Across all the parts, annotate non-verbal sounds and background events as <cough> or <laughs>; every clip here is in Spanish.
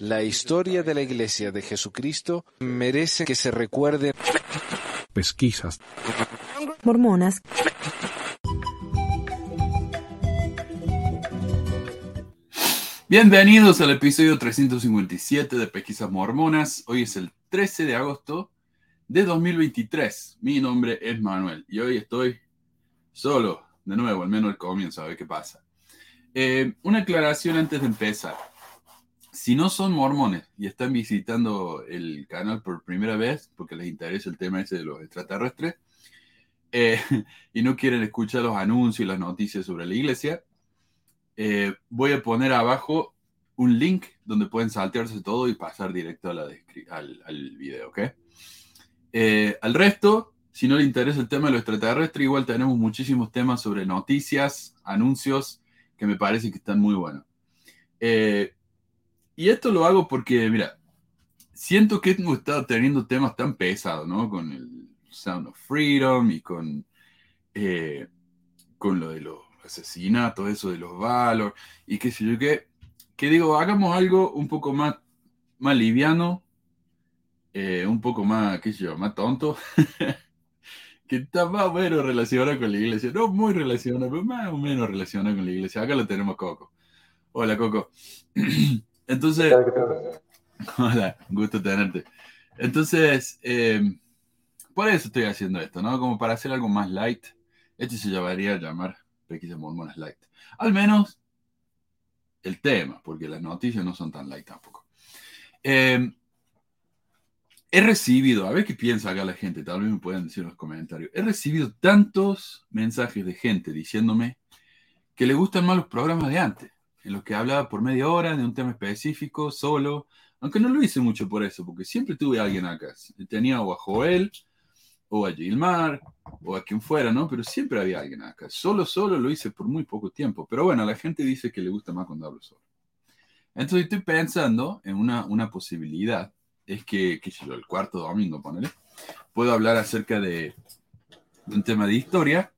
La historia de la Iglesia de Jesucristo merece que se recuerde. Pesquisas. Mormonas. Bienvenidos al episodio 357 de Pesquisas Mormonas. Hoy es el 13 de agosto de 2023. Mi nombre es Manuel y hoy estoy solo, de nuevo, al menos el comienzo, a ver qué pasa. Eh, una aclaración antes de empezar. Si no son mormones y están visitando el canal por primera vez, porque les interesa el tema ese de los extraterrestres, eh, <laughs> y no quieren escuchar los anuncios y las noticias sobre la iglesia, eh, voy a poner abajo un link donde pueden saltearse todo y pasar directo a la al, video, ¿ok? Eh, al resto, si no le interesa el tema de lo extraterrestre, igual tenemos muchísimos temas sobre noticias, anuncios, que me parece que están muy buenos. Y esto lo hago porque, mira, siento que hemos estado teniendo temas tan pesados, ¿no? Con el Sound of Freedom y con, eh, con lo de los asesinatos, eso de los valores y qué sé yo qué, que digo, hagamos algo un poco más, más liviano, eh, un poco más, qué sé yo, más tonto, <laughs> que está más o menos relacionado con la iglesia, no muy relacionado, pero más o menos relacionado con la iglesia. Acá lo tenemos Coco. Hola Coco. <clears throat> Entonces, <laughs> hola, gusto tenerte. Entonces, eh, por eso estoy haciendo esto, ¿no? Como para hacer algo más light. Esto se llamaría llamar Pequeñas Mormonas Light. Al menos el tema, porque las noticias no son tan light tampoco. Eh, he recibido, a ver qué piensa acá la gente, tal vez me pueden decir en los comentarios. He recibido tantos mensajes de gente diciéndome que le gustan más los programas de antes, en los que hablaba por media hora de un tema específico, solo, aunque no lo hice mucho por eso, porque siempre tuve a alguien acá. Tenía o a Joel, o a Gilmar, o a quien fuera, ¿no? Pero siempre había alguien acá. Solo, solo lo hice por muy poco tiempo. Pero bueno, la gente dice que le gusta más cuando hablo solo. Entonces estoy pensando en una, una posibilidad es que, qué sé yo, el cuarto domingo, ponele, puedo hablar acerca de, un tema de historia,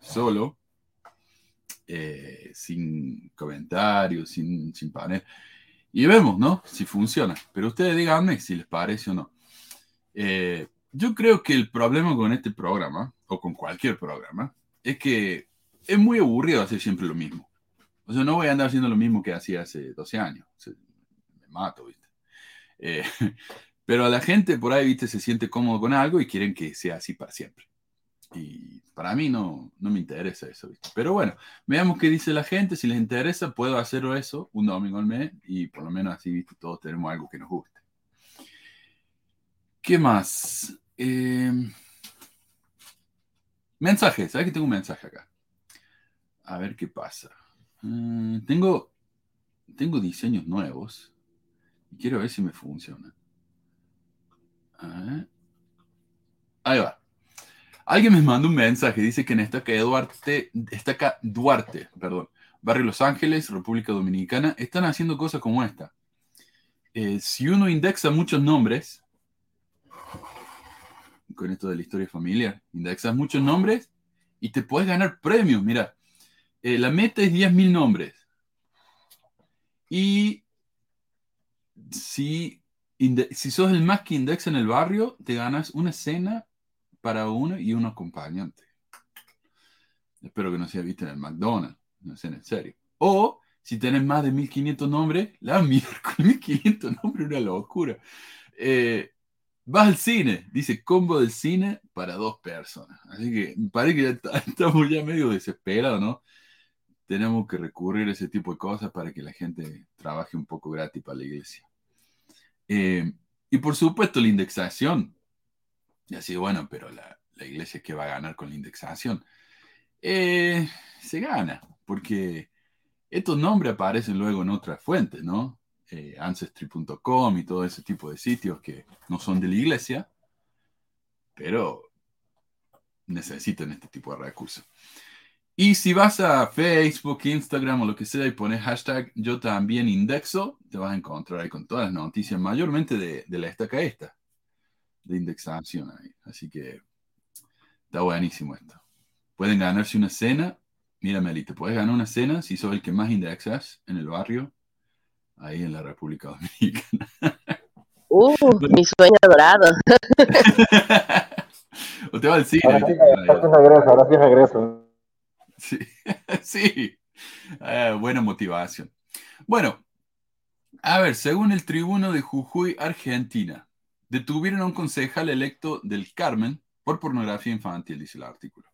solo, eh, sin comentarios, sin, sin panel. Y vemos, ¿no? Si funciona. Pero ustedes díganme si les parece o no. Eh, yo creo que el problema con este programa, o con cualquier programa, es que es muy aburrido hacer siempre lo mismo. O sea, no voy a andar haciendo lo mismo que hacía hace 12 años. me mato, ¿viste? Eh, <laughs> pero la gente por ahí, viste, se siente cómodo con algo y quieren que sea así para siempre. Y para mí no, no me interesa eso, ¿viste? Pero bueno, veamos qué dice la gente. Si les interesa, puedo hacerlo eso un domingo al mes y por lo menos así, viste, todos tenemos algo que nos guste. ¿Qué más? Eh, mensajes. ¿Sabes que tengo un mensaje acá? A ver qué pasa. Mm, tengo, tengo diseños nuevos. Y quiero ver si me funciona. Ahí va. Alguien me manda un mensaje, dice que en esta calle Duarte, esta Duarte, perdón, Barrio Los Ángeles, República Dominicana, están haciendo cosas como esta. Eh, si uno indexa muchos nombres, con esto de la historia familiar, indexas muchos nombres y te puedes ganar premios. Mira, eh, la meta es 10.000 nombres. Y si, si sos el más que indexa en el barrio, te ganas una cena para uno y un acompañante. Espero que no sea visto en el McDonald's, no sé en serio. O si tenés más de 1500 nombres, la mierda, 1500 nombres, una locura. Eh, vas al cine, dice combo del cine para dos personas. Así que parece que ya <laughs> estamos ya medio desesperados, ¿no? Tenemos que recurrir a ese tipo de cosas para que la gente trabaje un poco gratis para la iglesia. Eh, y por supuesto la indexación. Y así, bueno, pero la, iglesia que va a ganar con la indexación. Eh, se gana, porque estos nombres aparecen luego en otras fuentes, ¿no? Eh, Ancestry.com y todo ese tipo de sitios que no son de la iglesia, pero necesitan este tipo de recursos. Y si vas a Facebook, Instagram o lo que sea y pones hashtag yo también indexo, te vas a encontrar ahí con todas las noticias, mayormente de, la estaca esta, de indexación ahí. Así que está buenísimo esto. Pueden ganarse una cena. Mira, Meli, te puedes ganar una cena si sos el que más indexas en el barrio. ahí en la República Dominicana. Uh, <laughs> mi sueño dorado. <laughs> o te va al cine. Ahora sí, ahora sí regreso, ahora sí regreso. Sí, <laughs> sí. Ah, buena motivación. Bueno, a ver, según el tribuno de Jujuy, Argentina, detuvieron a un concejal electo del Carmen por pornografía infantil, dice el artículo.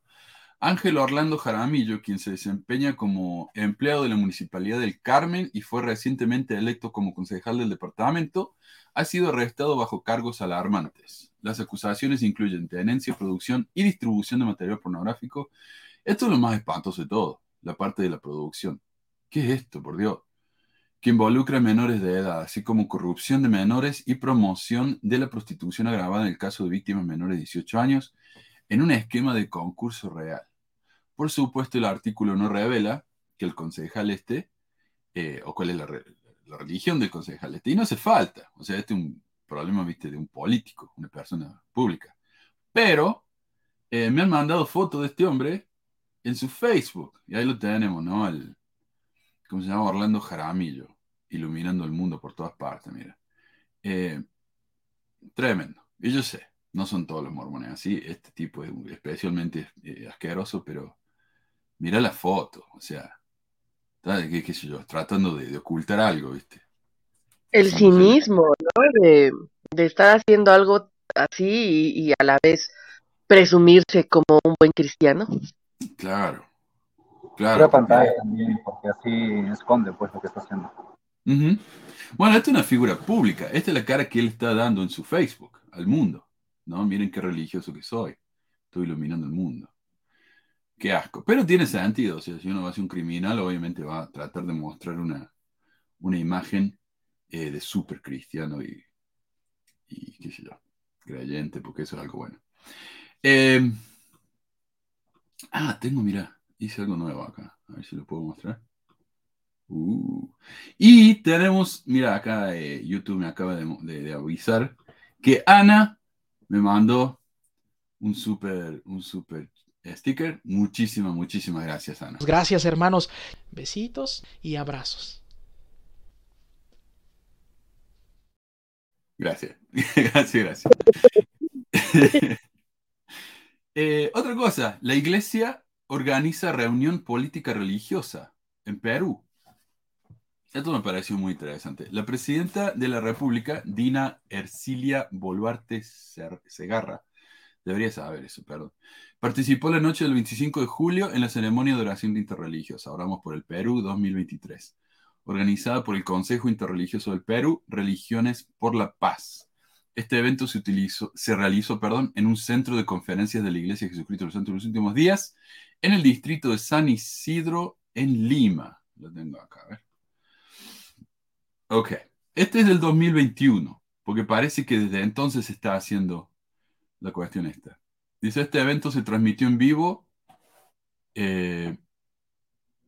Ángel Orlando Jaramillo, quien se desempeña como empleado de la Municipalidad del Carmen y fue recientemente electo como concejal del departamento, ha sido arrestado bajo cargos alarmantes. Las acusaciones incluyen tenencia, producción y distribución de material pornográfico. Esto es lo más espantoso de todo, la parte de la producción. ¿Qué es esto, por Dios? Que involucra a menores de edad, así como corrupción de menores y promoción de la prostitución agravada en el caso de víctimas menores de 18 años en un esquema de concurso real. Por supuesto, el artículo no revela que el concejal este, eh, o cuál es la, religión del concejal este, y no hace falta. O sea, este es un problema, viste, de un político, una persona pública. Pero eh, me han mandado fotos de este hombre en su Facebook, y ahí lo tenemos, ¿no? El, ¿Cómo se llama? Orlando Jaramillo, iluminando el mundo por todas partes, mira. Eh, tremendo. Y yo sé, no son todos los mormones así, este tipo es especialmente eh, asqueroso, pero mira la foto, o sea, ¿qué, qué sé yo? Tratando de, ocultar algo, ¿viste? El cinismo, ¿no? De, estar haciendo algo así y, a la vez presumirse como un buen cristiano. Claro, claro. pantalla también, porque así esconde pues lo que está haciendo. Bueno, esta es una figura pública. Esta es la cara que él está dando en su Facebook al mundo. ¿no? Miren qué religioso que soy. Estoy iluminando el mundo. Qué asco. Pero tiene sentido. O si uno va a ser un criminal, obviamente va a tratar de mostrar una, una imagen eh, de súper cristiano y, y, qué sé yo, creyente, porque eso es algo bueno. Em, ah, tengo, mira, hice algo nuevo acá. A ver si lo puedo mostrar. Uh. Y tenemos, mira, acá eh, YouTube me acaba de, avisar que Ana me mandó un súper, un súper sticker. Muchísimas, muchísimas gracias, Ana. Gracias, hermanos. Besitos y abrazos. Gracias, <laughs> gracias, gracias. <laughs> Eh, otra cosa, la iglesia organiza reunión política religiosa en Perú. Esto me pareció muy interesante. La presidenta de la República, Dina Ercilia Boluarte Segarra, debería saber eso, perdón, participó la noche del 25 de julio en la ceremonia de oración interreligiosa, oramos por el Perú 2023, organizada por el Consejo Interreligioso del Perú, Religiones por la Paz. Este evento se, realizó perdón, en un centro de conferencias de la Iglesia de Jesucristo de los Santos los Últimos Días, en el distrito de San Isidro, en Lima. Lo tengo acá, a ver. Ok, este es del 2021, porque parece que desde entonces se está haciendo la cuestión esta. Dice, este evento se transmitió en vivo eh,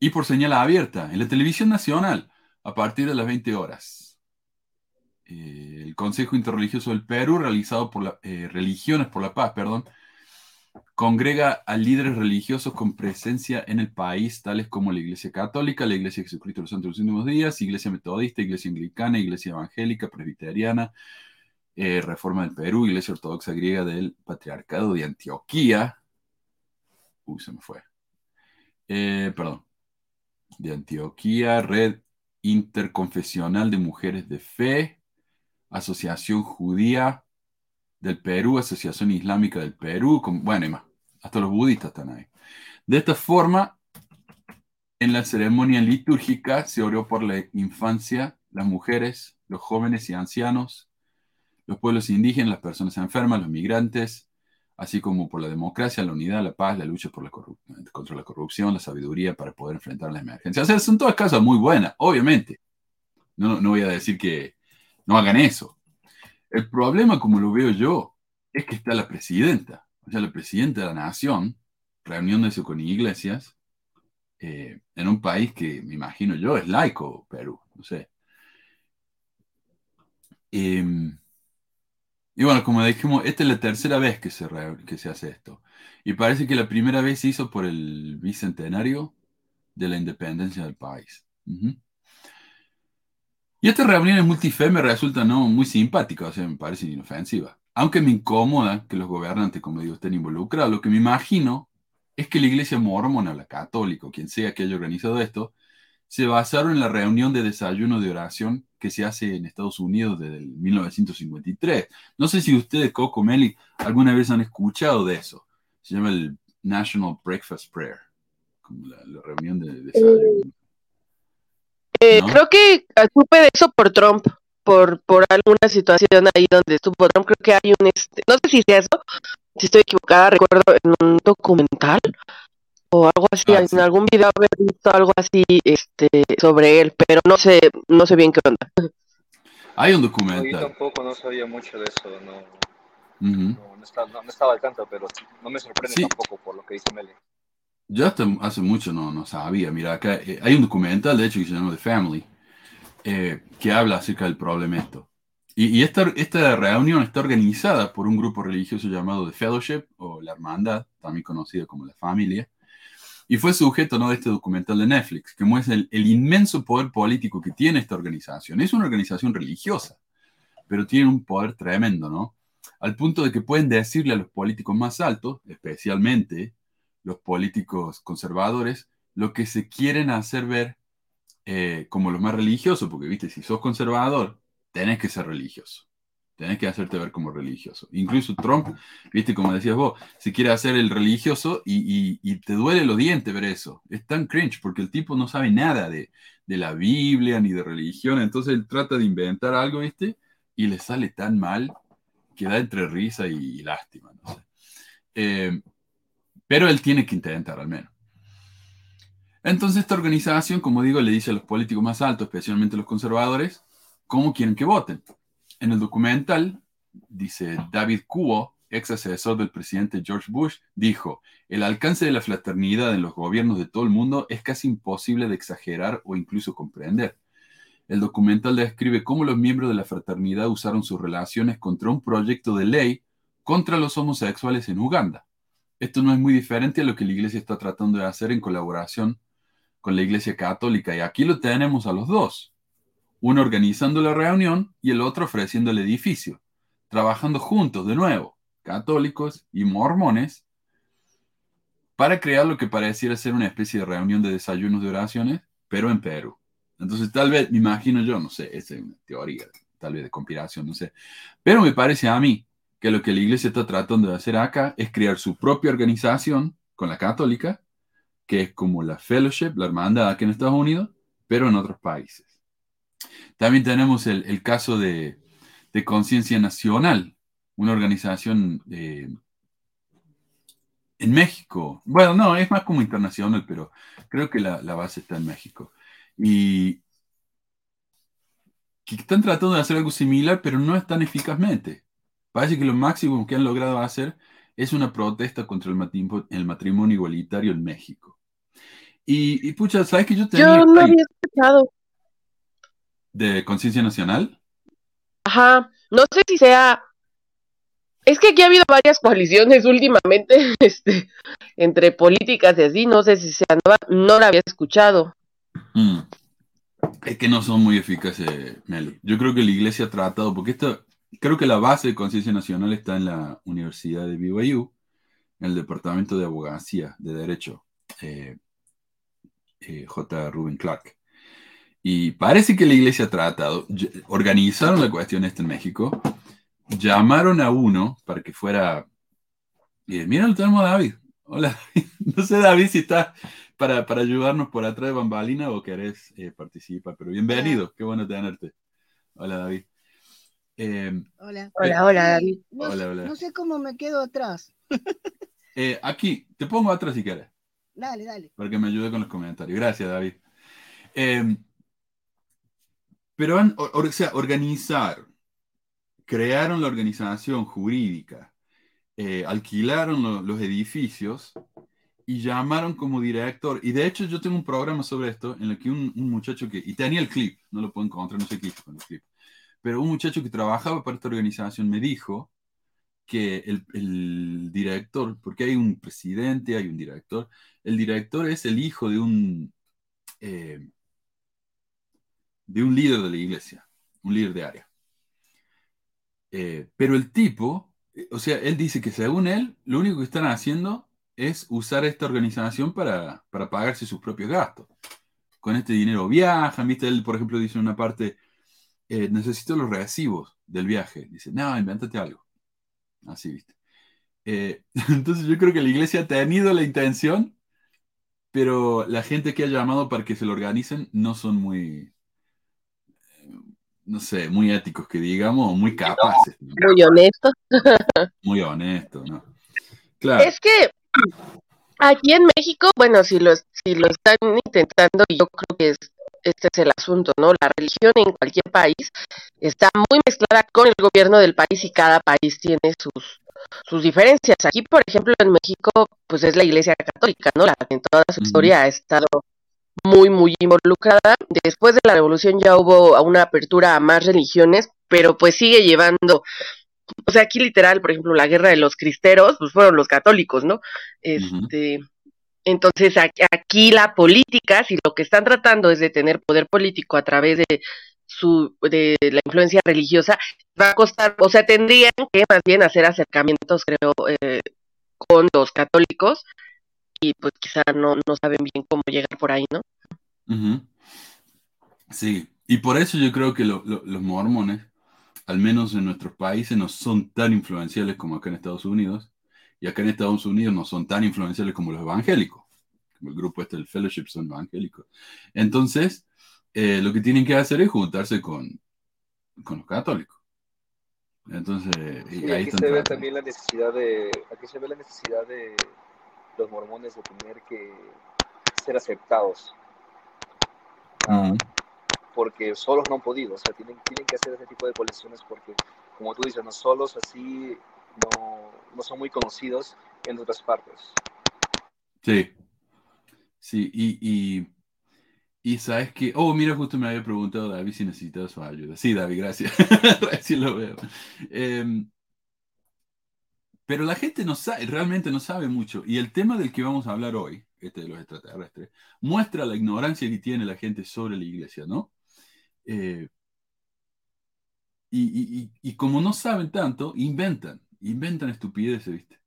y por señal abierta en la televisión nacional a partir de las 20 horas. Eh, el Consejo Interreligioso del Perú, realizado por la, eh, Religiones por la Paz, perdón, Congrega a líderes religiosos con presencia en el país, tales como la Iglesia Católica, la Iglesia de Jesucristo de los Santos de los Últimos Días, Iglesia Metodista, Iglesia Anglicana, Iglesia Evangélica, Presbiteriana, eh, Reforma del Perú, Iglesia Ortodoxa Griega del Patriarcado de Antioquía. Uy, se me fue. Eh, perdón. De Antioquía, Red Interconfesional de Mujeres de Fe, Asociación Judía del Perú, Asociación Islámica del Perú, bueno, y más, hasta los budistas están ahí. De esta forma, en la ceremonia litúrgica se oró por la infancia, las mujeres, los jóvenes y ancianos, los pueblos indígenas, las personas enfermas, los migrantes, así como por la democracia, la unidad, la paz, la lucha por la contra la corrupción, la sabiduría para poder enfrentar las emergencias. O sea, son todas cosas muy buenas, obviamente. No, no voy a decir que no hagan eso, el problema, como lo veo yo, es que está la presidenta, o sea, la presidenta de la nación, reuniéndose con iglesias, eh, en un país que me imagino yo es laico, Perú, no sé. Em, y bueno, como dijimos, esta es la tercera vez que se, que se hace esto. Y parece que la primera vez se hizo por el bicentenario de la independencia del país. Y estas reuniones multife me resultan ¿no? muy simpáticas, o sea, me parecen inofensivas. Aunque me incomoda que los gobernantes, como digo, estén involucrados, lo que me imagino es que la iglesia mormona, la católica, o quien sea que haya organizado esto, se basaron en la reunión de desayuno de oración que se hace en Estados Unidos desde el 1953. No sé si ustedes, Coco Meli, alguna vez han escuchado de eso. Se llama el National Breakfast Prayer, como la, la reunión de desayuno. Eh, ¿No? Creo que supe de eso por Trump, por, por alguna situación ahí donde estuvo Trump. Creo que hay un, este, no sé si sea eso, si estoy equivocada, recuerdo en un documental o algo así, Ah, en sí. algún video haber visto algo así este, sobre él, pero no sé, no sé bien qué onda. Hay un No, yo documental. tampoco no sabía mucho de eso, no, no, no estaba, no- no estaba al tanto, pero no me sorprende Sí. tampoco por lo que dice Meli. Yo hasta hace mucho no, no sabía. Mira, acá eh, hay un documental, de hecho, que se llama The Family, eh, que habla acerca del problema esto. Y, y esta, esta reunión está organizada por un grupo religioso llamado The Fellowship, o la Hermandad, también conocida como la Familia, y fue sujeto ¿no? de este documental de Netflix, que muestra el, el inmenso poder político que tiene esta organización. Es una organización religiosa, pero tiene un poder tremendo, ¿no? Al punto de que pueden decirle a los políticos más altos, especialmente los políticos conservadores, lo que se quieren hacer ver eh, como los más religiosos, porque, viste, si sos conservador, tenés que ser religioso. Tenés que hacerte ver como religioso. Incluso Trump, viste, como decías vos, se quiere hacer el religioso y, y- te duele los dientes ver eso. Es tan cringe porque el tipo no sabe nada de, de la Biblia ni de religión. Entonces él trata de inventar algo, viste, y le sale tan mal que da entre risa y, lástima. Eh, pero él tiene que intentar al menos. Entonces esta organización, como digo, le dice a los políticos más altos, especialmente los conservadores, cómo quieren que voten. En el documental, dice David Kuo, ex asesor del presidente George Bush, dijo, el alcance de la fraternidad en los gobiernos de todo el mundo es casi imposible de exagerar o incluso comprender. El documental describe cómo los miembros de la fraternidad usaron sus relaciones contra un proyecto de ley contra los homosexuales en Uganda. Esto no es muy diferente a lo que la iglesia está tratando de hacer en colaboración con la iglesia católica. Y aquí lo tenemos a los dos. Uno organizando la reunión y el otro ofreciendo el edificio. Trabajando juntos de nuevo, católicos y mormones, para crear lo que pareciera ser una especie de reunión de desayunos de oraciones, pero en Perú. Entonces tal vez, me imagino yo, no sé, esa es una teoría, tal vez de conspiración, no sé. Pero me parece a mí que lo que la iglesia está tratando de hacer acá es crear su propia organización con la católica, que es como la Fellowship, la hermandad aquí en Estados Unidos, pero en otros países. También tenemos el, caso de, de Conciencia Nacional, una organización eh, en México. Bueno, no, es más como internacional, pero creo que la base está en México. Y que están tratando de hacer algo similar, pero no es tan eficazmente. Parece que lo máximo que han logrado hacer es una protesta contra el matrimonio, el matrimonio igualitario en México. Y, y, pucha, ¿sabes que yo tenía Yo no había escuchado. de conciencia nacional? Ajá, no sé si sea... Es que aquí ha habido varias coaliciones últimamente, <laughs> este, entre políticas y así, no sé si sea nueva, no la había escuchado. Mm. Es que no son muy eficaces, Meli. Yo creo que la iglesia ha tratado, porque esto, creo que la base de conciencia nacional está en la Universidad de BYU, en el Departamento de Abogacía de Derecho, eh, eh, J. Ruben Clark. Y parece que la iglesia ha tratado, organizaron la cuestión esta en México, llamaron a uno para que fuera, y mira, lo tenemos a David. Hola, <laughs> no sé David si está para, para ayudarnos por atrás de bambalina o querés eh, participar, pero bienvenido, qué bueno tenerte. Hola David. Eh, hola. Hola, hola David. No, hola, hola. No sé cómo me quedo atrás. <laughs> eh, aquí, te pongo atrás si quieres. Dale, dale. Para que me ayude con los comentarios. Gracias, David. Eh, pero, o, o sea, organizar, crearon la organización jurídica, eh, alquilaron lo, los edificios y llamaron como director. Y de hecho yo tengo un programa sobre esto en el que un, un muchacho que, y tenía el clip, no lo puedo encontrar, no sé qué hizo con el clip, pero un muchacho que trabajaba para esta organización me dijo que el, director, porque hay un presidente, hay un director, el director es el hijo de un, eh, de un líder de la iglesia, un líder de área. Eh, pero el tipo, eh, o sea, él dice que según él, lo único que están haciendo es usar esta organización para, para pagarse sus propios gastos. Con este dinero viajan, ¿viste? Él, por ejemplo, dice en una parte, eh, necesito los recibos del viaje. Dice, no, invéntate algo. Así, ¿viste? <laughs> entonces yo creo que la iglesia ha tenido la intención, pero la gente que ha llamado para que se lo organicen no son muy, no sé, muy éticos que digamos, muy capaces. Muy honestos. <laughs> muy honestos, ¿no? Claro. Es que aquí en México, bueno, si lo, si lo están intentando, yo creo que es, este es el asunto, ¿no? La religión en cualquier país está muy mezclada con el gobierno del país y cada país tiene sus, sus diferencias. Aquí, por ejemplo, en México, pues es la Iglesia Católica, ¿no? La que en toda su historia ha estado muy, muy involucrada. Después de la revolución ya hubo una apertura a más religiones, pero pues sigue llevando, o sea, aquí literal, por ejemplo, la guerra de los cristeros, pues fueron los católicos, ¿no? Este, entonces aquí, la política, si lo que están tratando es de tener poder político a través de su de la influencia religiosa, va a costar, o sea, tendrían que más bien hacer acercamientos, creo, eh, con los católicos y pues quizá no, no saben bien cómo llegar por ahí, ¿no? Sí, y por eso yo creo que los mormones, al menos en nuestros países, no son tan influenciales como acá en Estados Unidos, y acá en Estados Unidos no son tan influenciales como los evangélicos, como el grupo este del Fellowship son evangélicos. Entonces, eh, lo que tienen que hacer es juntarse con, con los católicos. Entonces, aquí se ve también la necesidad de, aquí se ve la necesidad de los mormones de tener que ser aceptados. Ah, porque solos no han podido, o sea, tienen, tienen que hacer ese tipo de colecciones porque, como tú dices, no solos así no, son muy conocidos en otras partes. Sí, sí, y, y, y sabes que, oh, mira, justo me había preguntado David si necesitaba su ayuda. Sí, David, gracias. <laughs> sí lo veo. Eh, pero la gente no sabe, realmente no sabe mucho. Y el tema del que vamos a hablar hoy, este de los extraterrestres, muestra la ignorancia que tiene la gente sobre la iglesia, ¿no? Eh, y, como no saben tanto, inventan, inventan estupideces, ¿viste?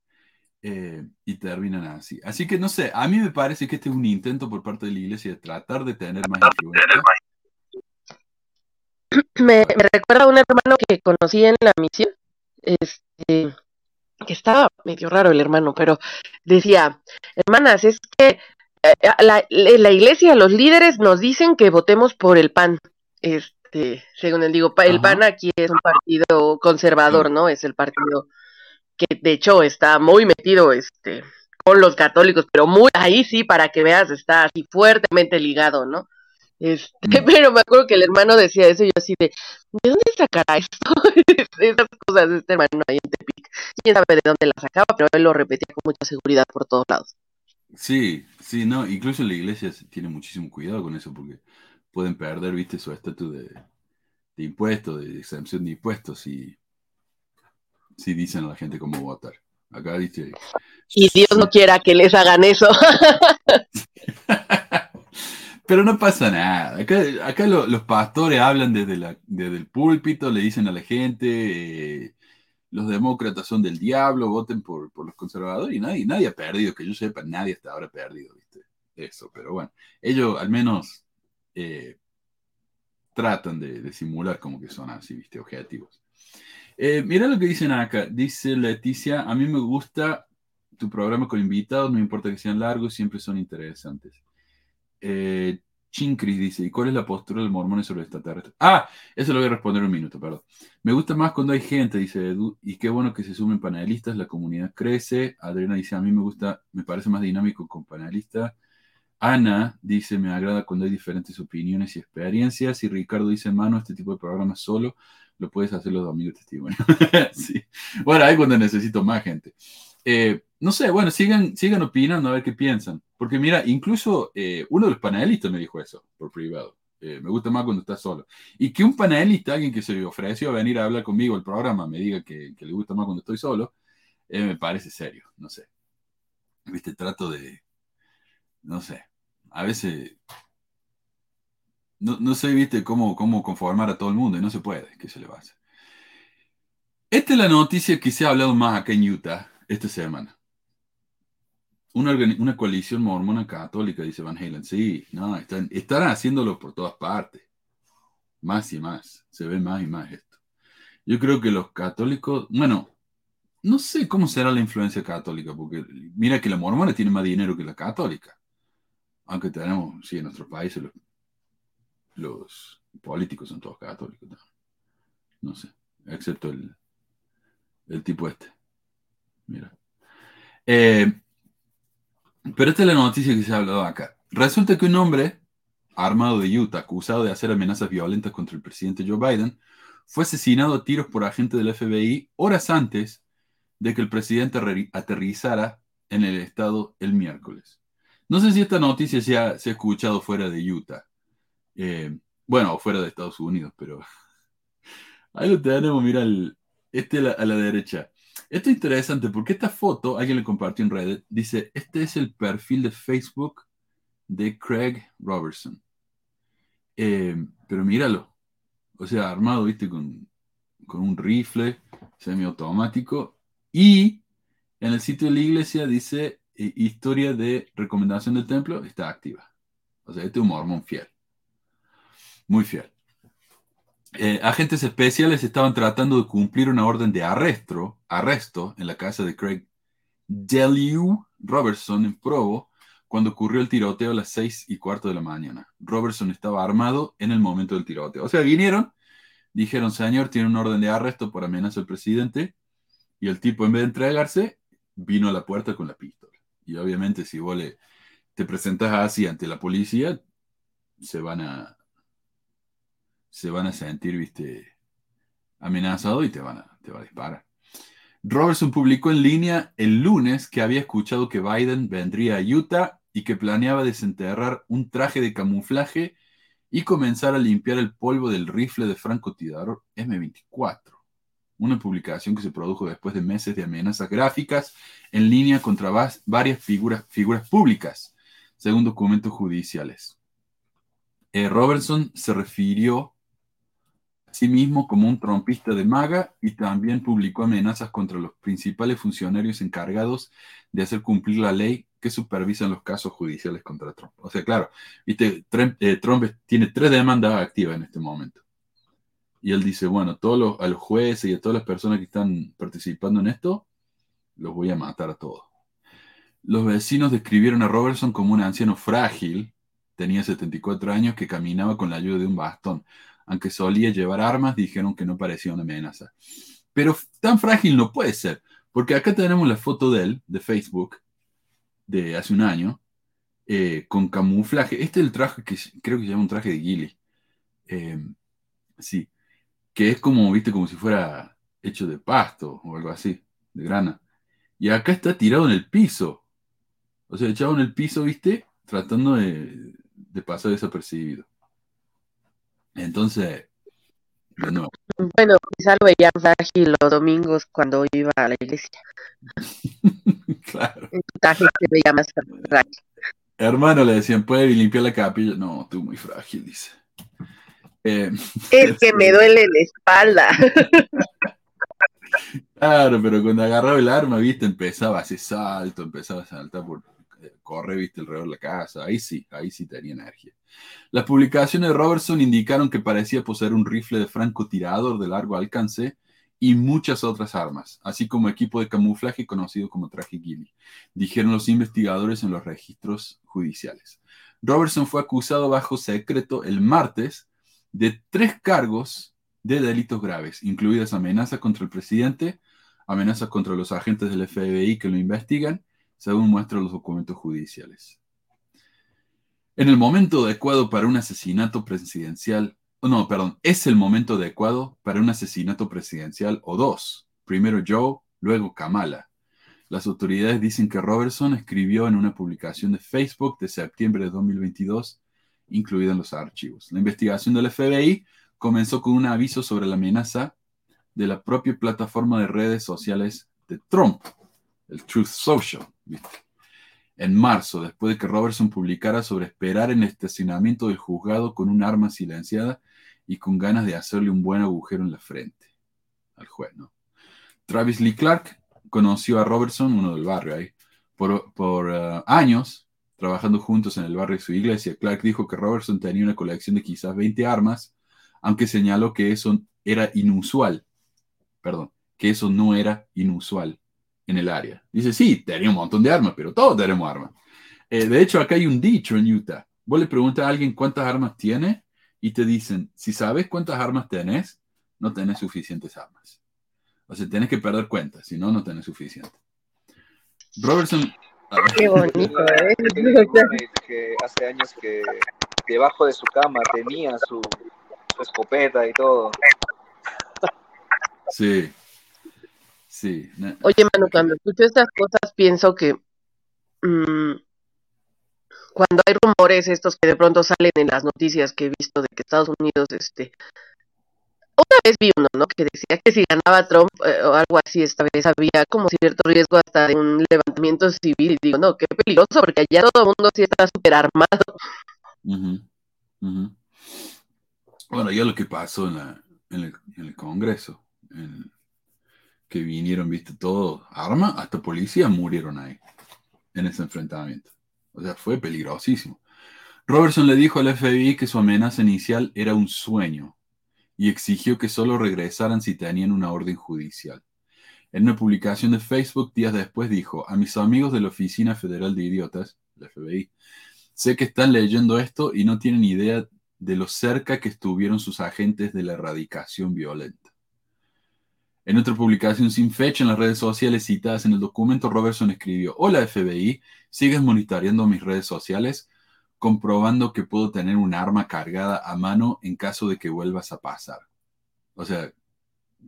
Eh, y terminan así. Así que no sé, a mí me parece que este es un intento por parte de la iglesia de tratar de tener más influencia. <clears throat> Me, me recuerda a un hermano que conocí en la misión, este, que estaba medio raro el hermano, pero decía, hermanas, es que eh, la, la, iglesia, los líderes nos dicen que votemos por el PAN. Este, según él digo, el PAN aquí es un partido conservador, ¿no? Es el partido que de hecho está muy metido este con los católicos, pero muy ahí sí para que veas está así fuertemente ligado, ¿no? Este, <laughs> pero me acuerdo que el hermano decía eso y yo así de, ¿de dónde sacará esto? <laughs> Esas cosas de este hermano ahí en Tepic. Quién sabe de dónde las sacaba, pero él lo repetía con mucha seguridad por todos lados. Sí, sí, no, incluso la iglesia tiene muchísimo cuidado con eso porque pueden perder, viste, su estatus de, de impuestos, de exempción de impuestos si, si dicen a la gente cómo votar. Acá dice... Y Dios no quiera que les hagan eso. <laughs> Pero no pasa nada. Acá, los pastores hablan desde, la, desde, el púlpito, le dicen a la gente, eh, los demócratas son del diablo, voten por, los conservadores y nadie, nadie ha perdido, que yo sepa, nadie hasta ahora ha perdido, ¿viste? Eso, pero bueno, ellos al menos eh, tratan de, simular como que son así, ¿viste? Objetivos. Eh, mira lo que dicen acá, dice Leticia, a mí me gusta tu programa con invitados, no importa que sean largos, siempre son interesantes. Eh, Chincris dice, ¿y cuál es la postura del mormón sobre extraterrestres? Ah, eso lo voy a responder en un minuto, perdón. Me gusta más cuando hay gente, dice Edu, y qué bueno que se sumen panelistas, la comunidad crece. Adriana dice, a mí me gusta, me parece más dinámico con panelistas. Ana dice, me agrada cuando hay diferentes opiniones y experiencias. Y Ricardo dice, mano, este tipo de programa solo lo puedes hacer los domingos testimonio. <laughs> Bueno, ahí cuando necesito más gente. Eh, no sé, bueno, sigan, sigan opinando a ver qué piensan. Porque mira, incluso eh, uno de los panelistas me dijo eso por privado. Eh, me gusta más cuando estás solo. Y que un panelista, alguien que se ofreció a venir a hablar conmigo el programa, me diga que, le gusta más cuando estoy solo, me parece serio, no sé. Viste, trato de, no sé, a veces no, no sé, viste, cómo, cómo conformar a todo el mundo y no se puede, ¿qué se le va a hacer? Esta es la noticia que se ha hablado más acá en Utah esta semana. Una, una coalición mormona católica, dice Van Halen. Sí, no, están, están haciéndolo por todas partes. Más y más. Se ve más y más esto. Yo creo que los católicos, bueno, no sé cómo será la influencia católica, porque mira que la mormona tiene más dinero que la católica. Aunque tenemos, sí, en nuestros países los políticos son todos católicos. No sé, excepto el, el tipo este. Mira. Eh, pero esta es la noticia que se ha hablado acá. Resulta que un hombre armado de Utah, acusado de hacer amenazas violentas contra el presidente Joe Biden, fue asesinado a tiros por agentes del FBI horas antes de que el presidente aterrizara en el estado el miércoles. No sé si esta noticia se ha, escuchado fuera de Utah. Eh, bueno, fuera de Estados Unidos, pero <laughs> ahí lo tenemos, mira, el, este a la derecha. Esto es interesante porque esta foto, alguien le compartió en Reddit, dice, este es el perfil de Facebook de Craig Robertson. Eh, pero míralo, o sea, armado, viste, con, un rifle semiautomático. Y en el sitio de la iglesia dice, eh, historia de recomendación del templo está activa. O sea, este es un mormón fiel. Muy fiel. Eh, agentes especiales estaban tratando de cumplir una orden de arresto, arresto en la casa de Craig Deliu Robertson en Provo cuando ocurrió el tiroteo a las seis y cuarto de la mañana. Robertson estaba armado en el momento del tiroteo. O sea, vinieron, dijeron, señor, tiene una orden de arresto por amenaza al presidente, y el tipo, en vez de entregarse, vino a la puerta con la pistola. Y obviamente, si vos le, te presentas así ante la policía, se van a, se van a sentir, viste, amenazados y te van a, te a disparar. Robertson publicó en línea el lunes que había escuchado que Biden vendría a Utah y que planeaba desenterrar un traje de camuflaje y comenzar a limpiar el polvo del rifle de francotirador M24. Una publicación que se produjo después de meses de amenazas gráficas en línea contra varias figuras, figuras públicas, según documentos judiciales. Eh, Robertson se refirió sí mismo como un trompista de maga y también publicó amenazas contra los principales funcionarios encargados de hacer cumplir la ley que supervisan los casos judiciales contra Trump. O sea, claro, viste, eh, Trump, tiene tres demandas activas en este momento. Y él dice, bueno, todos los, a los jueces y a todas las personas que están participando en esto, los voy a matar a todos. Los vecinos describieron a Robertson como un anciano frágil, tenía 74 años, que caminaba con la ayuda de un bastón aunque solía llevar armas, dijeron que no parecía una amenaza. Pero tan frágil no puede ser, porque acá tenemos la foto de él, de Facebook, de hace un año, eh, con camuflaje. Este es el traje que creo que se llama un traje de Gilly. Eh, sí, que es como, viste, como si fuera hecho de pasto o algo así, de grana. Y acá está tirado en el piso. O sea, echado en el piso, viste, tratando de, de pasar desapercibido. Entonces, Bueno, quizá lo veía frágil los domingos cuando iba a la iglesia. <laughs> claro. se veía más frágil. Hermano, le decían, ¿puede limpiar la capilla? No, tú muy frágil, dice. Eh, <laughs> es que me duele la espalda. claro, pero cuando agarraba el arma, viste, empezaba a hacer salto, empezaba a saltar por, corre, viste, alrededor de la casa. Ahí sí, ahí sí tenía energía. Las publicaciones de Robertson indicaron que parecía poseer un rifle de francotirador de largo alcance y muchas otras armas, así como equipo de camuflaje conocido como traje Gilly, dijeron los investigadores en los registros judiciales. Robertson fue acusado bajo secreto el martes de tres cargos de delitos graves, incluidas amenazas contra el presidente, amenazas contra los agentes del FBI que lo investigan según muestran los documentos judiciales. En el momento adecuado para un asesinato presidencial, no, perdón, es el momento adecuado para un asesinato presidencial o dos. Primero Joe, luego Kamala. Las autoridades dicen que Robertson escribió en una publicación de Facebook de septiembre de 2022, incluida en los archivos. La investigación del FBI comenzó con un aviso sobre la amenaza de la propia plataforma de redes sociales de Trump, el Truth Social. En marzo, después de que Robertson publicara sobre esperar en el estacionamiento del juzgado con un arma silenciada y con ganas de hacerle un buen agujero en la frente al juez. Travis Lee Clark conoció a Robertson, uno del barrio ahí, por, uh, años, trabajando juntos en el barrio de su iglesia. Clark dijo que Robertson tenía una colección de quizás 20 armas, aunque señaló que eso era inusual. Perdón, que eso no era inusual en el área. Dice, sí, tenía un montón de armas, pero todos tenemos armas. Eh, de hecho, acá hay un dicho en Utah. Vos le preguntas a alguien cuántas armas tiene y te dicen, si sabes cuántas armas tenés, no tenés suficientes armas. O sea, tenés que perder cuenta, si no, no tenés suficiente. Robertson... Qué bonito, ¿eh? Que hace años que debajo de su cama tenía su, su escopeta y todo. Sí, Sí. Oye, Manu, cuando escucho estas cosas pienso que mmm, cuando hay rumores estos que de pronto salen en las noticias que he visto de que Estados Unidos, este, una vez vi uno, ¿no? Que decía que si ganaba Trump eh, o algo así, esta vez había como cierto riesgo hasta de un levantamiento civil. Y digo, no, qué peligroso, porque allá todo el mundo sí está súper armado. Bueno, ya lo que pasó en, la, en, el, en el Congreso, en, que vinieron, viste, todo, arma, hasta policía murieron ahí, en ese enfrentamiento. O sea, fue peligrosísimo. Robertson le dijo al FBI que su amenaza inicial era un sueño y exigió que solo regresaran si tenían una orden judicial. En una publicación de Facebook días después dijo, a mis amigos de la Oficina Federal de Idiotas, la FBI, sé que están leyendo esto y no tienen idea de lo cerca que estuvieron sus agentes de la erradicación violenta. En otra publicación sin fecha en las redes sociales citadas en el documento, Robertson escribió, Hola FBI, ¿sigues monitoreando mis redes sociales? comprobando que puedo tener un arma cargada a mano en caso de que vuelvas a pasar. O sea,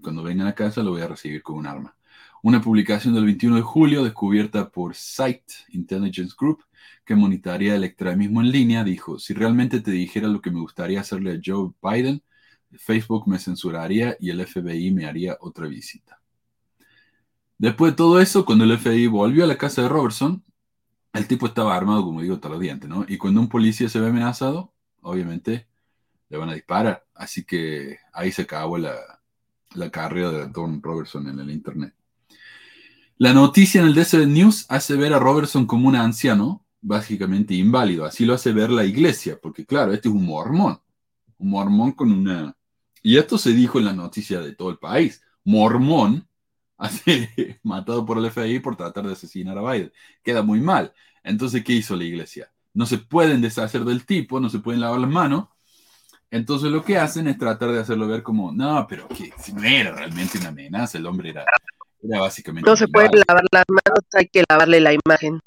cuando vengan a casa lo voy a recibir con un arma. Una publicación del 21 de julio descubierta por Site Intelligence Group que monitorea el extremismo en línea dijo, si realmente te dijera lo que me gustaría hacerle a Joe Biden, Facebook me censuraría y el FBI me haría otra visita. Después de todo eso, cuando el FBI volvió a la casa de Robertson, el tipo estaba armado, como digo, todos los dientes, ¿no? Y cuando un policía se ve amenazado, obviamente le van a disparar. Así que ahí se acabó la, carrera de Don Robertson en el Internet. La noticia en el Desert News hace ver a Robertson como un anciano, básicamente inválido. Así lo hace ver la iglesia, porque claro, este es un mormón. Un mormón con una y esto se dijo en la noticia de todo el país. Mormón <laughs> hace, matado por el FBI por tratar de asesinar a Biden. Queda muy mal. Entonces, ¿qué hizo la iglesia? No se pueden deshacer del tipo, no se pueden lavar las manos. Entonces lo que hacen es tratar de hacerlo ver como, no, pero que si no era realmente una amenaza, el hombre era, era básicamente... No se puede lavar las manos, hay que lavarle la imagen.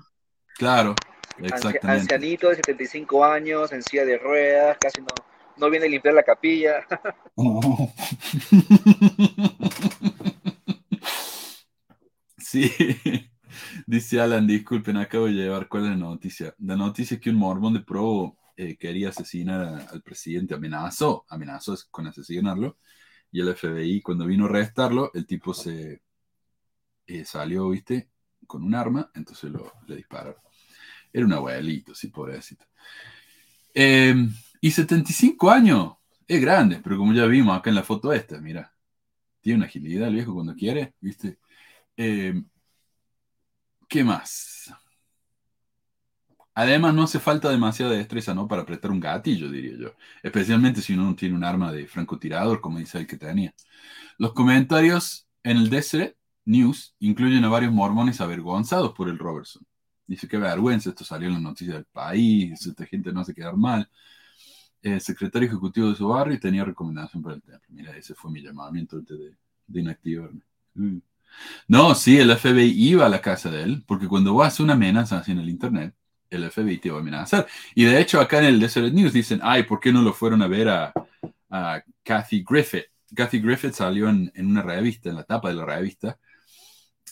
Claro, exactamente. Ancianito de 75 años, en silla de ruedas, casi no, no viene a limpiar la capilla. <laughs> Sí, dice Alan, disculpen, acabo de llevar cuál es la noticia. La noticia es que un mormón de pro eh, quería asesinar al presidente, amenazó, amenazó con asesinarlo, y el FBI cuando vino a arrestarlo, el tipo se eh, salió, viste, con un arma, entonces lo, le dispararon. Era un abuelito, sí, pobrecito. Eh, y 75 años. Es grande, pero como ya vimos acá en la foto esta, mira. Tiene una agilidad el viejo cuando quiere, ¿viste? Eh, ¿Qué más? Además, no hace falta demasiada destreza, ¿no? Para apretar un gatillo, diría yo. Especialmente si uno no tiene un arma de francotirador, como dice el que tenía. Los comentarios en el Deseret News incluyen a varios mormones avergonzados por el Robertson. Dice que vergüenza, esto salió en las noticias del país, esta gente no hace quedar mal. Eh, secretario ejecutivo de su barrio y tenía recomendación para el templo. Mira, ese fue mi llamamiento de, de inactivarme. Mm. No, sí, el FBI iba a la casa de él, porque cuando vos haces una amenaza en el Internet, el FBI te va a amenazar. Y de hecho, acá en el Desert News dicen, ay, ¿por qué no lo fueron a ver a, Kathy Griffith? Kathy Griffith salió en, en, una revista, en la tapa de la revista,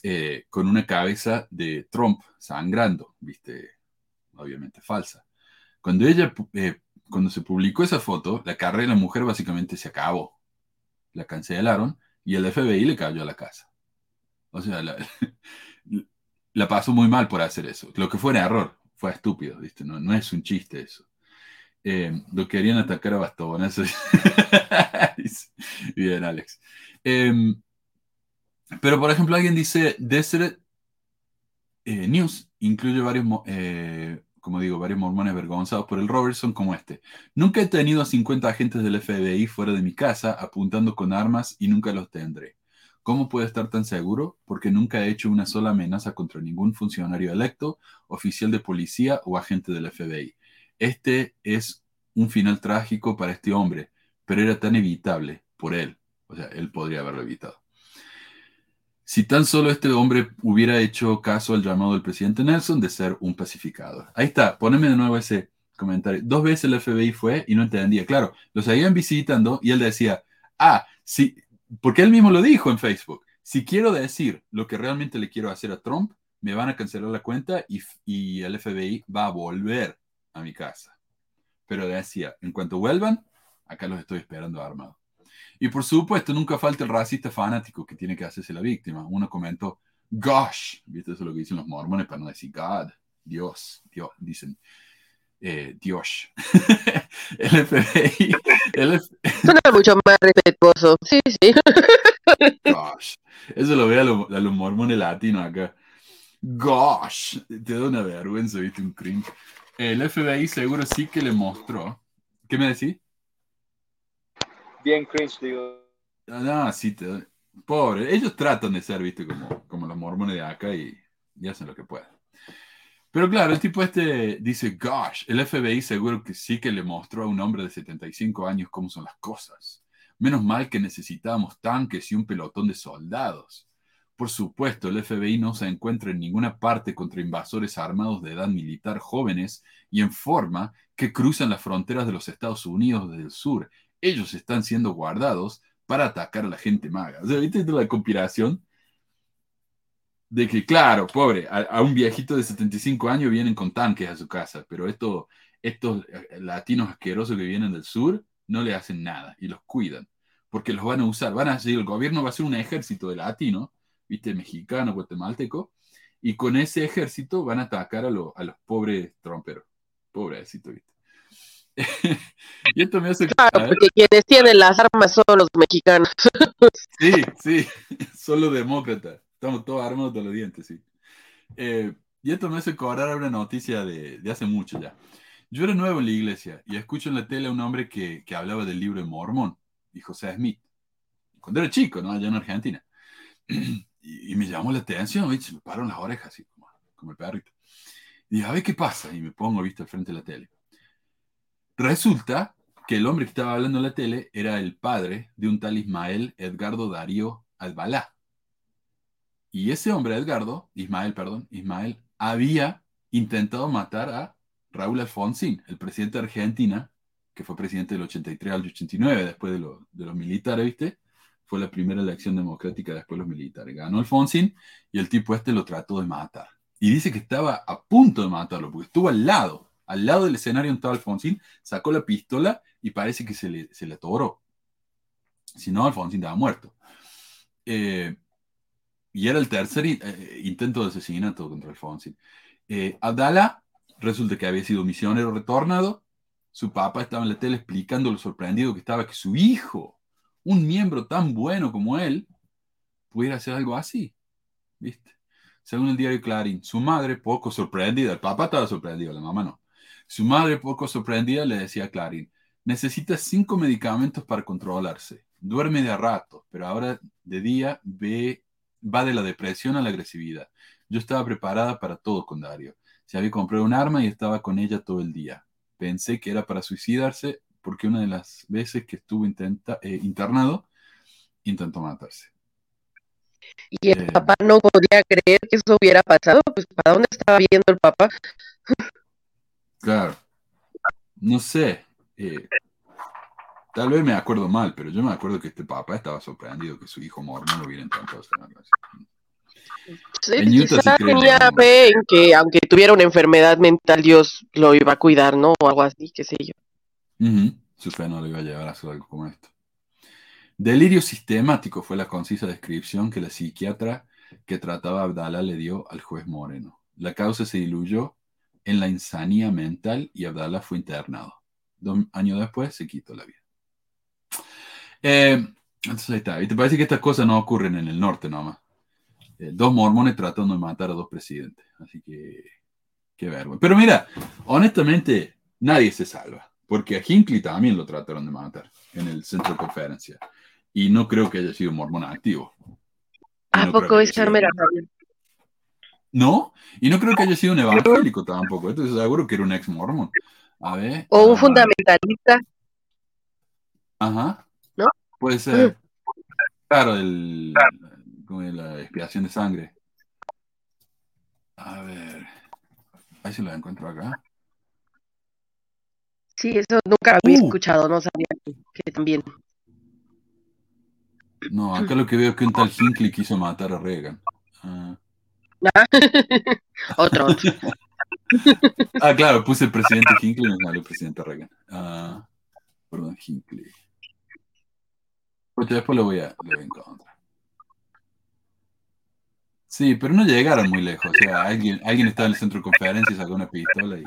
eh, con una cabeza de Trump sangrando, viste, obviamente falsa. Cuando ella eh, cuando se publicó esa foto, la carrera de la mujer básicamente se acabó. La cancelaron y el FBI le cayó a la casa. O sea, <laughs> la pasó muy mal por hacer eso. Lo que fue un error, fue estúpido, ¿viste? No, es un chiste eso. Eh, lo querían atacar a bastones. <laughs> Bien, Alex. Em, pero, por ejemplo, alguien dice, Desert eh, News incluye varios, eh, como digo, varios mormones avergonzados por el Robertson como este. Nunca he tenido a 50 agentes del FBI fuera de mi casa apuntando con armas y nunca los tendré. ¿Cómo puede estar tan seguro? Porque nunca he hecho una sola amenaza contra ningún funcionario electo, oficial de policía o agente del FBI. Este es un final trágico para este hombre, pero era tan evitable por él. O sea, él podría haberlo evitado. Si tan solo este hombre hubiera hecho caso al llamado del presidente Nelson de ser un pacificador. Ahí está, poneme de nuevo ese comentario. Dos veces el FBI fue y no entendía. Claro, los seguían visitando y él decía, ah, sí, porque él mismo lo dijo en Facebook. Si quiero decir lo que realmente le quiero hacer a Trump, me van a cancelar la cuenta y, y el FBI va a volver a mi casa. Pero decía, en cuanto vuelvan, acá los estoy esperando armados. Y por supuesto, nunca falta el racista fanático que tiene que hacerse la víctima. Uno comentó, gosh, ¿viste? Eso es lo que dicen los mormones para no decir God, Dios, Dios, dicen eh, Dios. <laughs> el FBI. El Suena mucho más respetuoso. Sí, sí. <laughs> Gosh. Eso lo veo a, los mormones latinos acá. Gosh. Te da una vergüenza, viste, un cringe. El FBI seguro sí que le mostró. ¿Qué me decís? Bien cringe, digo. No, sí, pobre. Ellos tratan de ser, viste, como, como los mormones de acá y, hacen lo que pueden. Pero claro, el tipo este dice, gosh, el FBI seguro que sí que le mostró a un hombre de 75 años cómo son las cosas. Menos mal que necesitábamos tanques y un pelotón de soldados. Por supuesto, el FBI no se encuentra en ninguna parte contra invasores armados de edad militar jóvenes y en forma que cruzan las fronteras de los Estados Unidos desde el sur. Ellos están siendo guardados para atacar a la gente maga. O sea, ¿viste la conspiración? de que, claro, pobre, a, un viejito de 75 años vienen con tanques a su casa, pero esto, estos eh, latinos asquerosos que vienen del sur no le hacen nada y los cuidan, porque los van a usar, van a el gobierno va a hacer un ejército de latinos, viste, mexicano, guatemalteco, y con ese ejército van a atacar a, los pobres tromperos, pobrecito, viste. Y esto me hace... Claro, porque quienes tienen las armas son los mexicanos. <laughs> sí, sí, <laughs> son los demócratas. Estamos todos armados de los dientes, sí. Eh, y esto me hace cobrar una noticia de, de, hace mucho ya. Yo era nuevo en la iglesia y escucho en la tele a un hombre que, que hablaba del libro de Mormón, y José Smith. Cuando era chico, ¿no? Allá en Argentina. <clears throat> Y, me llamó la atención, ¿viste? Se me pararon las orejas así, como, como el perrito. Y dije, a ver qué pasa. Y me pongo, ¿viste? Al frente de la tele. Resulta que el hombre que estaba hablando en la tele era el padre de un tal Ismael Edgardo Darío Albalá y ese hombre, Edgardo, Ismael, perdón, Ismael, había intentado matar a Raúl Alfonsín, el presidente de Argentina, que fue presidente del 83 al 89, después de, de los militares, ¿viste? Fue la primera elección democrática después de los militares. Ganó Alfonsín y el tipo este lo trató de matar. Y dice que estaba a punto de matarlo, porque estuvo al lado, al lado del escenario donde estaba Alfonsín, sacó la pistola y parece que se le, se le atoró. Si no, Alfonsín estaba muerto. Eh, y era el tercer eh, intento de asesinato contra Alfonsín. Eh, Abdala resulta que había sido misionero retornado. Su papá estaba en la tele explicando lo sorprendido que estaba que su hijo, un miembro tan bueno como él, pudiera hacer algo así. ¿Viste? Según el diario Clarín, su madre, poco sorprendida, el papá estaba sorprendido, la mamá no. Su madre, poco sorprendida, le decía a Clarín, necesita cinco medicamentos para controlarse. Duerme de a rato, pero ahora de día ve va de la depresión a la agresividad. Yo estaba preparada para todo con Dario. Se había comprado un arma y estaba con ella todo el día. Pensé que era para suicidarse porque una de las veces que estuvo intenta, eh, internado, intentó matarse. Y el eh, papá no podía creer que eso hubiera pasado, pues ¿para dónde estaba viendo el papá? <laughs> claro. No sé. Eh, Tal vez me acuerdo mal, pero yo me acuerdo que este papá estaba sorprendido que su hijo mormón lo hubiera intentado Sí, quizá tenía fe en que aunque tuviera una enfermedad mental, Dios lo iba a cuidar, ¿no? O algo así, qué sé yo. Su fe no le iba a llevar a hacer algo como esto. Delirio sistemático fue la concisa descripción que la psiquiatra que trataba Abdala le dio al juez Moreno. La causa se diluyó en la insanía mental y Abdala fue internado. Dos años después se quitó la vida. Eh, entonces ahí está. ¿Y te parece que estas cosas no ocurren en el norte nomás? Eh, dos mormones tratando de matar a dos presidentes. Así que, qué vergüenza. Pero mira, honestamente, nadie se salva. Porque a Hinckley también lo trataron de matar en el centro de conferencia. Y no creo que haya sido mormón activo. ¿A poco es Carmela? No, y no creo que haya sido un evangélico tampoco. Entonces seguro que era un ex mormón. A ver. O un ah, fundamentalista. Ajá. ¿No? Puede ser. Claro, el, como la expiación de sangre. A ver. Ahí se lo encuentro acá. Sí, eso nunca había Uh. escuchado, no sabía que también. No, acá lo que veo es que un tal Hinckley quiso matar a Reagan. Ah, <laughs> Otro. Ah, claro, puse el presidente Hinckley salió el presidente Reagan. Ah, perdón, Hinckley. Pues después lo voy a, lo voy a encontrar. Sí, pero no llegaron muy lejos. O sea, alguien, alguien estaba en el centro de conferencia y sacó una pistola y.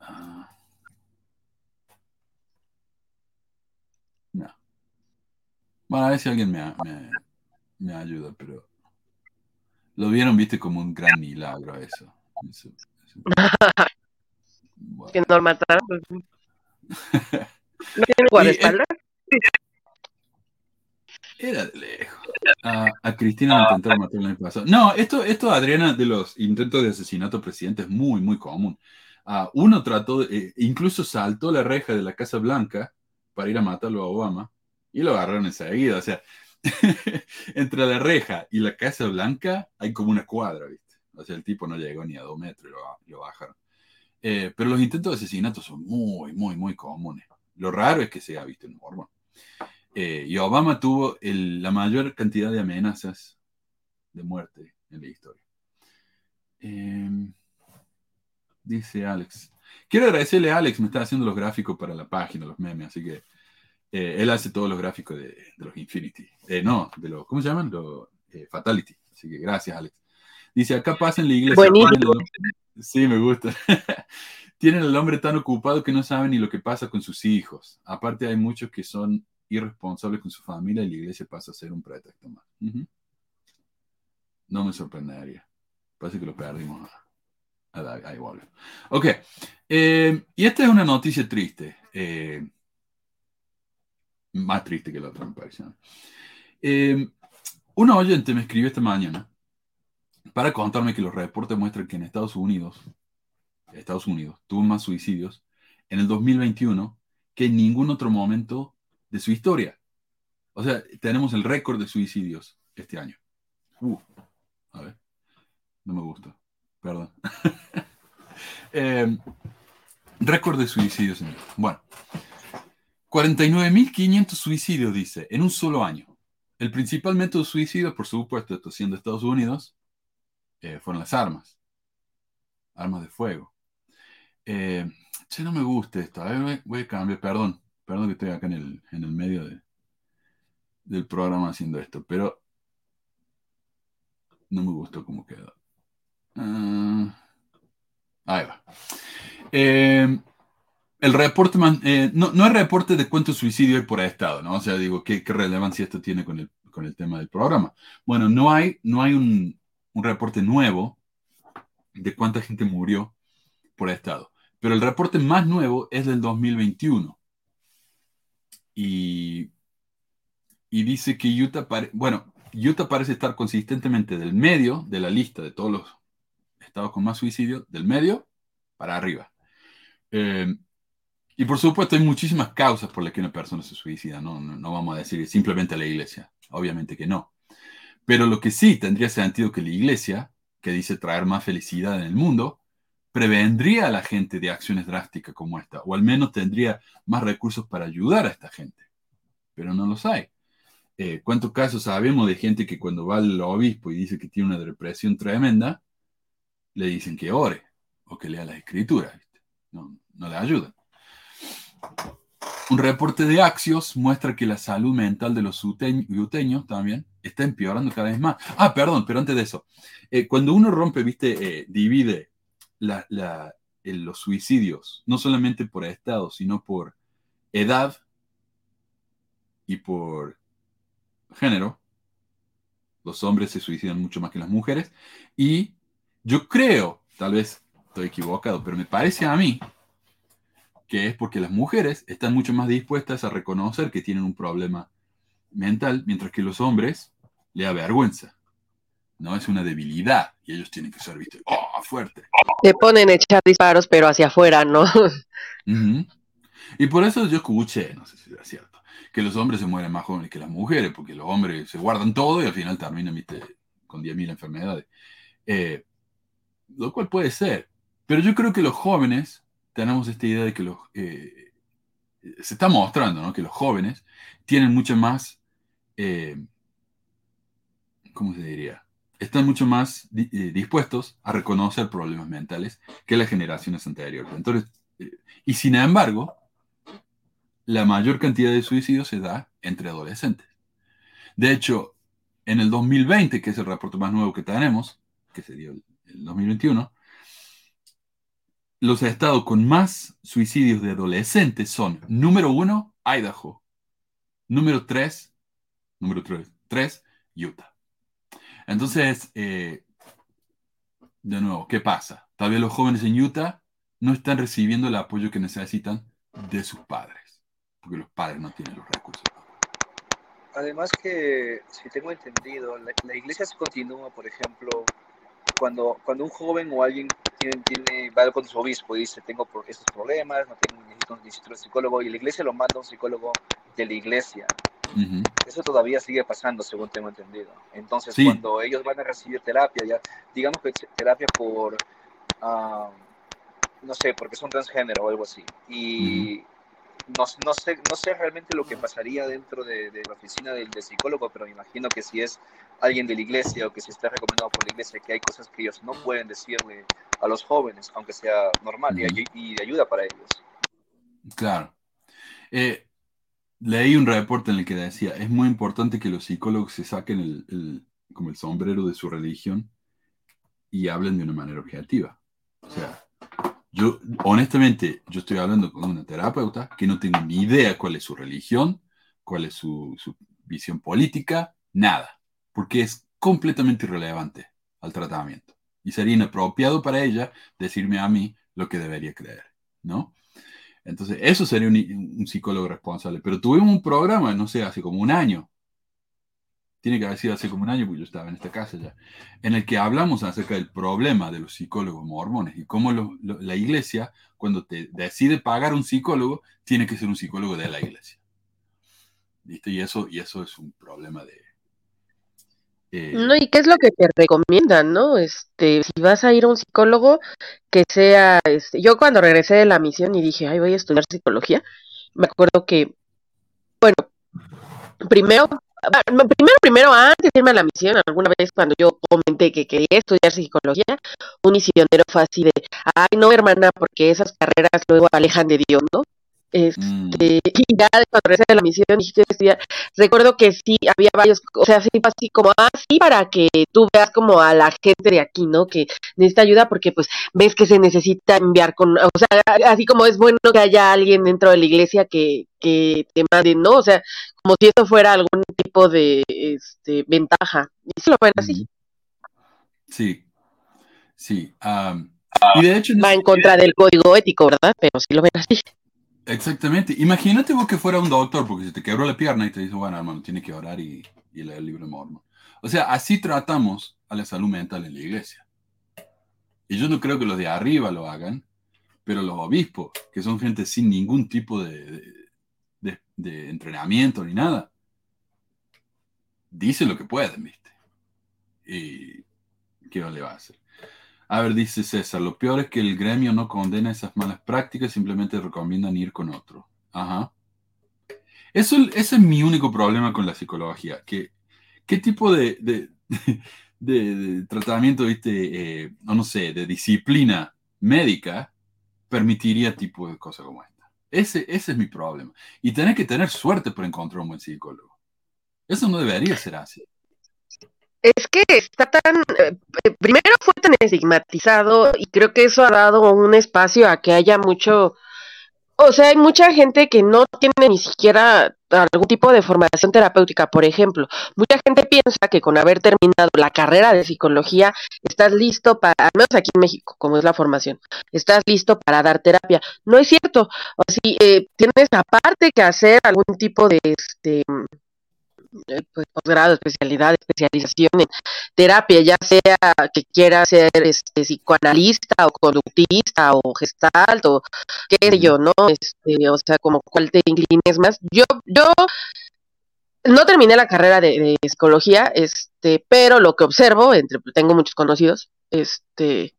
Ah. no. Bueno, a ver si alguien me, me, me ayuda, pero. Lo vieron, viste, como un gran milagro eso. Eso- eso. Bueno. <laughs> que no lo mataron. pues, ¿No <laughs> tiene guardaespaldas? <laughs> Era de lejos. A, a Cristina la intentaron matar el año pasado. No, esto, esto, Adriana, de los intentos de asesinato presidente es muy, muy común. Ah, uno trató, eh, incluso saltó la reja de la Casa Blanca para ir a matarlo a Obama y lo agarraron enseguida. O sea, <laughs> entre la reja y la Casa Blanca hay como una cuadra, ¿viste? O sea, el tipo no llegó ni a dos metros y lo, bajaron. Eh, pero los intentos de asesinato son muy, muy, muy comunes. Lo raro es que sea visto en Mormon. Eh, y Obama tuvo la mayor cantidad de amenazas de muerte en la historia. Eh, dice Alex. Quiero agradecerle a Alex, me está haciendo los gráficos para la página, los memes, así que eh, él hace todos los gráficos de, de los Infinity. Eh, no, de los, ¿cómo se llaman? Los eh, Fatality. Así que gracias, Alex. Dice, acá pasa en la iglesia. El- <laughs> Sí, me gusta. <laughs> Tienen al hombre tan ocupado que no saben ni lo que pasa con sus hijos. Aparte hay muchos que son irresponsables con su familia y la iglesia pasa a ser un pretexto más. No me sorprendería. Parece que lo perdimos. a- vuelve. Ok. Eh, y esta es una noticia triste. Eh, más triste que la. ¿no? Eh, una oyente me escribió esta mañana para contarme que los reportes muestran que en Estados Unidos, Estados Unidos tuvo más suicidios en el 2021 que en ningún otro momento de su historia. O sea, tenemos el récord de suicidios este año. Uh, a ver, no me gusta, perdón. <laughs> Eh, récord de suicidios. en- Bueno, 49.500 suicidios, dice, en un solo año. El principal método de suicidio, por supuesto, esto siendo Estados Unidos, eh, fueron las armas. Armas de fuego. Eh, che, no me gusta esto. A ver, voy, a cambiar, perdón. Perdón que estoy acá en el, en el medio de- del programa haciendo esto, pero no me gustó cómo quedó. Ah, ahí va. Eh, el reporte, eh, no, no hay reporte de cuántos suicidios hay por estado, ¿no? O sea, digo, ¿qué, relevancia esto tiene con el, con el tema del programa? Bueno, no hay, no hay un, un reporte nuevo de cuánta gente murió por estado. Pero el reporte más nuevo es del 2021. Y, y dice que Utah, bueno, Utah parece estar consistentemente del medio de la lista de todos los estados con más suicidios, del medio para arriba. Eh, y por supuesto hay muchísimas causas por las que una persona se suicida, ¿no? No, no vamos a decir simplemente la iglesia, obviamente que no. Pero lo que sí tendría sentido que la iglesia, que dice traer más felicidad en el mundo, prevendría a la gente de acciones drásticas como esta, o al menos tendría más recursos para ayudar a esta gente. Pero no los hay. Eh, ¿Cuántos casos sabemos de gente que cuando va al obispo y dice que tiene una depresión tremenda, le dicen que ore o que lea las escrituras? No, no le ayudan. Un reporte de Axios muestra que la salud mental de los uteños también está empeorando cada vez más. Ah, perdón, pero antes de eso, eh, cuando uno rompe, viste, eh, divide los suicidios, no solamente por estado, sino por edad y por género, los hombres se suicidan mucho más que las mujeres, y yo creo, tal vez estoy equivocado, pero me parece a mí que es porque las mujeres están mucho más dispuestas a reconocer que tienen un problema mental, mientras que los hombres le da vergüenza. No es una debilidad y ellos tienen que ser, viste, oh, fuerte. Te ponen a echar disparos, pero hacia afuera, ¿no? Y por eso yo escuché, no sé si es cierto, que los hombres se mueren más jóvenes que las mujeres, porque los hombres se guardan todo y al final terminan, viste, con 10.000 enfermedades. Eh, lo cual puede ser. Pero yo creo que los jóvenes tenemos esta idea de que los, eh, se está mostrando que los jóvenes tienen mucho más, eh, ¿cómo se diría? Están mucho más eh, dispuestos a reconocer problemas mentales que las generaciones anteriores. Entonces, y sin embargo, la mayor cantidad de suicidios se da entre adolescentes. De hecho, en el 2020, que es el reporte más nuevo que tenemos, que se dio el 2021, los estados con más suicidios de adolescentes son, número uno, Idaho. Número tres, número tres, tres, Utah. Entonces, eh, de nuevo, ¿qué pasa? Tal vez los jóvenes en Utah no están recibiendo el apoyo que necesitan de sus padres, porque los padres no tienen los recursos. Además que, si tengo entendido, la, la iglesia continúa, por ejemplo, cuando, cuando un joven o alguien tiene, tiene, va con su obispo y dice, tengo estos problemas, no tengo, necesito, necesito un psicólogo, y la iglesia lo manda a un psicólogo de la iglesia. Eso todavía sigue pasando, según tengo entendido. Entonces, cuando ellos van a recibir terapia, ya, digamos que terapia por, ah, no sé, porque son transgénero o algo así, y no, sé, no sé realmente lo que pasaría dentro de, la oficina del, psicólogo, pero me imagino que si es alguien de la iglesia o que si está recomendado por la iglesia, que hay cosas que ellos no pueden decirle a los jóvenes, aunque sea normal y, de ayuda para ellos. Claro. Eh, leí un reporte en el que decía, es muy importante que los psicólogos se saquen el, como el sombrero de su religión y hablen de una manera objetiva. O sea, yo, honestamente, yo estoy hablando con una terapeuta que no tengo ni idea cuál es su religión, cuál es su, visión política, nada, porque es completamente irrelevante al tratamiento. Y sería inapropiado para ella decirme a mí lo que debería creer, ¿no? Entonces, eso sería un, un psicólogo responsable. Pero tuvimos un programa, no sé, hace como un año, tiene que haber sido hace como un año, porque yo estaba en esta casa ya, en el que hablamos acerca del problema de los psicólogos mormones y cómo la iglesia, cuando te decide pagar un psicólogo, tiene que ser un psicólogo de la iglesia. ¿Viste? Y eso, y eso es un problema de... Eh, no, y qué es lo que te recomiendan, ¿no? Este, si vas a ir a un psicólogo, que sea, este, yo cuando regresé de la misión y dije, ay, voy a estudiar psicología, me acuerdo que, bueno, primero primero, primero, antes de irme a la misión, alguna vez cuando yo comenté que quería estudiar psicología, un misionero fue así de, ay, no, hermana, porque esas carreras luego alejan de Dios, ¿no? Este, mm. y ya cuando regresé de la misión dije estudiar, recuerdo que sí, había varios, o sea, sí, así como, así ah, para que tú veas como a la gente de aquí, ¿no? Que necesita ayuda porque pues ves que se necesita enviar con, o sea, así como es bueno que haya alguien dentro de la iglesia que, que te mande, ¿no? O sea, como si esto fuera algún tipo de este, ventaja. Y sí lo ven así. Sí, sí. y de hecho... Va en contra del código ético, ¿verdad? Pero sí lo ven así. Exactamente. Imagínate vos que fuera un doctor, porque se te quebró la pierna y te dice, bueno, hermano, tiene que orar y, leer el libro de Mormon. O sea, así tratamos a la salud mental en la iglesia. Y yo no creo que los de arriba lo hagan, pero los obispos, que son gente sin ningún tipo de, de, entrenamiento ni nada, dicen lo que pueden, ¿viste? Y ¿qué le va a hacer? A ver, dice César, lo peor es que el gremio no condena esas malas prácticas, simplemente recomiendan ir con otro. Ajá. Eso, ese es mi único problema con la psicología. Que, ¿Qué tipo de, de, <laughs> tratamiento, viste, eh, no, sé, de disciplina médica permitiría tipo de cosas como esta? Ese, ese es mi problema. Y tenés que tener suerte para encontrar un buen psicólogo. Eso no debería ser así. Es que está tan, eh, primero fue tan estigmatizado y creo que eso ha dado un espacio a que haya mucho, o sea, hay mucha gente que no tiene ni siquiera algún tipo de formación terapéutica, por ejemplo. Mucha gente piensa que con haber terminado la carrera de psicología estás listo para, al menos aquí en México, como es la formación, estás listo para dar terapia. No es cierto. O si eh, tienes aparte que hacer algún tipo de este pues, posgrado, especialidad, especialización en terapia, ya sea que quiera ser este, psicoanalista o conductista o gestalt o qué sé yo, ¿no? Este, o sea, como cuál te inclines más. Yo, yo no terminé la carrera de, de psicología, este, pero lo que observo, entre, tengo muchos conocidos, este,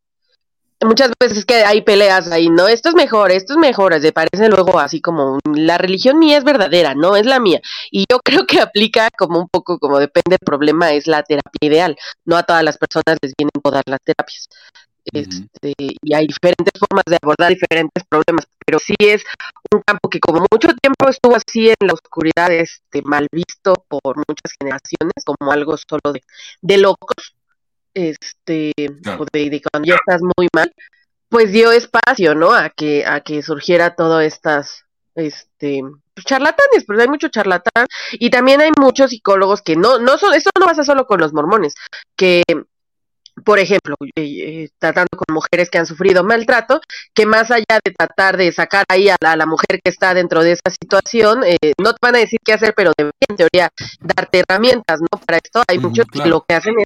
muchas veces que hay peleas ahí, ¿no? Esto es mejor, esto es mejor, se parece luego así como la religión mía es verdadera, no es la mía. Y yo <laughs> creo que aplica como un poco como depende del problema, es la terapia ideal. No a todas las personas les vienen todas las terapias. Este, y hay diferentes formas de abordar diferentes problemas, pero sí es un campo que como mucho tiempo estuvo así en la oscuridad, este, mal visto por muchas generaciones, como algo solo de, de locos, este, o de, cuando ya estás muy mal, pues dio espacio, ¿no? A que, a que surgiera todas estas, este, pues, charlatanes, pero hay mucho charlatán, y también hay muchos psicólogos que no, no son, esto no pasa solo con los mormones, que por ejemplo, eh, eh, tratando con mujeres que han sufrido maltrato, que más allá de tratar de sacar ahí a la, mujer que está dentro de esa situación, eh, no te van a decir qué hacer, pero deberían en teoría darte herramientas, ¿no? Para esto hay muchos que lo que hacen es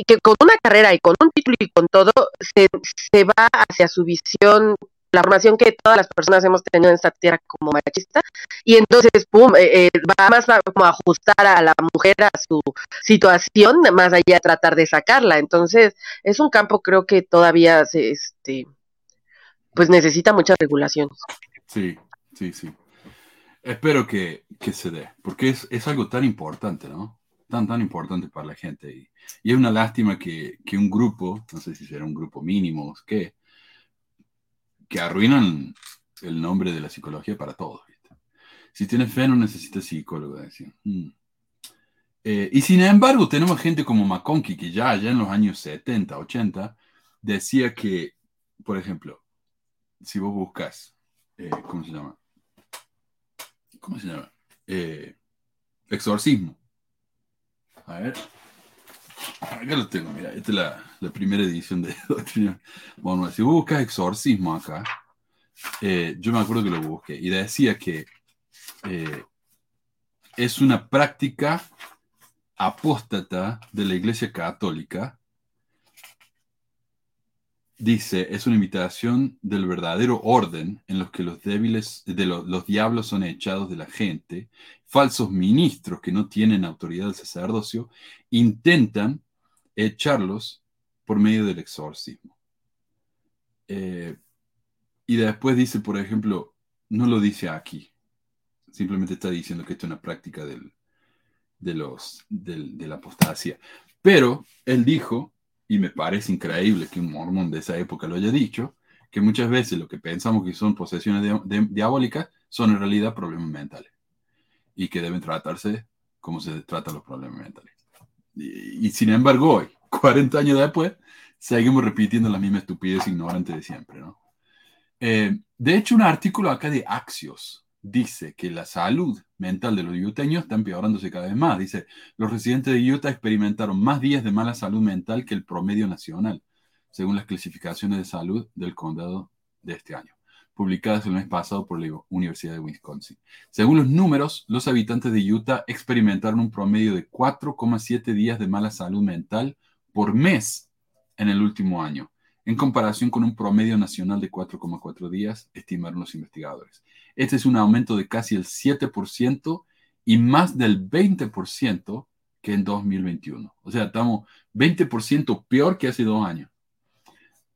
y que con una carrera y con un título y con todo se, se va hacia su visión la formación que todas las personas hemos tenido en esta tierra como machista y entonces pum eh, eh, va más a, como ajustar a la mujer a su situación más allá de tratar de sacarla. Entonces es un campo creo que todavía se este pues necesita muchas regulaciones. Sí sí sí. Espero que, que se dé porque es, es algo tan importante no tan, tan importante para la gente. Y, es una lástima que, que, un grupo, no sé si será un grupo mínimo, que, que arruinan el nombre de la psicología para todos. Si tienes fe, no necesitas psicólogo. Decir. Hmm. Eh, y sin embargo, tenemos gente como McConkie, que ya, ya en los años 70, 80, decía que, por ejemplo, si vos buscas, eh, ¿cómo se llama? ¿Cómo se llama? Eh, exorcismo. A ver. Acá lo tengo, mira. Esta es la, primera edición de <laughs> Doctrina. Bueno, si vos buscas exorcismo acá, eh, yo me acuerdo que lo busqué y decía que eh, es una práctica apóstata de la Iglesia Católica dice, es una invitación del verdadero orden en los que los débiles, de los diablos son echados de la gente, falsos ministros que no tienen autoridad del sacerdocio, intentan echarlos por medio del exorcismo. Eh, y después dice, por ejemplo, no lo dice aquí, simplemente está diciendo que esto es una práctica del, de, los, de la apostasía. Pero él dijo y me parece increíble que un mormón de esa época lo haya dicho, que muchas veces lo que pensamos que son posesiones diabólicas son en realidad problemas mentales y que deben tratarse como se tratan los problemas mentales. Y, sin embargo, hoy, <laughs> 40 años después, seguimos repitiendo la misma estupidez ignorante de siempre. ¿no? Eh, de hecho, un artículo acá de Axios dice que la salud mental de los yuteños está empeorándose cada vez más. Dice, los residentes de Utah experimentaron más días de mala salud mental que el promedio nacional, según las clasificaciones de salud del condado de este año, publicadas el mes pasado por la Universidad de Wisconsin. Según los números, los habitantes de Utah experimentaron un promedio de 4,7 días de mala salud mental por mes en el último año, en comparación con un promedio nacional de 4,4 días, estimaron los investigadores. Este es un aumento de casi el 7% y más del 20% que en 2021. O sea, estamos 20% peor que hace dos años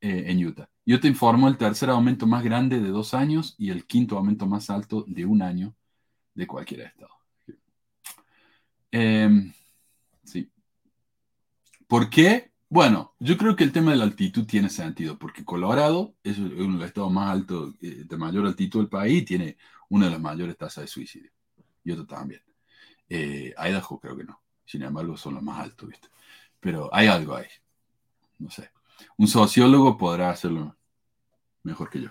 eh, en Utah. Yo te informo el tercer aumento más grande de dos años y el quinto aumento más alto de un año de cualquier estado. Em, sí. ¿Por qué? Bueno, yo creo que el tema de la altitud tiene sentido, porque Colorado es uno de los estados más altos, eh, de mayor altitud del país, tiene una de las mayores tasas de suicidio. Y otro también. Eh, Idaho creo que no. Sin embargo, son los más altos, ¿viste? Pero hay algo ahí. No sé. Un sociólogo podrá hacerlo mejor que yo.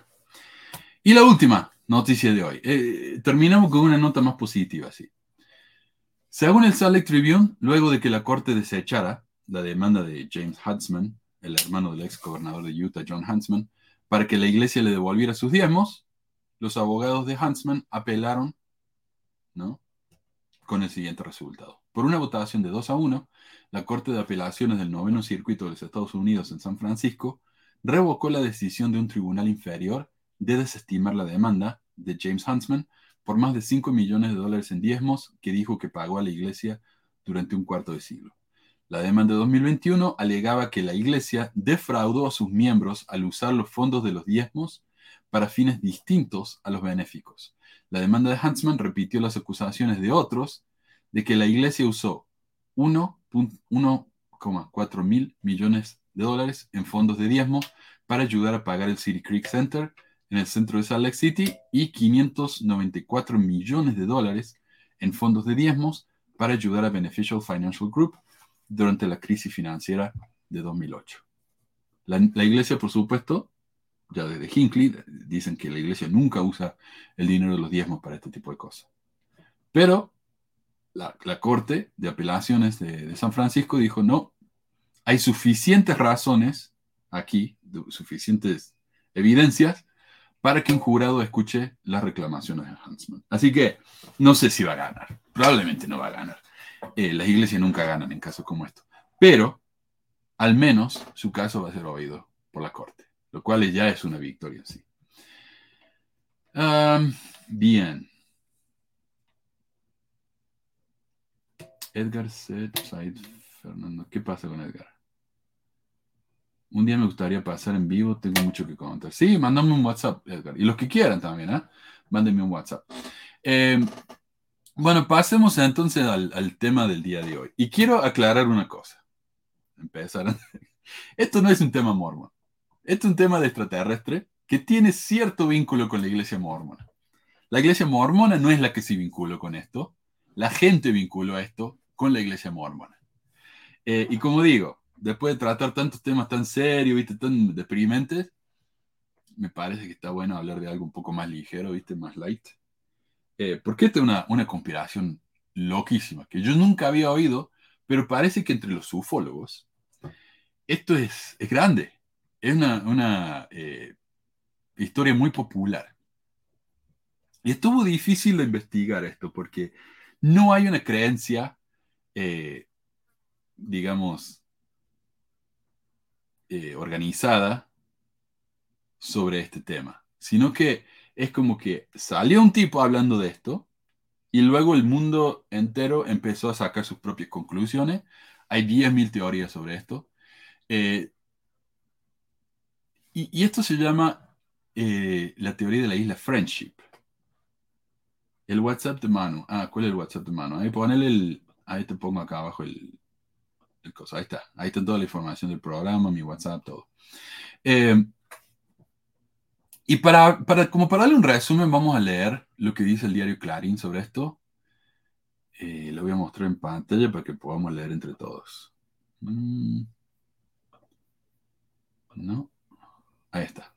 Y la última noticia de hoy. Eh, terminamos con una nota más positiva, sí. Según el Salt Lake Tribune, luego de que la corte desechara la demanda de James Huntsman, el hermano del ex gobernador de Utah, John Huntsman, para que la iglesia le devolviera sus diezmos, los abogados de Huntsman apelaron, ¿no? Con el siguiente resultado. Por una votación de 2 a 1, la Corte de Apelaciones del Noveno Circuito de los Estados Unidos en San Francisco revocó la decisión de un tribunal inferior de desestimar la demanda de James Huntsman por más de 5 millones de dólares en diezmos que dijo que pagó a la iglesia durante un cuarto de siglo. La demanda de 2021 alegaba que la Iglesia defraudó a sus miembros al usar los fondos de los diezmos para fines distintos a los benéficos. La demanda de Huntsman repitió las acusaciones de otros de que la Iglesia usó 1.4 mil millones de dólares en fondos de diezmos para ayudar a pagar el City Creek Center en el centro de Salt Lake City y 594 millones de dólares en fondos de diezmos para ayudar a Beneficial Financial Group durante la crisis financiera de 2008. La, iglesia, por supuesto, ya desde Hinckley, dicen que la iglesia nunca usa el dinero de los diezmos para este tipo de cosas. Pero la, Corte de Apelaciones de, San Francisco dijo, no, hay suficientes razones aquí, suficientes evidencias para que un jurado escuche las reclamaciones de Hansman. Así que no sé si va a ganar, probablemente no va a ganar. Eh, las iglesias nunca ganan en casos como esto. Pero al menos su caso va a ser oído por la corte, lo cual ya es una victoria sí. bien. Edgar Said, Fernando. ¿Qué pasa con Edgar? Un día me gustaría pasar en vivo, tengo mucho que contar. Sí, mándame un WhatsApp, Edgar. Y los que quieran también, ¿eh? Mándenme un WhatsApp. Eh, bueno, pasemos entonces al, tema del día de hoy. Y quiero aclarar una cosa. Empezar. <laughs> Esto no es un tema mormón. Esto es un tema de extraterrestre que tiene cierto vínculo con la iglesia mormona. La iglesia mormona no es la que se vinculó con esto. La gente vinculó esto con la iglesia mormona. Eh, y como digo, después de tratar tantos temas tan serios, ¿viste? tan deprimentes, me parece que está bueno hablar de algo un poco más ligero, ¿viste? más light. Eh, porque esta es una, una conspiración loquísima que yo nunca había oído, pero parece que entre los ufólogos esto es, es grande. Es una, una eh, historia muy popular. Y estuvo difícil de investigar esto porque no hay una creencia, eh, digamos, organizada sobre este tema, sino que es como que salió un tipo hablando de esto y luego el mundo entero empezó a sacar sus propias conclusiones. Hay 10.000 teorías sobre esto. Eh, y, esto se llama eh, la teoría de la isla Friendship. El WhatsApp de mano. Ah, ¿cuál es el WhatsApp de mano? Ahí ponele el. Ahí te pongo acá abajo el, el cosa. Ahí está. Ahí está toda la información del programa, mi WhatsApp, todo. Eh, y para, para, como para darle un resumen, vamos a leer lo que dice el diario Clarín sobre esto. Eh, lo voy a mostrar en pantalla para que podamos leer entre todos. Mm. No. Ahí está.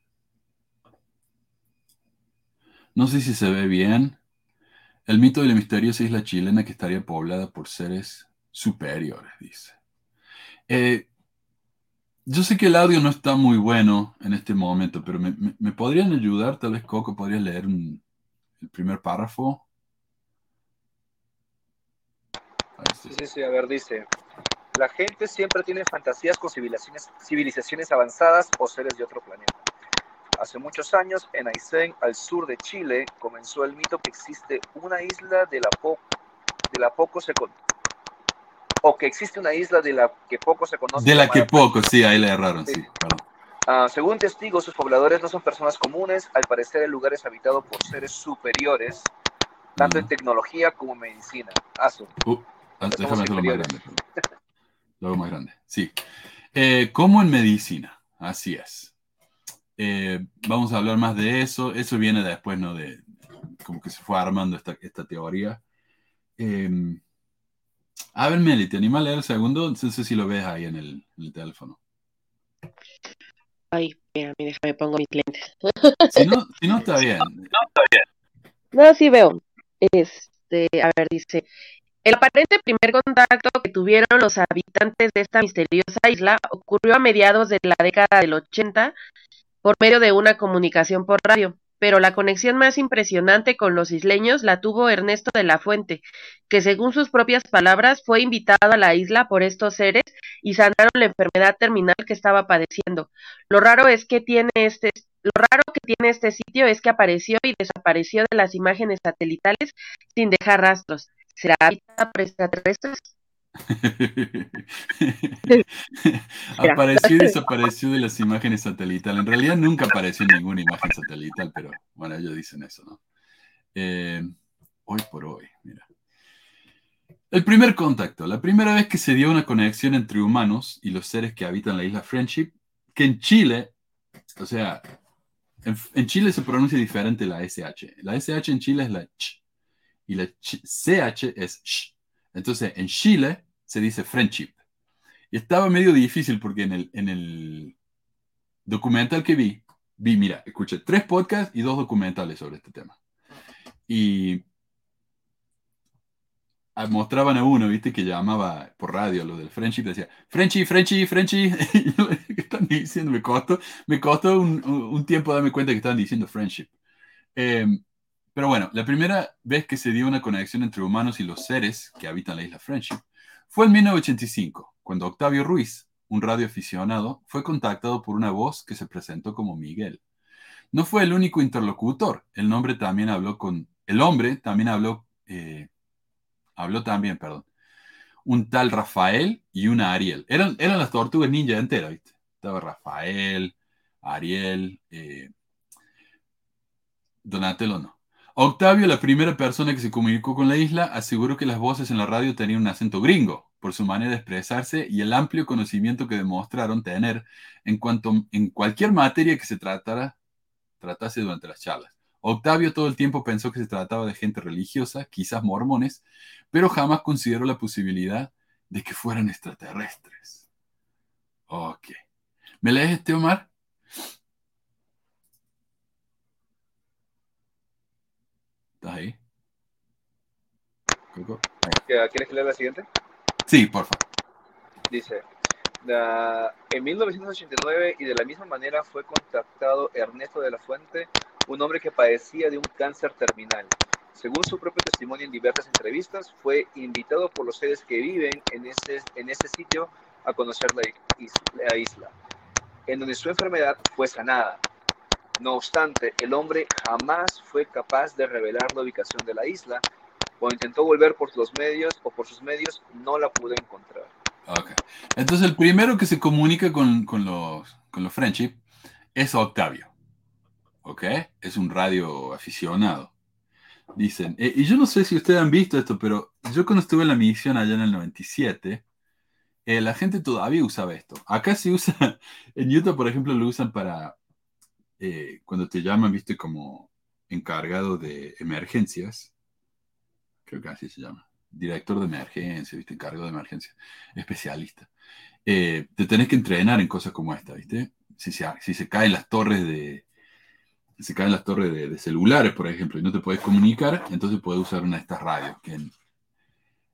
No sé si se ve bien. El mito de la misteriosa isla chilena que estaría poblada por seres superiores, dice. Eh, yo sé que el audio no está muy bueno en este momento, pero ¿me, podrían ayudar? Tal vez Coco podría leer el primer párrafo. Sí, sí, sí, a ver, dice, la gente siempre tiene fantasías con civilizaciones, civilizaciones avanzadas o seres de otro planeta. Hace muchos años, en Aysén, al sur de Chile, comenzó el mito que existe una isla de la, de la poco se, o que existe una isla de la que poco se conoce. De la que poco, sí, ahí le erraron, sí. Ah, según testigos, sus pobladores no son personas comunes, al parecer el lugar es habitado por seres superiores, tanto en tecnología como en medicina. Uh, déjame hacerlo más grande. Luego más grande, sí. Eh, como en medicina, así es. Eh, vamos a hablar más de eso. Eso viene después, ¿no? De como que se fue armando esta, esta teoría. Eh, a ver, Meli, ¿te anima a leer el segundo? No sé si lo ves ahí en el, en el teléfono. Ay, mira, déjame pongo mis lentes. Si no, si no está bien. No, sí veo. Este, a ver, dice, el aparente primer contacto que tuvieron los habitantes de esta misteriosa isla ocurrió a mediados de la década del 80 por medio de una comunicación por radio, pero la conexión más impresionante con los isleños la tuvo Ernesto de la Fuente, que según sus propias palabras fue invitado a la isla por estos seres y sanaron la enfermedad terminal que estaba padeciendo. Lo raro es que tiene este lo raro que tiene este sitio es que apareció y desapareció de las imágenes satelitales sin dejar rastros. ¿Será habitada por extraterrestres? <laughs> apareció y desapareció de las imágenes satelitales. En realidad nunca apareció ninguna imagen satelital, pero bueno, ellos dicen eso, ¿no? Eh, hoy por hoy, mira. El primer contacto, la primera vez que se dio una conexión entre humanos y los seres que habitan la isla Friendship, que en Chile, o sea, en, en Chile se pronuncia diferente la SH. La SH en Chile es la ch y la CH es sh. Entonces, en Chile se dice friendship. Y estaba medio difícil porque en el, en el documental que vi, vi, mira, escuché tres podcasts y dos documentales sobre este tema. Y mostraban a uno, viste, que llamaba por radio lo del friendship, decía, Frenchy, Frenchy, Frenchy. <laughs> ¿Qué están diciendo? Me costó, me costó un, un, tiempo darme cuenta que estaban diciendo friendship. Eh, pero bueno, la primera vez que se dio una conexión entre humanos y los seres que habitan la isla Friendship fue en 1985, cuando Octavio Ruiz, un radioaficionado, fue contactado por una voz que se presentó como Miguel. No fue el único interlocutor, el nombre también habló con, el hombre también habló, eh, habló también, perdón, un tal Rafael y una Ariel. Eran, eran las tortugas ninja enteras, ¿viste? Estaba Rafael, Ariel, eh, Donatello no. Octavio, la primera persona que se comunicó con la isla, aseguró que las voces en la radio tenían un acento gringo por su manera de expresarse y el amplio conocimiento que demostraron tener en cuanto en cualquier materia que se tratara, tratase durante las charlas. Octavio todo el tiempo pensó que se trataba de gente religiosa, quizás mormones, pero jamás consideró la posibilidad de que fueran extraterrestres. Ok. ¿Me lees este, Omar? ¿Estás ahí? ¿Quieres que lea la siguiente? Sí, por favor. Dice, uh, en 1989 y de la misma manera fue contactado Ernesto de la Fuente, un hombre que padecía de un cáncer terminal. Según su propio testimonio en diversas entrevistas, fue invitado por los seres que viven en ese, en ese sitio a conocer la isla, la isla, en donde su enfermedad fue sanada. No obstante, el hombre jamás fue capaz de revelar la ubicación de la isla. Cuando intentó volver por los medios o por sus medios, no la pudo encontrar. Ok. Entonces, el primero que se comunica con, con los, con los Friendship es Octavio. ¿Ok? Es un radio aficionado. Dicen, eh, y yo no sé si ustedes han visto esto, pero yo cuando estuve en la misión allá en el 97, eh, la gente todavía usaba esto. Acá se usa, <laughs> en Utah, por ejemplo, lo usan para, eh, cuando te llaman, viste, como encargado de emergencias, creo que así se llama, director de emergencia, viste, encargado de emergencia, especialista. Eh, te tenés que entrenar en cosas como esta, viste. Si se, caen las torres de, se caen las torres de, celulares, por ejemplo, y no te puedes comunicar, entonces puedes usar una de estas radios, que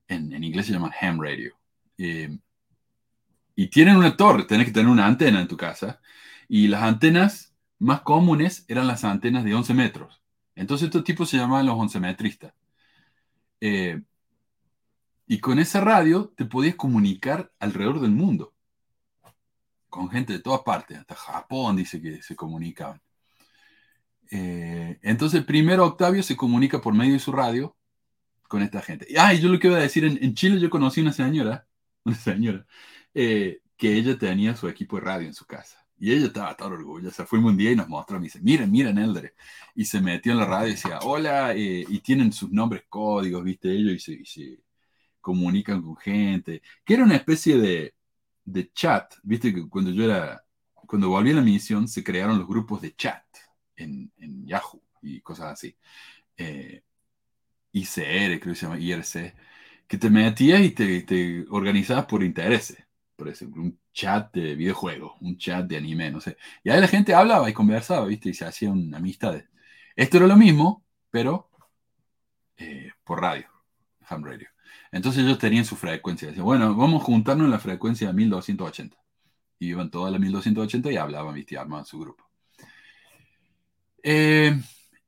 en, inglés se llaman ham radio. Eh, y tienen una torre, tenés que tener una antena en tu casa, y las antenas más comunes eran las antenas de 11 metros. Entonces estos tipos se llamaban los 11 metristas. Eh, y con esa radio te podías comunicar alrededor del mundo. Con gente de todas partes, hasta Japón dice que se comunicaban. Eh, entonces primero Octavio se comunica por medio de su radio con esta gente. Ah, y yo lo que iba a decir, en, Chile yo conocí una señora, <laughs> una señora, eh, que ella tenía su equipo de radio en su casa. Y ella estaba tan orgullosa. Fuimos un día y nos mostró, me dice, miren, miren, Eldre. Y se metió en la radio y decía, hola, eh", y tienen sus nombres códigos, viste, ellos, y se, comunican con gente. Que era una especie de, de chat, viste que cuando yo era, cuando volví a la misión, se crearon los grupos de chat en, en Yahoo y cosas así. Eh, ICR, creo que se llama IRC, que te metías y te, te organizabas por intereses. Por ejemplo, un chat de videojuegos, un chat de anime, no sé. Y ahí la gente hablaba y conversaba, ¿viste? Y se hacían amistades. Esto era lo mismo, pero eh, por radio, ham radio. Entonces ellos tenían su frecuencia. Decían, bueno, vamos a juntarnos en la frecuencia de 1280. Y iban todas las 1280 y hablaban, ¿viste? Y armaban su grupo. Eh,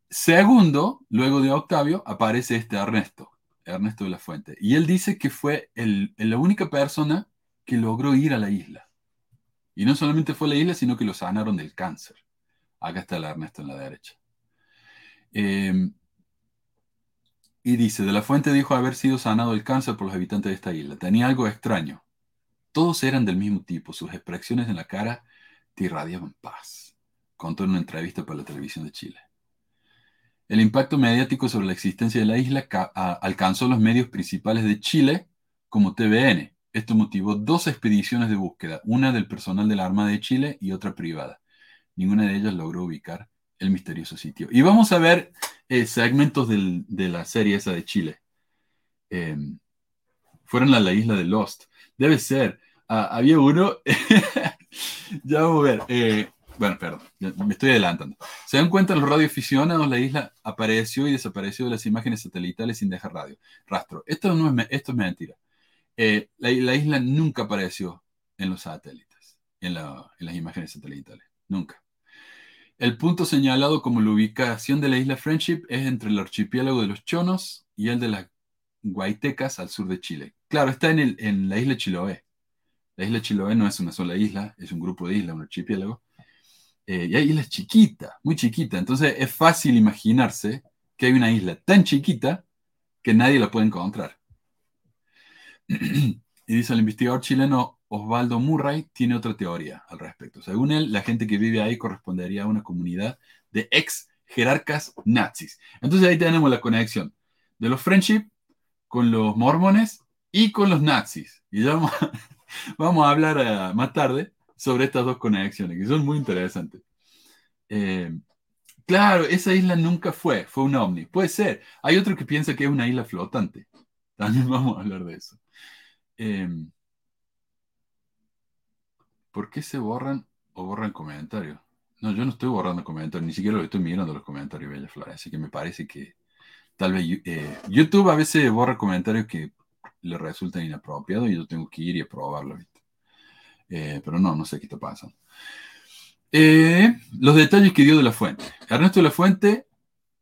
segundo, luego de Octavio, aparece este Ernesto, Ernesto de la Fuente. Y él dice que fue el, la única persona que logró ir a la isla. Y no solamente fue a la isla, sino que lo sanaron del cáncer. Acá está el Ernesto en la derecha. Eh, y dice, de la fuente dijo haber sido sanado el cáncer por los habitantes de esta isla. Tenía algo extraño. Todos eran del mismo tipo. Sus expresiones en la cara te irradiaban paz. Contó en una entrevista para la televisión de Chile. El impacto mediático sobre la existencia de la isla alcanzó los medios principales de Chile como TVN. Esto motivó dos expediciones de búsqueda, una del personal de la Armada de Chile y otra privada. Ninguna de ellas logró ubicar el misterioso sitio. Y vamos a ver eh, segmentos de la serie esa de Chile. Em, fueron a la isla de Lost. Debe ser. Ah, había uno. <laughs> ya vamos a ver. Eh, bueno, perdón, me estoy adelantando. Se dan cuenta los radioaficionados, la isla apareció y desapareció de las imágenes satelitales sin dejar radio. Rastro. Esto, no es, esto es mentira. Eh, la, isla nunca apareció en los satélites, en las imágenes satelitales. Nunca. El punto señalado como la ubicación de la isla Friendship es entre el archipiélago de los Chonos y el de las Guaitecas al sur de Chile. Claro, está en, la isla Chiloé. La isla Chiloé no es una sola isla, es un grupo de islas, un archipiélago. Eh, y hay islas chiquitas, muy chiquita. Entonces es fácil imaginarse que hay una isla tan chiquita que nadie la puede encontrar. <clears throat> y dice el investigador chileno Osvaldo Murray tiene otra teoría al respecto. Según él, la gente que vive ahí correspondería a una comunidad de ex jerarcas nazis. Entonces ahí tenemos la conexión de los friendship con los mormones y con los nazis. Y ya vamos, a <laughs> hablar eh, más tarde sobre estas dos conexiones, que son muy interesantes. Eh, claro, esa isla nunca fue, fue un ovni. Puede ser. Hay otro que piensa que es una isla flotante. También <laughs> vamos a hablar de eso. Eh, ¿Por qué se borran o borran comentarios? No, yo no estoy borrando comentarios, ni siquiera lo estoy mirando los comentarios, Bella Flores. Así que me parece que tal vez eh, YouTube a veces borra comentarios que le resultan inapropiados y yo tengo que ir y probarlo. Eh, pero no, no sé qué está pasando. Eh, los detalles que dio de la fuente. Ernesto de la Fuente,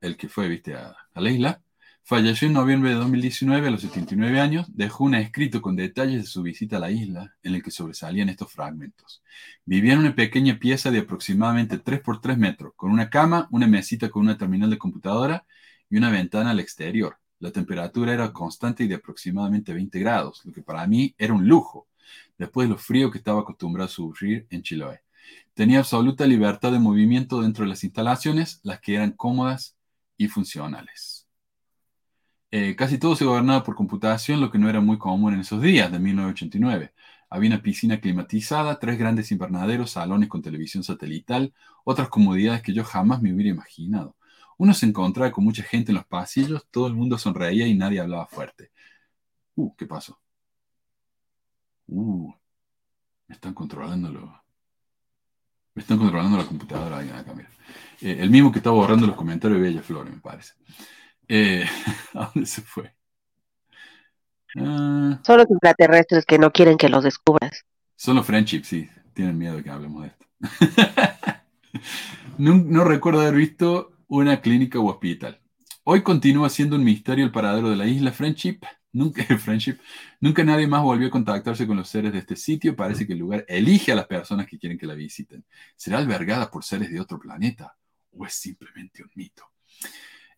el que fue, viste, a la isla, Falleció en noviembre de 2019 a los 79 años. Dejó un escrito con detalles de su visita a la isla en el que sobresalían estos fragmentos. Vivía en una pequeña pieza de aproximadamente 3 por 3 metros, con una cama, una mesita con una terminal de computadora y una ventana al exterior. La temperatura era constante y de aproximadamente 20 grados, lo que para mí era un lujo, después de lo frío que estaba acostumbrado a sufrir en Chiloé. Tenía absoluta libertad de movimiento dentro de las instalaciones, las que eran cómodas y funcionales. Eh, casi todo se gobernaba por computación, lo que no era muy común en esos días de 1989. Había una piscina climatizada, tres grandes invernaderos, salones con televisión satelital, otras comodidades que yo jamás me hubiera imaginado. Uno se encontraba con mucha gente en los pasillos, todo el mundo sonreía y nadie hablaba fuerte. Uh, ¿qué pasó? Uh, me están controlando Me están controlando la computadora. acá, mira. Eh, el mismo que estaba borrando los comentarios de Bella Flores, me parece. Eh, <laughs> ¿A dónde se fue? Ah. son los extraterrestres que no quieren que los descubras. Son los friendships, sí. Tienen miedo de que hablemos de esto. <laughs> no, recuerdo haber visto una clínica o hospital. Hoy continúa siendo un misterio el paradero de la isla Friendship. Nunca, <laughs> Friendship. Nunca nadie más volvió a contactarse con los seres de este sitio. Parece que el lugar elige a las personas que quieren que la visiten. ¿Será albergada por seres de otro planeta? ¿O es simplemente un mito?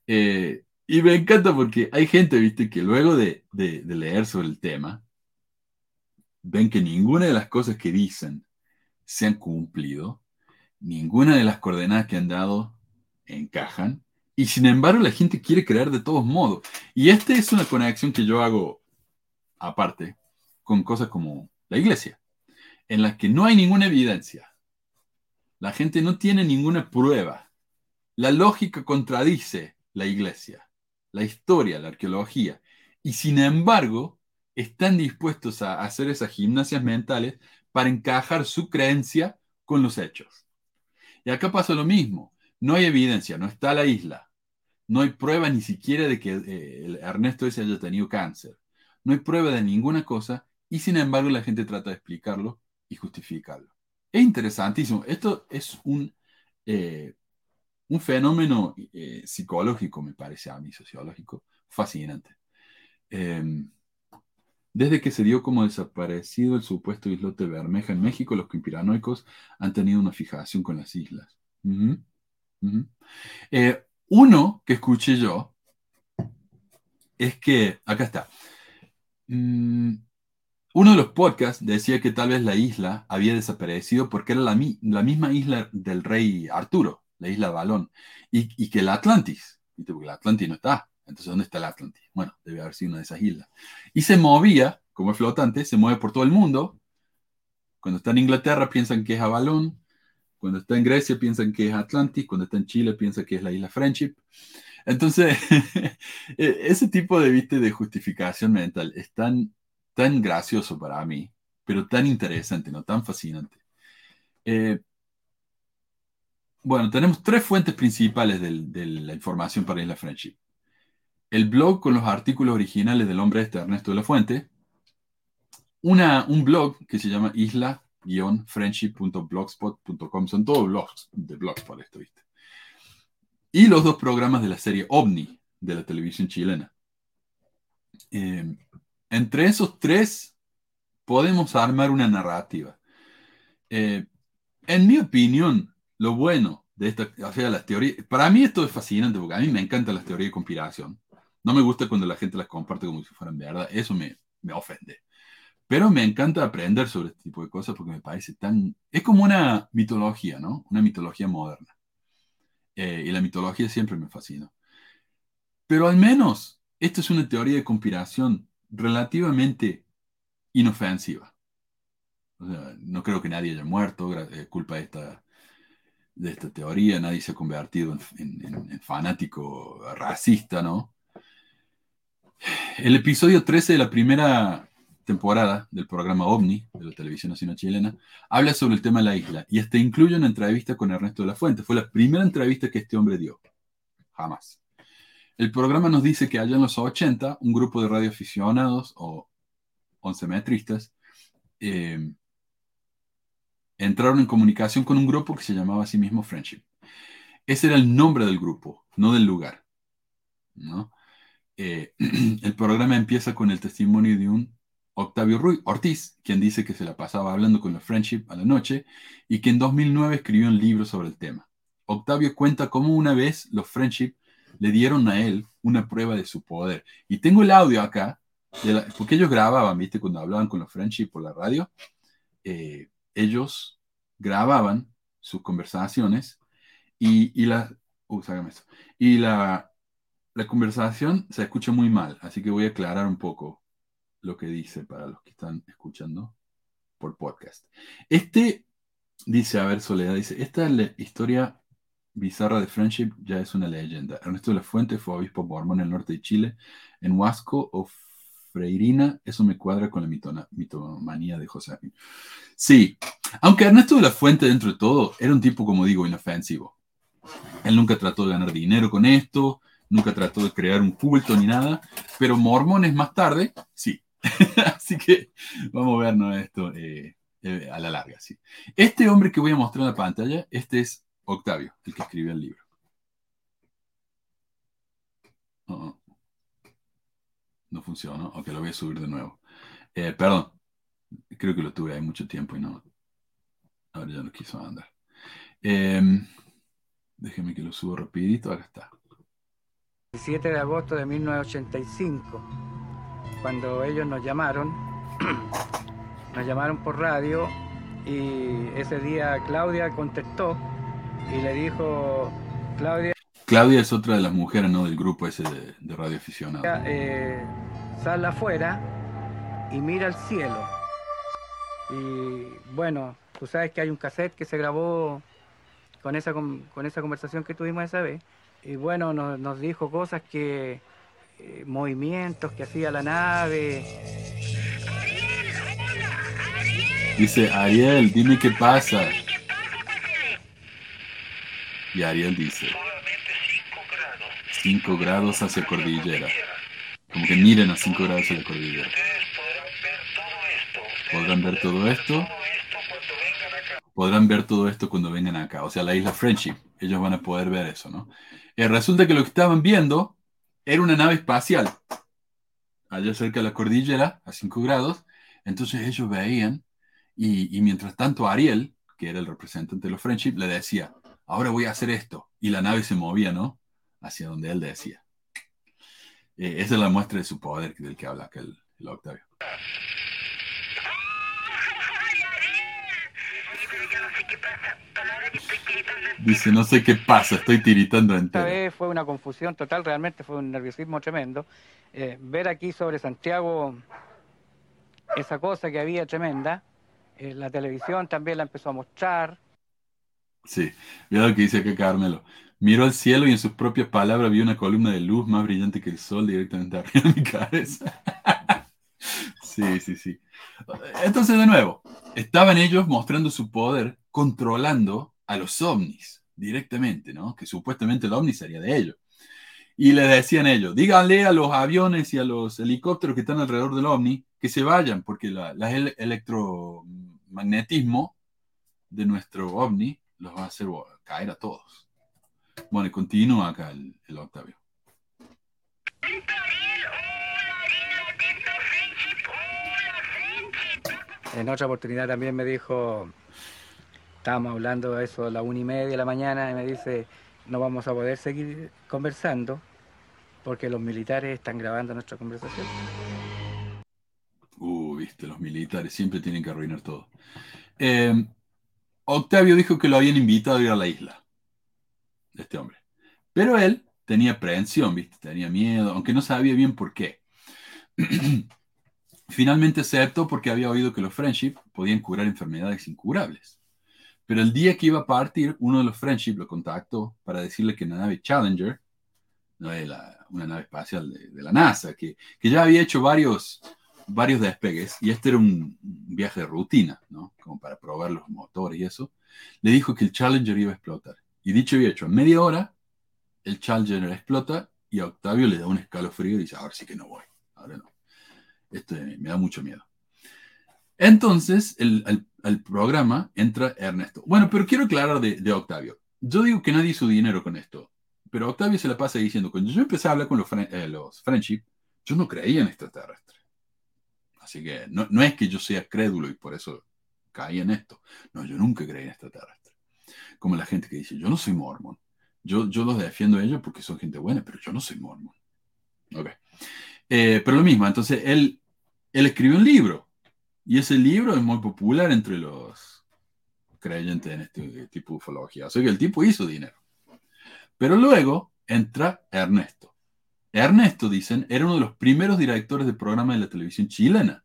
Eh, y me encanta porque hay gente, viste, que luego de, leer sobre el tema, ven que ninguna de las cosas que dicen se han cumplido, ninguna de las coordenadas que han dado encajan, y sin embargo la gente quiere creer de todos modos. Y esta es una conexión que yo hago aparte con cosas como la iglesia. en las que no hay ninguna evidencia. La gente no tiene ninguna prueba. La lógica contradice la iglesia, la historia, la arqueología. Y sin embargo, están dispuestos a hacer esas gimnasias mentales para encajar su creencia con los hechos. Y acá pasa lo mismo. No hay evidencia, no está la isla. No hay prueba ni siquiera de que eh, Ernesto ese haya tenido cáncer. No hay prueba de ninguna cosa y sin embargo la gente trata de explicarlo y justificarlo. Es interesantísimo. Esto es un, eh, un fenómeno eh, psicológico, me parece a mí, sociológico, fascinante. Em, desde que se dio como desaparecido el supuesto islote Bermeja en México, los conspiranoicos han tenido una fijación con las islas. Eh, uno que escuché yo es que, acá está, mm, uno de los podcasts decía que tal vez la isla había desaparecido porque era la misma isla del rey Arturo, la isla Balón, y, y que el Atlantis, porque el Atlantis no está. Entonces, ¿dónde está el Atlantis? Bueno, debe haber sido una de esas islas. Y se movía, como flotante, se mueve por todo el mundo. Cuando está en Inglaterra piensan que es Avalon. Cuando está en Grecia piensan que es Atlantis. Cuando está en Chile piensan que es la isla Friendship. Entonces, <laughs> e, ese tipo de, ¿viste? de justificación mental es tan, tan gracioso para mí, pero tan interesante, ¿no? Tan fascinante. Eh, bueno, tenemos tres fuentes principales de la información para Isla Friendship el blog con los artículos originales del hombre este, Ernesto de la Fuente, una, un blog que se llama isla-friendship.blogspot.com, son todos blogs de blogs para esto, ¿viste? Y los dos programas de la serie OVNI de la televisión chilena. Eh, entre esos tres podemos armar una narrativa. Eh, en mi opinión, lo bueno de esta, o sea, las teorías, para mí esto es fascinante porque a mí me encantan las teorías de conspiración. No me gusta cuando la gente las comparte como si fueran verdad, eso me, me ofende. Pero me encanta aprender sobre este tipo de cosas porque me parece tan... Es como una mitología, ¿no? Una mitología moderna. Eh, y la mitología siempre me fascina. Pero al menos, esto es una teoría de conspiración relativamente inofensiva. O sea, no creo que nadie haya muerto eh, culpa de esta, de esta teoría, nadie se ha convertido en fanático racista, ¿no? El episodio 13 de la primera temporada del programa OVNI de la televisión nacional chilena habla sobre el tema de la isla y este incluye una entrevista con Ernesto de la Fuente. Fue la primera entrevista que este hombre dio. Jamás. El programa nos dice que allá en los 80, un grupo de radioaficionados o oncemetristas eh, entraron en comunicación con un grupo que se llamaba a sí mismo Friendship. Ese era el nombre del grupo, no del lugar. ¿no? Eh, <clears throat> el programa empieza con el testimonio de un Octavio Ruiz, Ortiz, quien dice que se la pasaba hablando con la Friendship a la noche y que en 2009 escribió un libro sobre el tema. Octavio cuenta cómo una vez los Friendship le dieron a él una prueba de su poder. Y tengo el audio acá, porque ellos grababan, ¿viste? Cuando hablaban con los Friendship por la radio, eh, ellos grababan sus conversaciones y, y la... Uh, y la, conversación se escucha muy mal, así que voy a aclarar un poco lo que dice para los que están escuchando por podcast. Este dice, a ver, Soledad, dice, esta historia bizarra de Friendship ya es una leyenda. Ernesto de la Fuente fue obispo mormón en el norte de Chile, en Huasco o Freirina, eso me cuadra con la mitomanía de José. Sí, aunque Ernesto de la Fuente, dentro de todo, era un tipo, como digo, inofensivo. Él nunca trató de ganar dinero con esto, nunca trató de crear un culto ni nada, pero mormones más tarde, sí. <laughs> Así que vamos a vernos esto eh, eh, a la larga. Sí. Este hombre que voy a mostrar en la pantalla, este es Octavio, el que escribió el libro. Oh, oh. No funciona, ok, lo voy a subir de nuevo. Eh, perdón, creo que lo tuve ahí mucho tiempo y no, ahora ya no quiso andar. Em, déjeme que lo subo rapidito, acá está. 7 de agosto de 1985, cuando ellos nos llamaron, <clears throat> nos llamaron por radio y ese día Claudia contestó y le dijo, Claudia... Claudia es otra de las mujeres ¿no? del grupo ese de, de radio Eh, sal afuera y mira al cielo. Y bueno, tú sabes que hay un cassette que se grabó con esa, con, esa conversación que tuvimos esa vez. Y bueno, nos, nos dijo cosas que, eh, movimientos que hacía la nave. Dice, Ariel, dime qué pasa. Y Ariel dice, 5 grados hacia cordillera. Como que miren a 5 grados hacia la cordillera. Podrán ver todo esto. Podrán ver todo esto cuando vengan acá. O sea, la isla Friendship. Ellos van a poder ver eso, ¿no? Y resulta que lo que estaban viendo era una nave espacial. Allá cerca de la cordillera, a 5 grados. Entonces ellos veían. Y, y mientras tanto Ariel, que era el representante de los Friendship, le decía, ahora voy a hacer esto. Y la nave se movía, ¿no? Hacia donde él decía. Eh, esa es la muestra de su poder del que habla aquel, el Octavio. Dice, no sé qué pasa, estoy tiritando entero. Esta vez fue una confusión total, realmente fue un nerviosismo tremendo. Eh, ver aquí sobre Santiago esa cosa que había tremenda, eh, la televisión también la empezó a mostrar. Sí, mira lo que dice acá Carmelo. Miró al cielo y en sus propias palabras vio una columna de luz más brillante que el sol directamente <laughs> arriba de mi cabeza. sí, sí, sí. Entonces, de nuevo, estaban ellos mostrando su poder, controlando a los ovnis directamente, ¿no? Que supuestamente el ovni sería de ellos. Y le decían ellos, díganle a los aviones y a los helicópteros que están alrededor del ovni que se vayan, porque el electromagnetismo de nuestro ovni los va a hacer caer a todos. Bueno, y continúa acá el, el Octavio. En otra oportunidad también me dijo, estábamos hablando de eso a la una y media de la mañana, y me dice, no vamos a poder seguir conversando porque los militares están grabando nuestra conversación. Uh, viste, los militares siempre tienen que arruinar todo. Eh, Octavio dijo que lo habían invitado a ir a la isla, este hombre. Pero él tenía aprehensión, ¿viste? tenía miedo, aunque no sabía bien por qué. <clears throat> Finalmente aceptó porque había oído que los Friendship podían curar enfermedades incurables. Pero el día que iba a partir, uno de los Friendship lo contactó para decirle que la nave Challenger, una nave espacial de, la NASA, que, que, ya había hecho varios, varios despegues, y este era un, viaje de rutina, ¿no? Como para probar los motores y eso, le dijo que el Challenger iba a explotar. Y dicho y hecho, en media hora, el Challenger explota y a Octavio le da un escalofrío y dice, ahora sí que no voy, ahora no. Esto me da mucho miedo. Entonces, el, programa entra Ernesto. Bueno, pero quiero aclarar de, Octavio. Yo digo que nadie hizo dinero con esto, pero Octavio se la pasa diciendo, cuando yo empecé a hablar con los, eh, Friendship, yo no creía en extraterrestres. Así que no, no, es que yo sea crédulo y por eso caí en esto. No, yo nunca creí en extraterrestres. Como la gente que dice, yo no soy mormón. Yo, yo los defiendo a ellos porque son gente buena, pero yo no soy mormón. Ok. Eh, pero lo mismo, entonces él, él escribió un libro y ese libro es muy popular entre los creyentes en este tipo de ufología. O sea que el tipo hizo dinero. Pero luego entra Ernesto. Ernesto, dicen, era uno de los primeros directores de programa de la televisión chilena.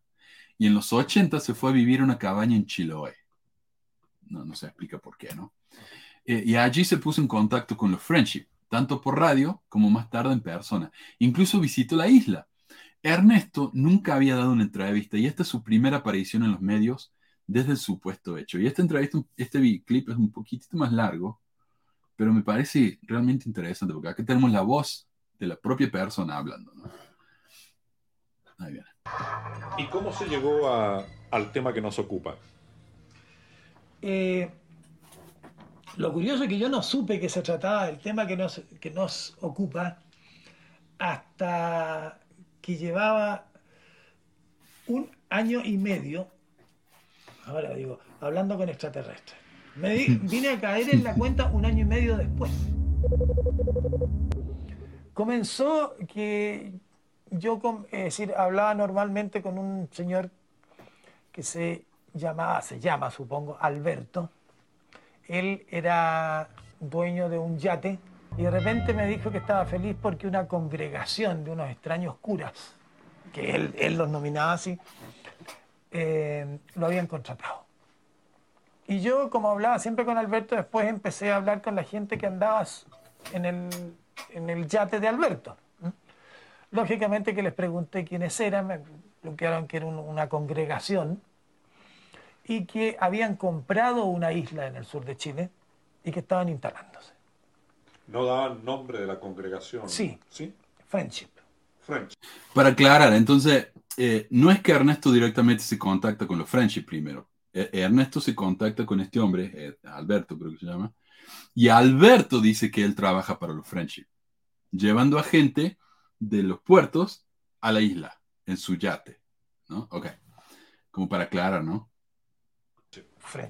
Y en los 80 se fue a vivir a una cabaña en Chiloé. No, no se explica por qué, ¿no? Eh, y allí se puso en contacto con los Friendship, tanto por radio como más tarde en persona. Incluso visitó la isla. Ernesto nunca había dado una entrevista y esta es su primera aparición en los medios desde el supuesto hecho. Y esta entrevista, este clip es un poquitito más largo, pero me parece realmente interesante porque aquí tenemos la voz de la propia persona hablando. Ahí viene. ¿Y cómo se llegó al tema que nos ocupa? Eh, lo curioso es que yo no supe que se trataba del tema que nos, que nos ocupa hasta que llevaba un año y medio, ahora digo, hablando con extraterrestres. Me <laughs> vine a caer en la cuenta un año y medio después comenzó que yo, es decir, hablaba normalmente con un señor que se llamaba, se llama, supongo, Alberto. Él era dueño de un yate y de repente me dijo que estaba feliz porque una congregación de unos extraños curas, que él, él los nominaba así, eh, lo habían contratado. Y yo, como hablaba siempre con Alberto, después empecé a hablar con la gente que andaba en el, en el yate de Alberto. Lógicamente que les pregunté quiénes eran, me bloquearon que era una congregación y que habían comprado una isla en el sur de Chile y que estaban instalándose. ¿No daban nombre de la congregación? Sí. ¿Sí? Friendship. Friendship. Para aclarar, entonces, eh, no es que Ernesto directamente se contacta con los Friendship primero. E-, Ernesto se contacta con este hombre, eh, Alberto creo que se llama, y Alberto dice que él trabaja para los Friendship, llevando a gente de los puertos a la isla, en su yate. ¿No? Ok. Como para aclarar, ¿no?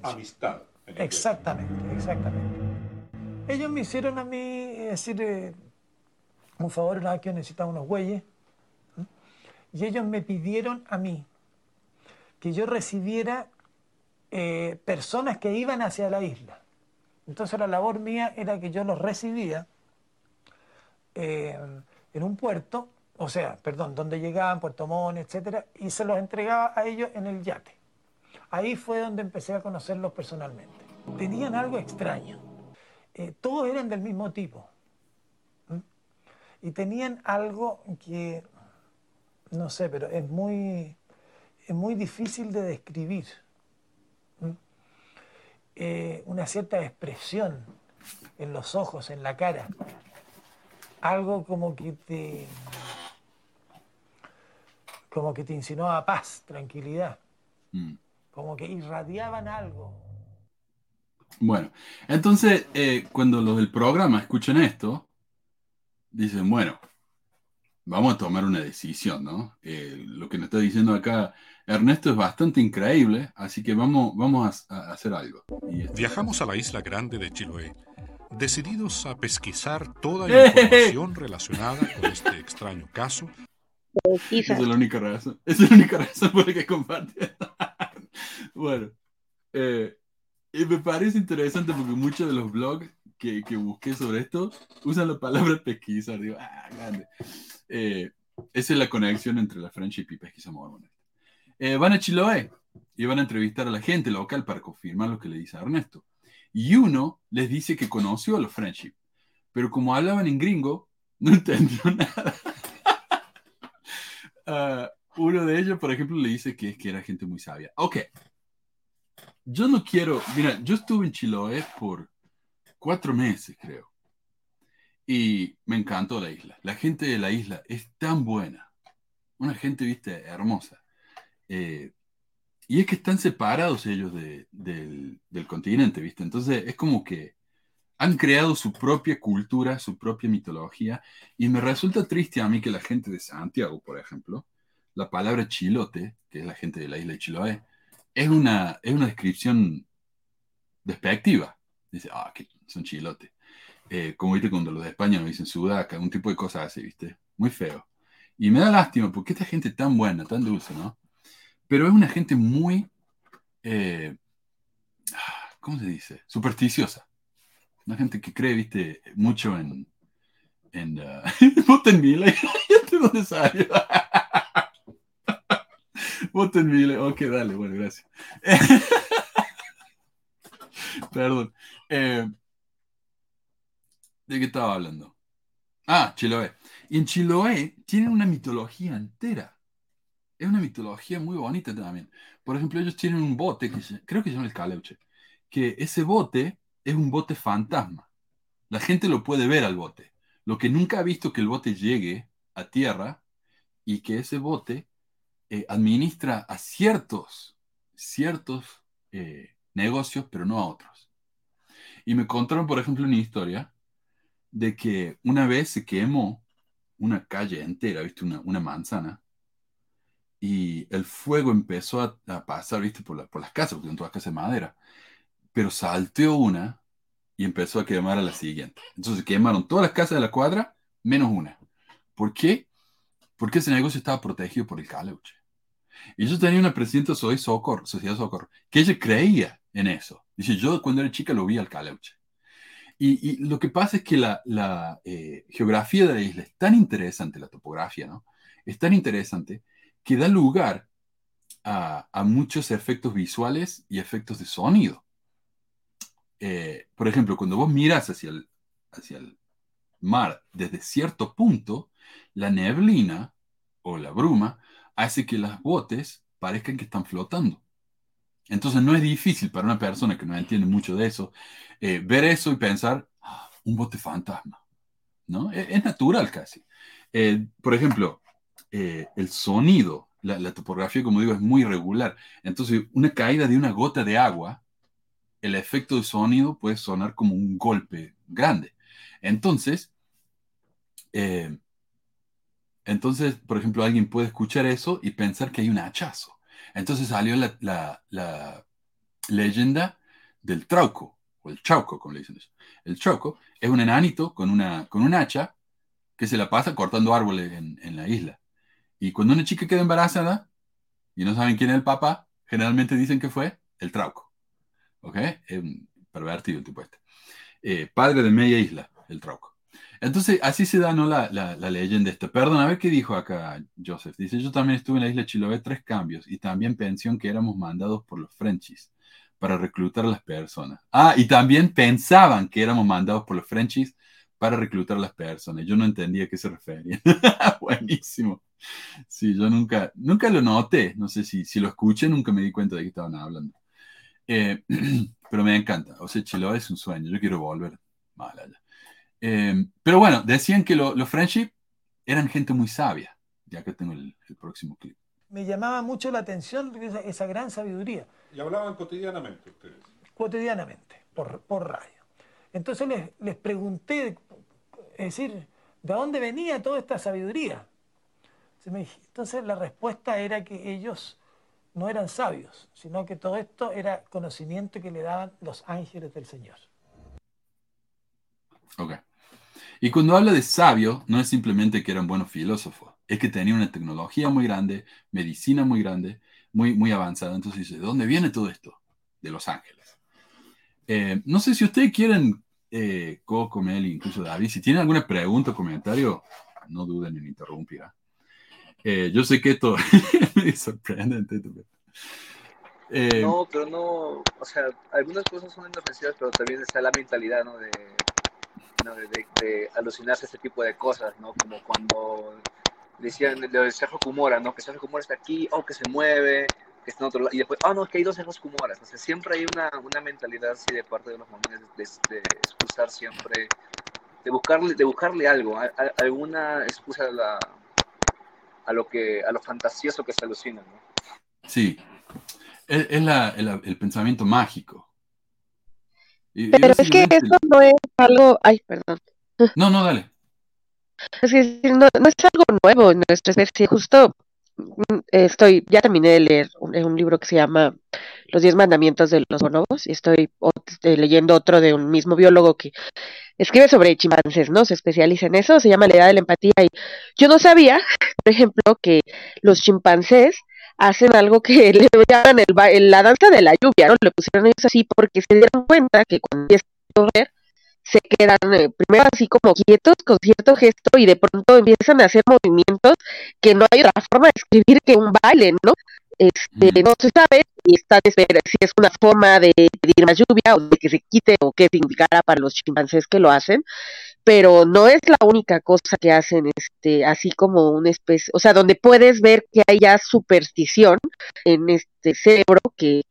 Amistad. Exactamente, exactamente. Ellos me hicieron a mí, es decir, eh, un favor una vez que yo necesitaba unos güeyes, y ellos me pidieron a mí que yo recibiera eh, personas que iban hacia la isla. Entonces la labor mía era que yo los recibía eh, en un puerto, o sea, perdón, donde llegaban, Puerto Montt, etcétera, y se los entregaba a ellos en el yate. Ahí fue donde empecé a conocerlos personalmente. Tenían algo extraño. Eh, todos eran del mismo tipo. Y tenían algo que, no sé, pero es muy, es muy difícil de describir. Eh, una cierta expresión en los ojos, en la cara. Algo como que te como que te insinuaba paz, tranquilidad. Mm como que irradiaban algo. Bueno, entonces eh, cuando los del programa escuchan esto, dicen, bueno, vamos a tomar una decisión, ¿no? Eh, lo que nos está diciendo acá Ernesto es bastante increíble, así que vamos, vamos a, hacer algo. Viajamos a la isla grande de Chiloé, decididos a pesquisar toda la <laughs> información relacionada con este extraño caso. Esa es la única razón, esa es la única razón por la que comparte. Bueno, eh, y me parece interesante porque muchos de los blogs que, que, busqué sobre esto usan la palabra pesquisa. Digo, ah, grande. Eh, esa es la conexión entre la friendship y pesquisa mormona. Eh, van a Chiloé y van a entrevistar a la gente local para confirmar lo que le dice a Ernesto. Y uno les dice que conoció a los friendship, pero como hablaban en gringo, no <laughs> entendió nada. uh, <laughs> uno de ellos, por ejemplo, le dice que, que era gente muy sabia. Ok. Yo no quiero, mira, yo estuve en Chiloé por cuatro meses, creo. Y me encantó la isla. La gente de la isla es tan buena. Una gente, viste, hermosa. Eh, y es que están separados ellos del, del continente, viste. Entonces es como que han creado su propia cultura, su propia mitología. Y me resulta triste a mí que la gente de Santiago, por ejemplo, la palabra chilote, que es la gente de la isla de Chiloé, es una, es una descripción despectiva. Dice, ah, que son chilotes. Eh, como viste cuando los de España nos dicen sudaca, un tipo de cosas así, viste. Muy feo. Y me da lástima porque esta gente tan buena, tan dulce, ¿no? Pero es una gente muy, eh, ¿cómo se dice? Supersticiosa. Una gente que cree, viste, mucho en... en uh, ¿De dónde salió? Voten Ok, dale, bueno, gracias. <laughs> Perdón. Eh, ¿De qué estaba hablando? Ah, Chiloé. Y en Chiloé tienen una mitología entera. Es una mitología muy bonita también. Por ejemplo, ellos tienen un bote, que creo que se llama el Caleuche, que ese bote es un bote fantasma. La gente lo puede ver al bote. Lo que nunca ha visto que el bote llegue a tierra y que ese bote eh, administra a ciertos, ciertos eh, negocios, pero no a otros. Y me contaron, por ejemplo, una historia de que una vez se quemó una calle entera, ¿viste? Una, manzana, y el fuego empezó a, pasar, ¿viste? Por, por las casas, porque son todas casas de madera, pero salteó una y empezó a quemar a la siguiente. Entonces quemaron todas las casas de la cuadra, menos una. ¿Por qué? Porque ese negocio estaba protegido por el caleuche. Y yo tenía una presidenta Soy Socor, Sociedad Socor, que ella creía en eso. Dice, yo cuando era chica lo vi al Caleuche. Y, y lo que pasa es que la, la eh, geografía de la isla es tan interesante, la topografía, ¿no? Es tan interesante que da lugar a, muchos efectos visuales y efectos de sonido. Eh, por ejemplo, cuando vos miras hacia el, hacia el mar desde cierto punto, la neblina o la bruma hace que las botes parezcan que están flotando. Entonces no es difícil para una persona que no entiende mucho de eso eh, ver eso y pensar, ah, un bote fantasma. ¿no? E, es, natural casi. Eh, por ejemplo, eh, el sonido, la, topografía, como digo, es muy irregular. Entonces, una caída de una gota de agua, el efecto de sonido puede sonar como un golpe grande. Entonces, entonces, por ejemplo, alguien puede escuchar eso y pensar que hay un hachazo. Entonces salió la, leyenda del trauco, o el chauco, como le dicen. El chauco es un enanito con, una, con un hacha que se la pasa cortando árboles en, la isla. Y cuando una chica queda embarazada y no saben quién es el papá, generalmente dicen que fue el trauco. ¿Ok? Pervertido tipo este. Eh, padre de media isla, el trauco. Entonces, así se da ¿no? la, la, la, leyenda esta. Perdón, a ver qué dijo acá Joseph. Dice, yo también estuve en la isla Chiloé tres cambios y también pensión que éramos mandados por los Frenchies para reclutar a las personas. Ah, y también pensaban que éramos mandados por los Frenchies para reclutar a las personas. Yo no entendía a qué se refería. <laughs> Buenísimo. Sí, yo nunca, nunca lo noté. No sé si, si lo escuché, nunca me di cuenta de que estaban hablando. Eh, <clears throat> pero me encanta. O sea, Chiloé es un sueño. Yo quiero volver. Mal allá. Eh, pero bueno, decían que los Frenchies eran gente muy sabia. Ya que tengo el, próximo clip. Me llamaba mucho la atención esa gran sabiduría. ¿Y hablaban cotidianamente ustedes? Cotidianamente, por, por radio. Entonces les, les pregunté, es decir, ¿de dónde venía toda esta sabiduría? Entonces la respuesta era que ellos no eran sabios, sino que todo esto era conocimiento que le daban los ángeles del Señor. Ok. Y cuando habla de sabio, no es simplemente que eran buenos filósofos, es que tenían una tecnología muy grande, medicina muy grande, muy, muy avanzada. Entonces dice, ¿de dónde viene todo esto? De Los Ángeles. Eh, no sé si ustedes quieren, eh, Coco, Mel, incluso David, si tienen alguna pregunta o comentario, no duden en interrumpir. ¿ah? Eh, yo sé que esto <laughs> es sorprendente. Eh, no, pero no, o sea, algunas cosas son inofensivas, pero también está la mentalidad, ¿no? De, de, de, alucinarse este tipo de cosas, ¿no? Como cuando decían lo de Sergio Kumora, ¿no? Que Sergio Kumora está aquí, o oh, que se mueve, que está en otro lado, y después, oh no, que hay dos Sergio Kumoras. O sea, siempre hay una, una mentalidad así de parte de los momentos de, de, excusar siempre, de buscarle, de buscarle algo, alguna excusa a, la, a, lo que, a lo fantasioso que se alucina, ¿no? Sí, es, la, el, pensamiento mágico. Pero es que eso no es algo, ay, perdón. <laughs> No, no, dale. Es no, es algo nuevo en nuestra especie. Justo mm, estoy, ya terminé de leer un, libro que se llama Los Diez Mandamientos de los Bonobos y estoy eh, leyendo otro de un mismo biólogo que escribe sobre chimpancés, ¿no? Se especializa en eso, se llama La Edad de la Empatía y yo no sabía, <laughs> por ejemplo, que los chimpancés hacen algo que <laughs> le llaman el, la danza de la lluvia, ¿no? Le pusieron ellos así porque se dieron cuenta que cuando empieza a llover se quedan eh, primero así como quietos con cierto gesto y de pronto empiezan a hacer movimientos que no hay otra forma de escribir que un baile, ¿no? Este, no se sabe y está de si es una forma de pedir más lluvia o de que se quite o qué significará para los chimpancés que lo hacen, pero no es la única cosa que hacen, este, así como una especie, o sea, donde puedes ver que hay ya superstición en este cerebro que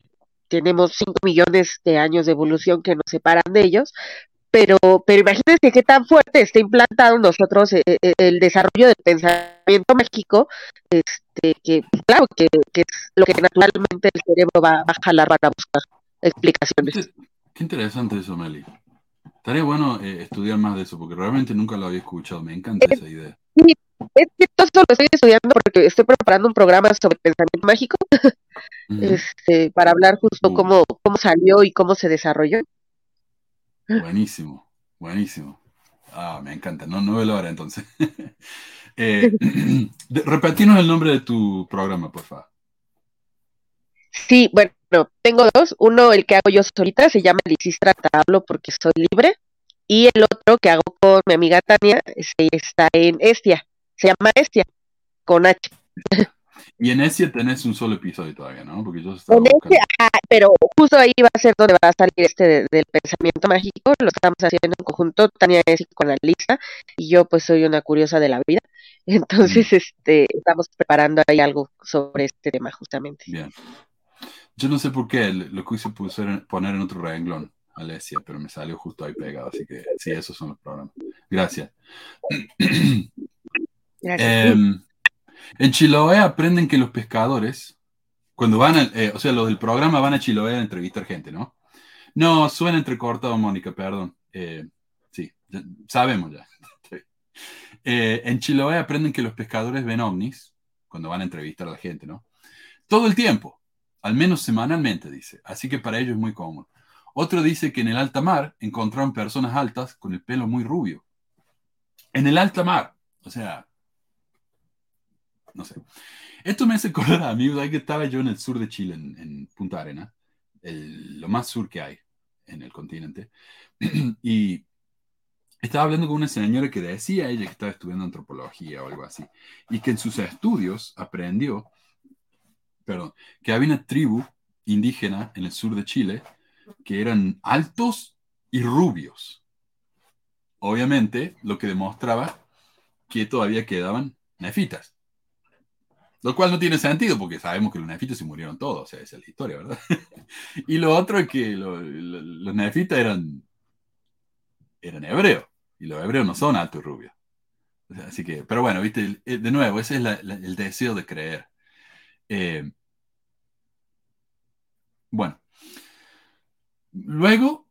tenemos 5 millones de años de evolución que nos separan de ellos, pero, pero imagínense qué tan fuerte está implantado en nosotros eh, eh, el, desarrollo del pensamiento mágico, este, que claro, que, es lo que naturalmente el cerebro va, a jalar para buscar explicaciones. Qué, interesante eso, Meli. Estaría bueno eh, estudiar más de eso, porque realmente nunca lo había escuchado, me encanta esa idea. Sí, es que todo esto lo estoy estudiando porque estoy preparando un programa sobre pensamiento mágico, este, para hablar justo cómo, cómo salió y cómo se desarrolló. Buenísimo, buenísimo. Ah, me encanta. No, no veo la hora entonces. <laughs> eh, <laughs> <clears throat> repetirnos el nombre de tu programa, por favor. Sí, bueno, tengo dos. Uno, el que hago yo solita, se llama Licistrata, hablo porque soy libre. Y el otro que hago con mi amiga Tania, está en Estia. Se llama Estia, con H. Y en ese tenés un solo episodio todavía, ¿no? Porque yo estaba pero justo ahí va a ser donde va a salir este del pensamiento mágico. Lo estamos haciendo en conjunto, Tania es psicoanalista y yo pues soy una curiosa de la vida. <laughs> Entonces, este, estamos preparando ahí algo sobre este tema justamente. Bien. Yo no sé por qué, lo quise poner en otro renglón, Alesia, pero me salió justo ahí pegado, así que sí, esos son los programas. Gracias. <clears throat> Em, en Chiloé aprenden que los pescadores, cuando van, a, eh, o sea, los del programa van a Chiloé a entrevistar gente, ¿no? No, suena entrecortado, Mónica, perdón. Eh, sí, sabemos ya. <laughs> Eh, en Chiloé aprenden que los pescadores ven ovnis cuando van a entrevistar a la gente, ¿no? Todo el tiempo, al menos semanalmente, dice. Así que para ellos es muy cómodo. Otro dice que en el alta mar encontraron personas altas con el pelo muy rubio. En el alta mar, o sea, no sé. Esto me hace acordar, amigos, ahí que estaba yo en el sur de Chile, en, Punta Arena, lo más sur que hay en el continente, <clears throat> y estaba hablando con una señora que decía ella que estaba estudiando antropología o algo así, y que en sus estudios aprendió, perdón, que había una tribu indígena en el sur de Chile que eran altos y rubios. Obviamente, lo que demostraba que todavía quedaban nefitas. Lo cual no tiene sentido porque sabemos que los nefitas se murieron todos, o sea, esa es la historia, ¿verdad? <laughs> y lo otro es que los nefitas eran, eran hebreos y los hebreos no son altos y rubios. así que, pero bueno, viste, de nuevo, ese es el deseo de creer. Eh, bueno, luego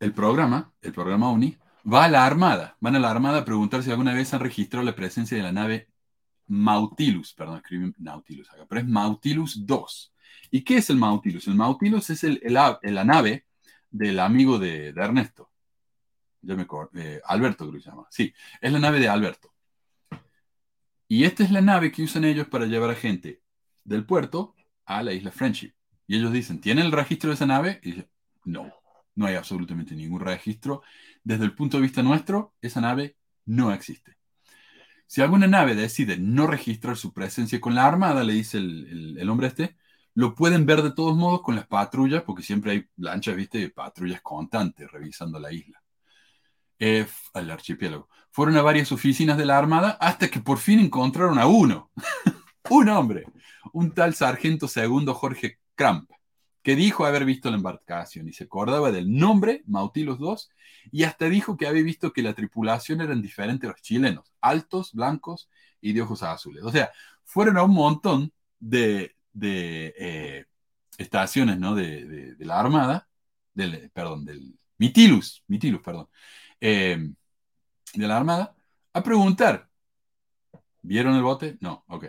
el programa, el programa UNI, va a la Armada. Van a la Armada a preguntar si alguna vez han registrado la presencia de la nave Mautilus, perdón, escribí Nautilus acá, pero es Mautilus 2. ¿Y qué es el Mautilus? El Mautilus es el, la nave del amigo de, Ernesto. Yo me eh, Alberto creo que se llama. Sí, es la nave de Alberto. Y esta es la nave que usan ellos para llevar a gente del puerto a la isla Friendship. Y ellos dicen, ¿tienen el registro de esa nave? Y no, no hay absolutamente ningún registro. Desde el punto de vista nuestro, esa nave no existe. Si alguna nave decide no registrar su presencia con la armada, le dice el, hombre este, lo pueden ver de todos modos con las patrullas, porque siempre hay lanchas, viste, patrullas constantes revisando la isla. Eh, al archipiélago. Fueron a varias oficinas de la Armada hasta que por fin encontraron a uno. <laughs> un hombre. Un tal sargento segundo Jorge Kramp que dijo haber visto la embarcación y se acordaba del nombre, Mautilus II, y hasta dijo que había visto que la tripulación eran diferentes a los chilenos, altos, blancos y de ojos azules. O sea, fueron a un montón de, eh, estaciones ¿no? de, la Armada, del, perdón, del Mitilus, Mitilus, perdón, eh, de la Armada, a preguntar, ¿vieron el bote? No, ok.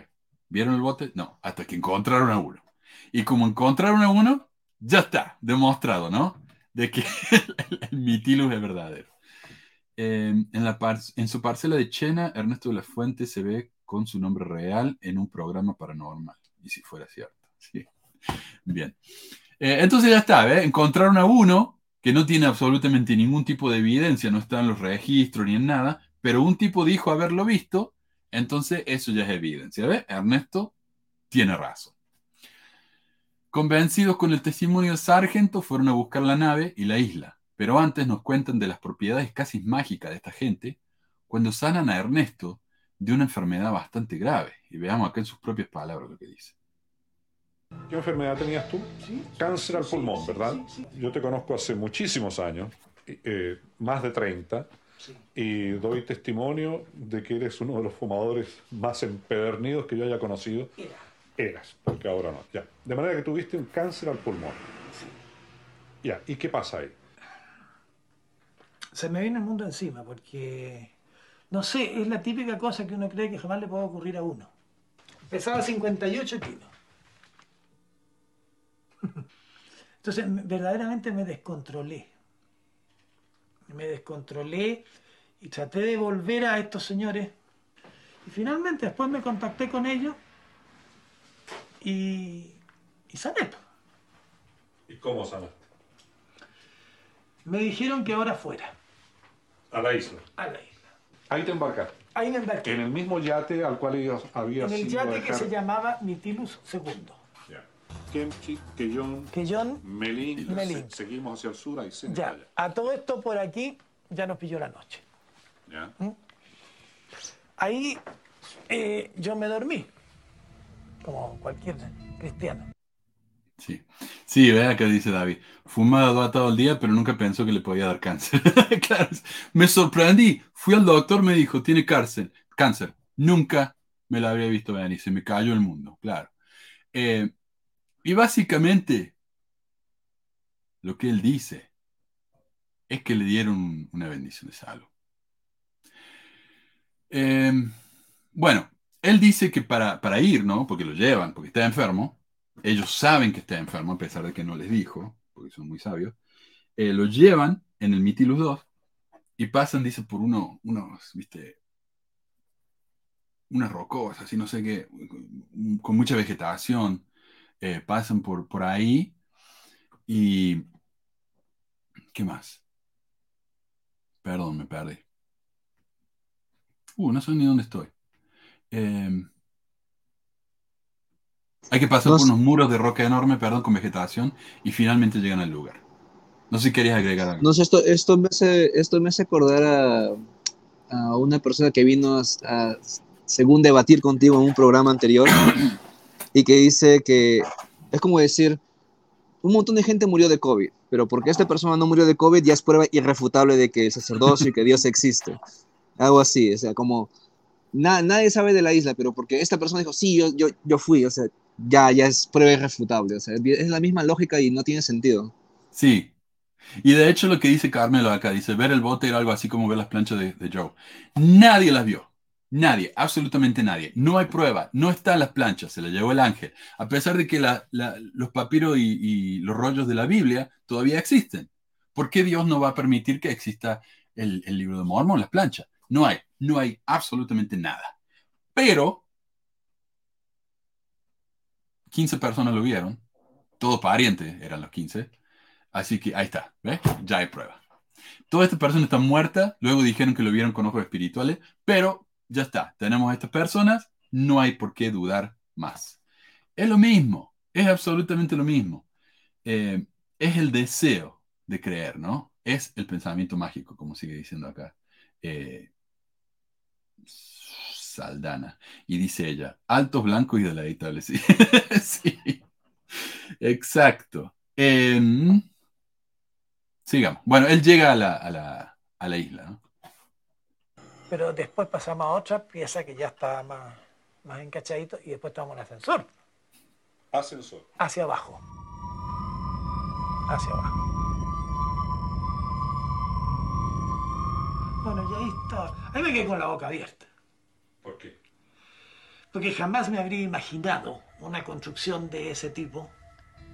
¿Vieron el bote? No, hasta que encontraron a. Y como encontraron a uno, ya está, demostrado, ¿no? De que <laughs> el, mitilus es verdadero. en, la en su parcela de Chena, Ernesto de la Fuente se ve con su nombre real en un programa paranormal. Y si fuera cierto. <laughs> Sí. Bien. Eh, entonces ya está, ¿eh? Encontraron a uno que no tiene absolutamente ningún tipo de evidencia, no está en los registros ni en nada, pero un tipo dijo haberlo visto, entonces eso ya es evidencia. ¿Ves? Ernesto tiene razón. Convencidos con el testimonio del sargento, fueron a buscar la nave y la isla, pero antes nos cuentan de las propiedades casi mágicas de esta gente cuando sanan a Ernesto de una enfermedad bastante grave. Y veamos acá en sus propias palabras lo que dice. ¿Qué enfermedad tenías tú? Cáncer al pulmón, ¿verdad? Yo te conozco hace muchísimos años, eh, más de 30, y doy testimonio de que eres uno de los fumadores más empedernidos que yo haya conocido. Eras, porque ahora no. Ya. De manera que tuviste un cáncer al pulmón. Ya. ¿Y qué pasa ahí? Se me viene el mundo encima, porque. No sé, es la típica cosa que uno cree que jamás le puede ocurrir a uno. Pesaba 58 kilos. <laughs> Entonces, verdaderamente me descontrolé. Me descontrolé y traté de volver a estos señores. Y finalmente, después me contacté con ellos y, y sané. ¿Y cómo sanaste? Me dijeron que ahora fuera. A la isla. A la isla. Ahí te embarcaste. Ahí me embarqué. En el mismo yate al cual ellos habían En el sido yate que se llamaba Mitilus II. Ya. Kemchi, Keyon, Keyon, Melín. Melín. Se- seguimos hacia el sur, ahí se Ya, a todo esto por aquí ya nos pilló la noche. Ya. Ahí eh, yo me dormí, como cualquier cristiano. Sí, sí, vea que dice David. Fumado ha todo el día, pero nunca pensó que le podía dar cáncer. <laughs> Claro, me sorprendí. Fui al doctor, me dijo, tiene cáncer. Cáncer. Nunca me lo habría visto venir. Se me cayó el mundo, claro. Eh, y básicamente, lo que él dice es que le dieron una bendición de salud. Eh, bueno, él dice que para, para ir, ¿no? Porque lo llevan, porque está enfermo. Ellos saben que está enfermo, a pesar de que no les dijo, porque son muy sabios. Eh, lo llevan en el Mitilus 2 y pasan, dice, por uno, unos, viste, unas rocosas, y no sé qué, con mucha vegetación. Eh, pasan por, por ahí y... ¿Qué más? Perdón, me perdí. Uh, no sé ni dónde estoy. Eh, hay que pasar No por unos muros de roca enorme, perdón, con vegetación, y finalmente llegan al lugar. No sé si querías agregar algo. No sé, esto, esto, me hace, esto me hace acordar a, a una persona que vino a, a- según debatir contigo en un programa anterior y que dice que es como decir, un montón de gente murió de COVID, pero porque esta persona no murió de COVID ya es prueba irrefutable de que el sacerdocio y que Dios existe. Algo así, o sea, como na- nadie sabe de la isla, pero porque esta persona dijo, sí, yo, yo, yo fui, o sea, ya, ya es prueba irrefutable, o sea, es la misma lógica y no tiene sentido. Sí. Y de hecho lo que dice Carmelo acá, dice, ver el bote era algo así como ver las planchas de, de Joe. Nadie las vio. Nadie, absolutamente nadie. No hay prueba, no están las planchas, se las llevó el ángel. A pesar de que la- la- los papiros y, los rollos de la Biblia todavía existen. ¿Por qué Dios no va a permitir que exista el, el libro de Mormón, las planchas? No hay, no hay absolutamente nada. Pero 15 personas lo vieron, todos parientes eran los 15, así que ahí está, ¿ves? Ya hay prueba. Toda esta persona está muerta, luego dijeron que lo vieron con ojos espirituales, pero ya está, tenemos a estas personas, no hay por qué dudar más. Es lo mismo, es absolutamente lo mismo. Eh, es el deseo de creer, ¿no? Es el pensamiento mágico, como sigue diciendo acá. Eh, Saldana. Y dice ella, altos, blancos y deleitables. <laughs> Sí, sí. exacto. Em, sigamos. Bueno, él llega a la, a la, a la isla, ¿no? Pero después pasamos a otra pieza que ya está más, más encachadito y después tomamos un ascensor Ascensor. hacia abajo. Hacia abajo. Bueno, y ahí está. Ahí me quedé con la boca abierta. ¿Por qué? Porque jamás me habría imaginado una construcción de ese tipo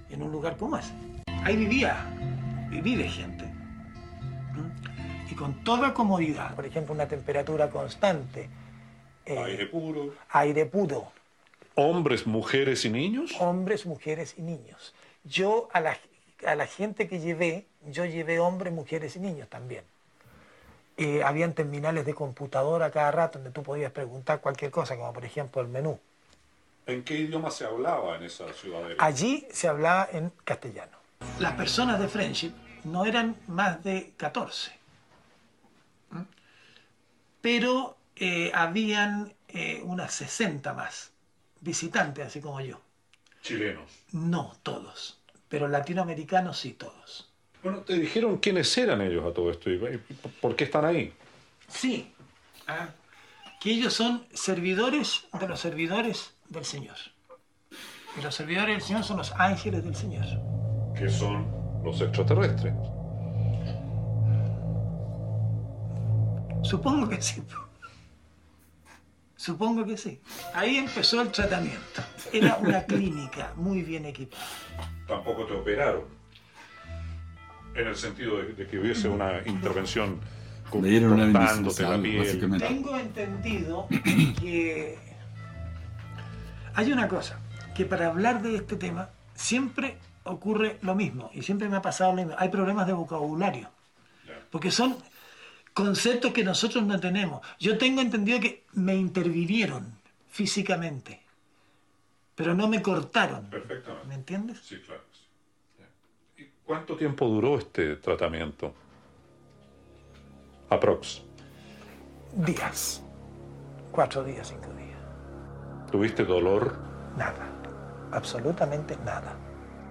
en un lugar como ese. Ahí vivía, vive gente. ¿Mm? Y con toda comodidad. Por ejemplo, una temperatura constante. eh, Aire puro. aire puro. Hombres, mujeres y niños. Hombres, mujeres y niños. Yo a la, a la gente que llevé, yo llevé hombres, mujeres y niños también. Eh, habían terminales de computadora a cada rato donde tú podías preguntar cualquier cosa, como por ejemplo el menú. ¿En qué idioma se hablaba en esa ciudadela? Allí se hablaba en castellano. Las personas de Friendship no eran más de 14. ¿Mm? Pero eh, habían eh, unas 60 más visitantes, así como yo. Chilenos. No todos, pero latinoamericanos sí todos. Bueno, te dijeron quiénes eran ellos a todo esto y por qué están ahí. Sí, ah, que ellos son servidores de los servidores del Señor. Y los servidores del Señor son los ángeles del Señor. Que son los extraterrestres. Supongo que sí. Supongo que sí. Ahí empezó el tratamiento. Era una clínica muy bien equipada. Tampoco te operaron. En el sentido de, de que hubiese una intervención de cortándote la piel. Tengo entendido <clears throat> que hay una cosa, que para hablar de este tema siempre ocurre lo mismo y siempre me ha pasado lo mismo. Hay problemas de vocabulario. Porque son conceptos que nosotros no tenemos. Yo tengo entendido que me intervinieron físicamente, pero no me cortaron. Perfectamente. ¿Me entiendes? Sí, claro. ¿Y cuánto tiempo duró este tratamiento? Aprox. Días. Cuatro días, cinco días. ¿Tuviste dolor? Nada. Absolutamente nada.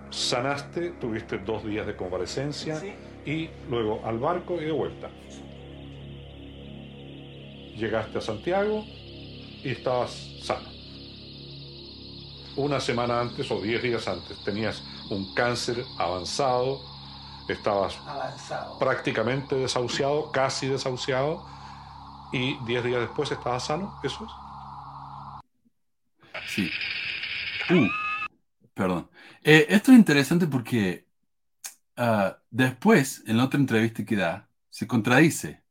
Sanaste, tuviste dos días de convalecencia y luego al barco y de vuelta. Llegaste a Santiago y estabas sano. Una semana antes o diez días antes tenías un cáncer avanzado, estabas Avanzado. prácticamente desahuciado, casi desahuciado, y diez días después estabas sano, ¿eso es? Sí. Uh, perdón. Eh, esto es interesante porque ah, después, en la otra entrevista que da, se contradice.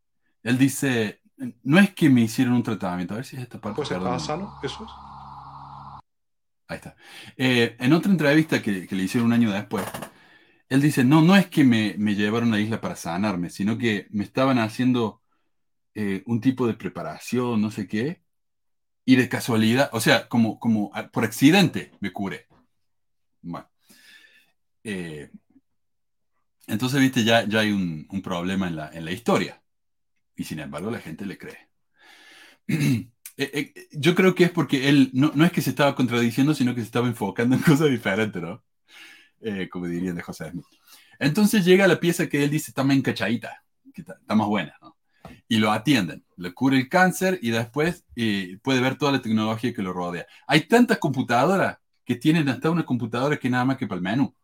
Él dice, no es que me hicieron un tratamiento, a ver si es esta parte. Pues estabas sano, ¿eso es? Ahí está. Eh, en otra entrevista que, le hicieron un año después, él dice, no, no es que me, llevaron a la isla para sanarme, sino que me estaban haciendo eh, un tipo de preparación, no sé qué, y de casualidad, o sea, como, como a- por accidente me curé. Bueno. Eh, entonces, viste, ya, ya hay un, un problema en la, en la historia. Y sin embargo, la gente le cree. <clears throat> Eh, eh, yo creo que es porque él no, no es que se estaba contradiciendo, sino que se estaba enfocando en <laughs> cosas diferentes, ¿no? Eh, como dirían de José Smith. Entonces llega la pieza que él dice está más encachadita, que está, está más buena, ¿no? Y lo atienden, le cura el cáncer y después eh, puede ver toda la tecnología que lo rodea. Hay tantas computadoras que tienen hasta una computadora que nada más que para el menú.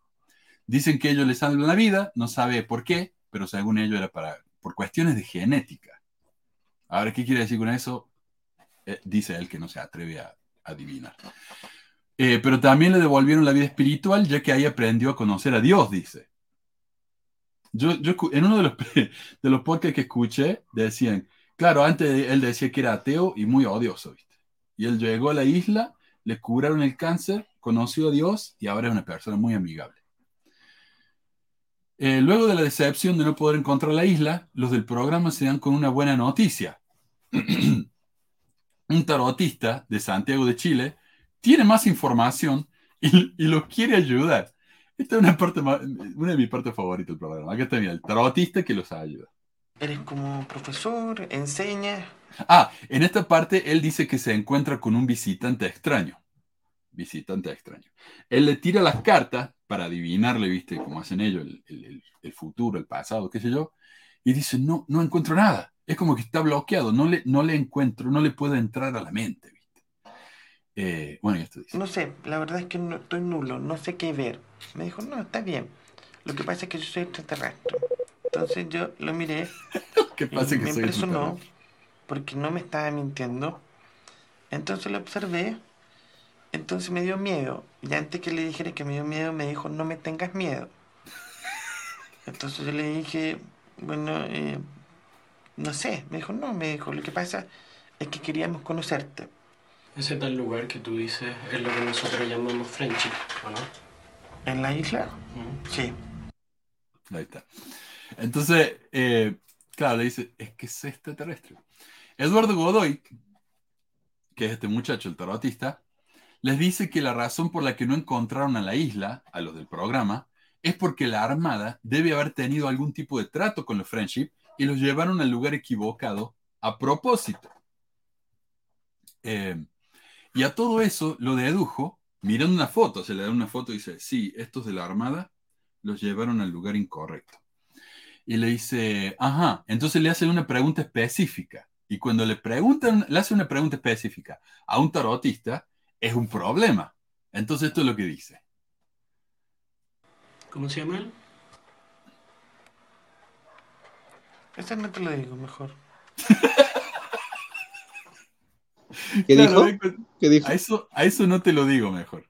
Dicen que ellos les salvan la vida, no sabe por qué, pero según ellos era para, por cuestiones de genética. Ahora, ¿qué quiere decir con eso? Eh, dice él que no se atreve a, adivinar. Eh, pero también le devolvieron la vida espiritual, ya que ahí aprendió a conocer a Dios, dice. Yo, yo en uno de los, <laughs> de los podcasts que escuché, decían, claro, antes él decía que era ateo y muy odioso, ¿viste? Y él llegó a la isla, le curaron el cáncer, conoció a Dios y ahora es una persona muy amigable. Eh, luego de la decepción de no poder encontrar la isla, los del programa se dan con una buena noticia. <clears throat> Un tarotista de Santiago de Chile tiene más información <laughs> y, y los quiere ayudar. Esta es una, parte una de mis partes favoritas del programa. Acá está, mira, el tarotista que los ayuda. Eres como profesor, enseñas. Ah, en esta parte él dice que se encuentra con un visitante extraño. Visitante extraño. Él le tira las cartas para adivinarle, viste, como hacen ellos, el, el- el- el futuro, el pasado, qué sé yo. Y dice, no, no encuentro nada. Es como que está bloqueado, no le, no le encuentro, no le puedo entrar a la mente, viste. Eh, bueno, y esto dice. No sé, la verdad es que no, estoy nulo, no sé qué ver. Me dijo, no, está bien. Lo que pasa es que yo soy extraterrestre. Entonces yo lo miré. <laughs> ¿Qué pasa y que me soy impresionó porque no me estaba mintiendo. Entonces lo observé. Entonces me dio miedo. Y antes que le dijera que me dio miedo, me dijo, no me tengas miedo. <laughs> Entonces yo le dije, bueno, eh, no sé. Me dijo, no, me dijo, lo que pasa es que queríamos conocerte. Ese tal lugar que tú dices es lo que nosotros llamamos friendship, ¿o no? ¿En la isla? Sí. Ahí está. Entonces, eh, claro, le dice, es que es extraterrestre. Eduardo Godoy, que es este muchacho, el tarotista, les dice que la razón por la que no encontraron a la isla, a los del programa, es porque la Armada debe haber tenido algún tipo de trato con los Friendship y los llevaron al lugar equivocado a propósito. Eh, y a todo eso lo dedujo mirando una foto, se le da una foto y dice, sí, estos de la Armada los llevaron al lugar incorrecto. Y le dice, ajá, entonces le hacen una pregunta específica. Y cuando le preguntan, le hacen una pregunta específica a un tarotista, es un problema. Entonces esto es lo que dice. ¿Cómo se llama él? Eso no te lo digo mejor. ¿Qué Claro, dijo? ve, ¿Qué dijo? A eso, a eso no te lo digo mejor.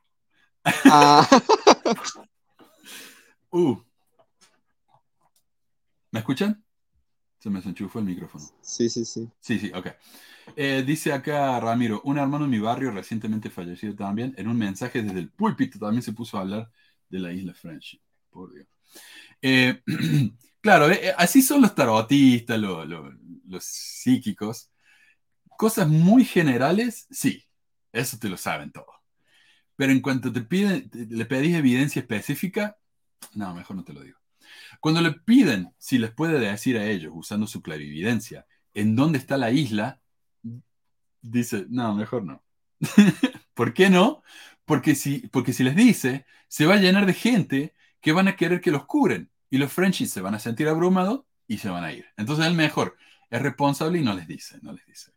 Ah, <laughs> Uh. ¿Me escuchan? Se me desenchufó el micrófono. sí, sí, sí. Sí, sí, ok. Eh, dice acá Ramiro, un hermano en mi barrio recientemente fallecido también, en un mensaje desde el púlpito también se puso a hablar de la isla Friendship. Por Dios. Eh, <clears throat> Claro, eh, así son los tarotistas, los psíquicos. Cosas muy generales, sí, eso te lo saben todos. Pero en cuanto te piden, le pedís evidencia específica, no, mejor no te lo digo. Cuando le piden si les puede decir a ellos, usando su clarividencia, en dónde está la isla, dice, no, mejor no. <laughs> ¿Por qué no? Porque si, porque si les dice, se va a llenar de gente que van a querer que los curen. Y los Frenchies se van a sentir abrumados y se van a ir. Entonces el mejor es responsable y no les dice, no les dice.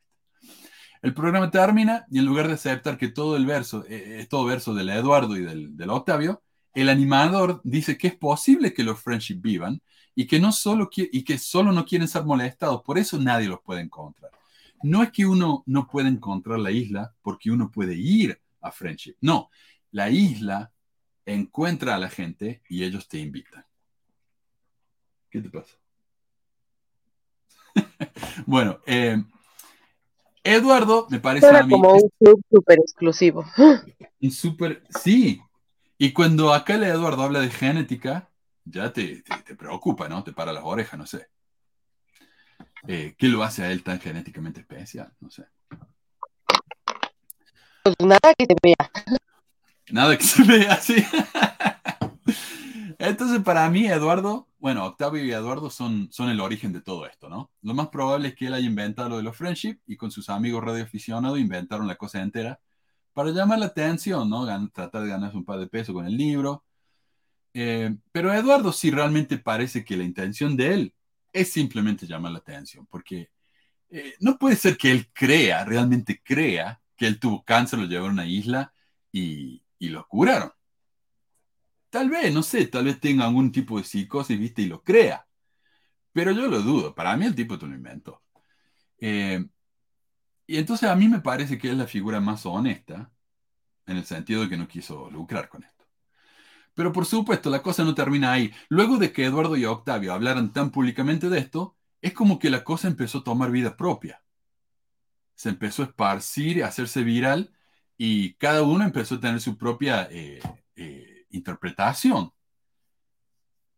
El programa termina y en lugar de aceptar que todo el verso eh, es todo verso del Eduardo y del, del, Octavio, el animador dice que es posible que los Friendship vivan y que, no solo y que solo no quieren ser molestados, por eso nadie los puede encontrar. No es que uno no pueda encontrar la isla porque uno puede ir a Friendship, no, la isla encuentra a la gente y ellos te invitan. ¿Qué te pasa? <laughs> bueno, eh, Eduardo, me parece a mí. como un club súper exclusivo. <gasps> Un súper. Sí. Y cuando acá el Eduardo habla de genética, ya te, te, preocupa, ¿no? Te para las orejas, no sé. Eh, ¿Qué lo hace a él tan genéticamente especial? No sé. Pues nada que se vea. Nada que se vea, sí. <laughs> Entonces, para mí, Eduardo, bueno, Octavio y Eduardo son, son el origen de todo esto, ¿no? Lo más probable es que él haya inventado lo de los friendship y con sus amigos radioaficionados inventaron la cosa entera para llamar la atención, ¿no? tratar de ganarse un par de pesos con el libro. Eh, pero Eduardo sí realmente parece que la intención de él es simplemente llamar la atención, porque eh, no puede ser que él crea, realmente crea, que él tuvo cáncer, lo llevaron a una isla y, y lo curaron. Tal vez, no sé, tal vez tenga algún tipo de psicosis, ¿viste? Y lo crea. Pero yo lo dudo. Para mí el tipo te lo inventó. Eh, y entonces a mí me parece que es la figura más honesta, en el sentido de que no quiso lucrar con esto. Pero por supuesto, la cosa no termina ahí. Luego de que Eduardo y Octavio hablaran tan públicamente de esto, es como que la cosa empezó a tomar vida propia. Se empezó a esparcir, a hacerse viral, y cada uno empezó a tener su propia eh, eh, interpretación.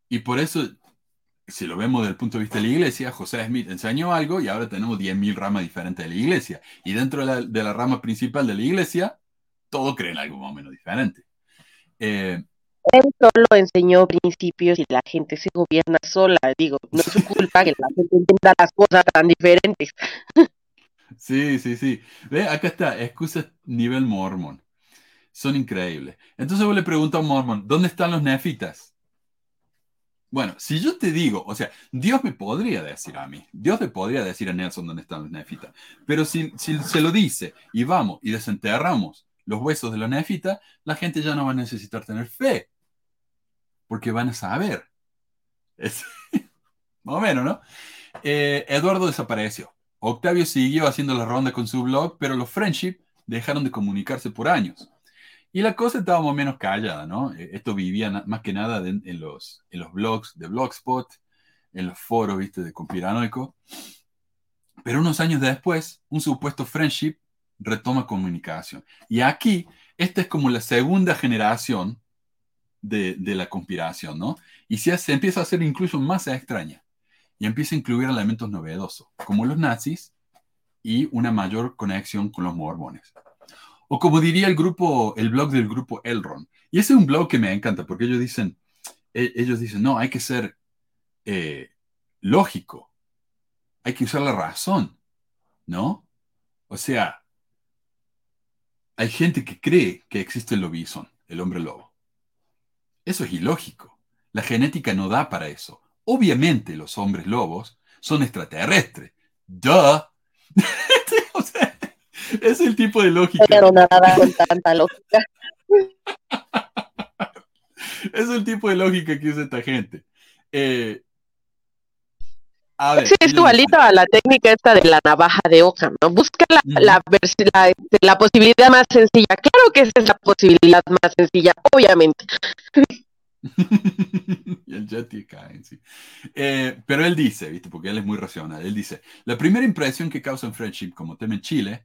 Y por eso, si lo vemos desde el punto de vista de la iglesia, José Smith enseñó algo y ahora tenemos 10.000 ramas diferentes de la iglesia. Y dentro de la, rama principal de la iglesia, todos creen algo más o menos diferente. Eh, él solo enseñó principios y la gente se gobierna sola. Digo, no es su culpa que la gente entienda las cosas tan diferentes. <laughs> Sí, sí, sí. Ve, acá está, excusas nivel mormón son increíbles. Entonces vos le pregunto a Mormon, ¿dónde están los nefitas? Bueno, si yo te digo, o sea, Dios me podría decir a mí, Dios le podría decir a Nelson dónde están los nefitas, pero si, se lo dice y vamos y desenterramos los huesos de los nefitas, la gente ya no va a necesitar tener fe, porque van a saber. <laughs> más o menos, ¿no? Eh, Eduardo desapareció. Octavio siguió haciendo la ronda con su blog, pero los friendship dejaron de comunicarse por años. Y la cosa estaba más o menos callada, ¿no? Eh, esto vivía más que nada en, los, en los blogs de Blogspot, en los foros, ¿viste? De conspiranoico. Pero unos años después, un supuesto friendship retoma comunicación. Y aquí, esta es como la segunda generación de, la conspiración, ¿no? Y se, se empieza a hacer incluso más extraña. Y empieza a incluir elementos novedosos, como los nazis y una mayor conexión con los mormones. O como diría el grupo, el blog del grupo Elron. Y ese es un blog que me encanta porque ellos dicen, e, ellos dicen, no, hay que ser eh, lógico. Hay que usar la razón, ¿no? O sea, hay gente que cree que existe el lobizón, el hombre lobo. Eso es ilógico. La genética no da para eso. Obviamente los hombres lobos son extraterrestres. ¡Duh! <laughs> es el tipo de lógica. Pero nada con tanta lógica. es el tipo de lógica que usa esta gente. Eh, sí, es igualito a la técnica esta de la navaja de hoja, ¿no? Busca la, la, este, la, posibilidad más sencilla. Claro que esa es la posibilidad más sencilla, obviamente. y el Jetty cae, sí. Eh, pero él dice, ¿viste? Porque él es muy racional. Él dice: La primera impresión que causa en Friendship, como tema en Chile,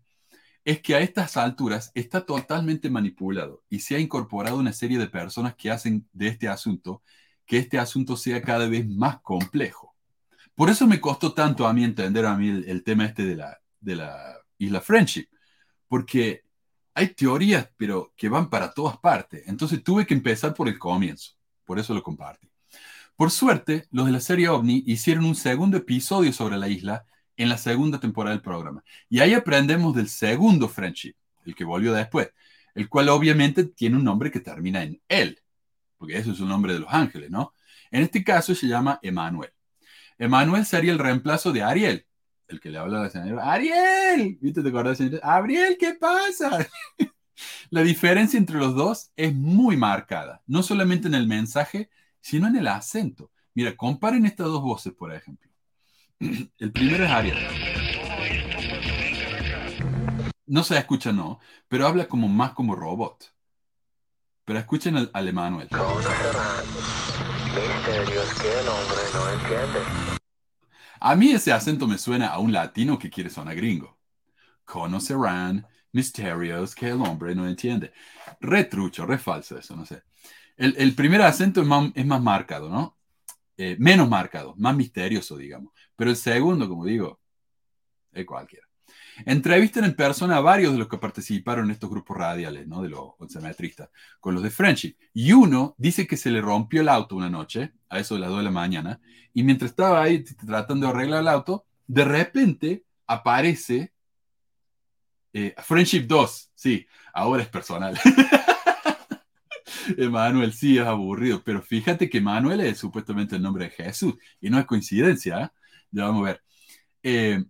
es que a estas alturas está totalmente manipulado y se ha incorporado una serie de personas que hacen de este asunto que este asunto sea cada vez más complejo. Por eso me costó tanto a mí entender a mí el, tema este de la, de la isla Friendship, porque hay teorías, pero que van para todas partes. Entonces tuve que empezar por el comienzo. Por eso lo compartí. Por suerte, los de la serie OVNI hicieron un segundo episodio sobre la isla en la segunda temporada del programa. Y ahí aprendemos del segundo Friendship, el que volvió después, el cual obviamente tiene un nombre que termina en él, porque eso es un nombre de los ángeles, ¿no? En este caso se llama Emanuel. Emanuel sería el reemplazo de Ariel, el que le habla a la señora, Ariel, ¿viste? ¿Te acuerdas, señora? Ariel, ¿qué pasa? <laughs> la diferencia entre los dos es muy marcada, no solamente en el mensaje, sino en el acento. Mira, comparen estas dos voces, por ejemplo. <clears throat> El primero es Ariel. No se escucha, no, pero habla como más como robot. Pero escuchen al, al Emanuel. A mí ese acento me suena a un latino que quiere sonar gringo. Conocerán misterios que el hombre no entiende. Retrucho, re falso eso, no sé. El, primer acento es más, es más marcado, ¿no? Eh, menos marcado, más misterioso, digamos. Pero el segundo, como digo, es cualquiera. Entrevistan en persona a varios de los que participaron en estos grupos radiales, ¿no? De los oncemetristas, con los de Frenchy. Y uno dice que se le rompió el auto una noche, a eso de las 2 de la mañana, y mientras estaba ahí tratando de arreglar el auto, de repente aparece eh, Friendship 2. Sí, ahora es personal. <laughs> Emanuel sí es aburrido, pero fíjate que Emanuel es supuestamente el nombre de Jesús y no es coincidencia. ¿eh? Ya vamos a ver. Eh,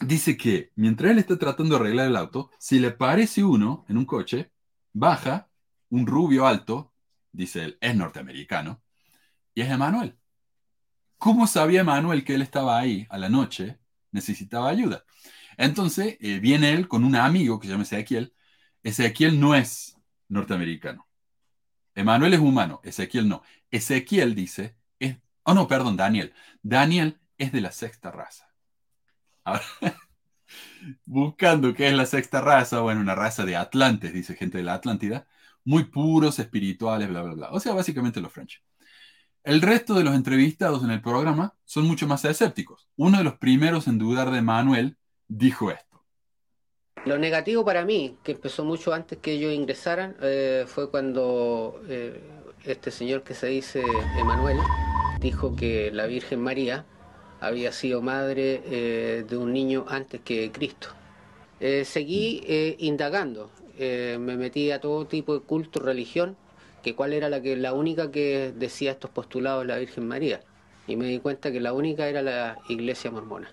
dice que mientras él está tratando de arreglar el auto, si le parece uno en un coche, baja un rubio alto, dice él, es norteamericano, y es Emanuel. ¿Cómo sabía Emanuel que él estaba ahí a la noche? Necesitaba ayuda. Entonces eh, viene él con un amigo que se llama Ezequiel. Ezequiel no es norteamericano. Emanuel es humano, Ezequiel no. Ezequiel dice, oh no, perdón, Daniel. Daniel es de la sexta raza. <laughs> buscando qué es la sexta raza, bueno, una raza de Atlantes, dice gente de la Atlántida, muy puros, espirituales, bla, bla, bla. O sea, básicamente los French. El resto de los entrevistados en el programa son mucho más escépticos. Uno de los primeros en dudar de Manuel dijo esto. Lo negativo para mí, que empezó mucho antes que ellos ingresaran, eh, fue cuando eh, este señor que se dice Emanuel dijo que la Virgen María había sido madre eh, de un niño antes que Cristo. Eh, seguí eh, indagando, me metí a todo tipo de culto, religión, que cuál era la, que, la única que decía estos postulados de la Virgen María. Y me di cuenta que la única era la iglesia mormona.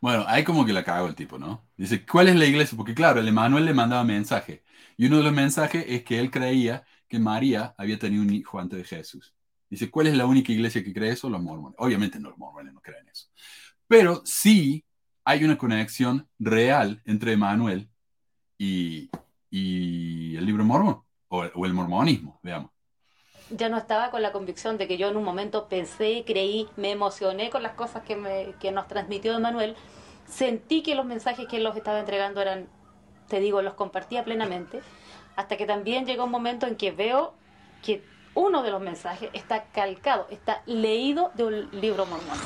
Bueno, ahí como que la cago el tipo, ¿no? Dice, ¿cuál es la iglesia? Porque claro, el Emanuel le mandaba mensaje. Y uno de los mensajes es que él creía que María había tenido un hijo antes de Jesús. Dice, ¿cuál es la única iglesia que cree eso? Los mormones. Obviamente no, los mormones no creen eso. Pero sí hay una conexión real entre Emanuel y, el libro mormón, o, el mormonismo, veamos. Ya no estaba con la convicción de que yo en un momento pensé, creí, me emocioné con las cosas que, me, que nos transmitió Emanuel. Sentí que los mensajes que él los estaba entregando eran, te digo, los compartía plenamente. Hasta que también llegó un momento en que veo que uno de los mensajes está calcado, está leído de un libro mormón.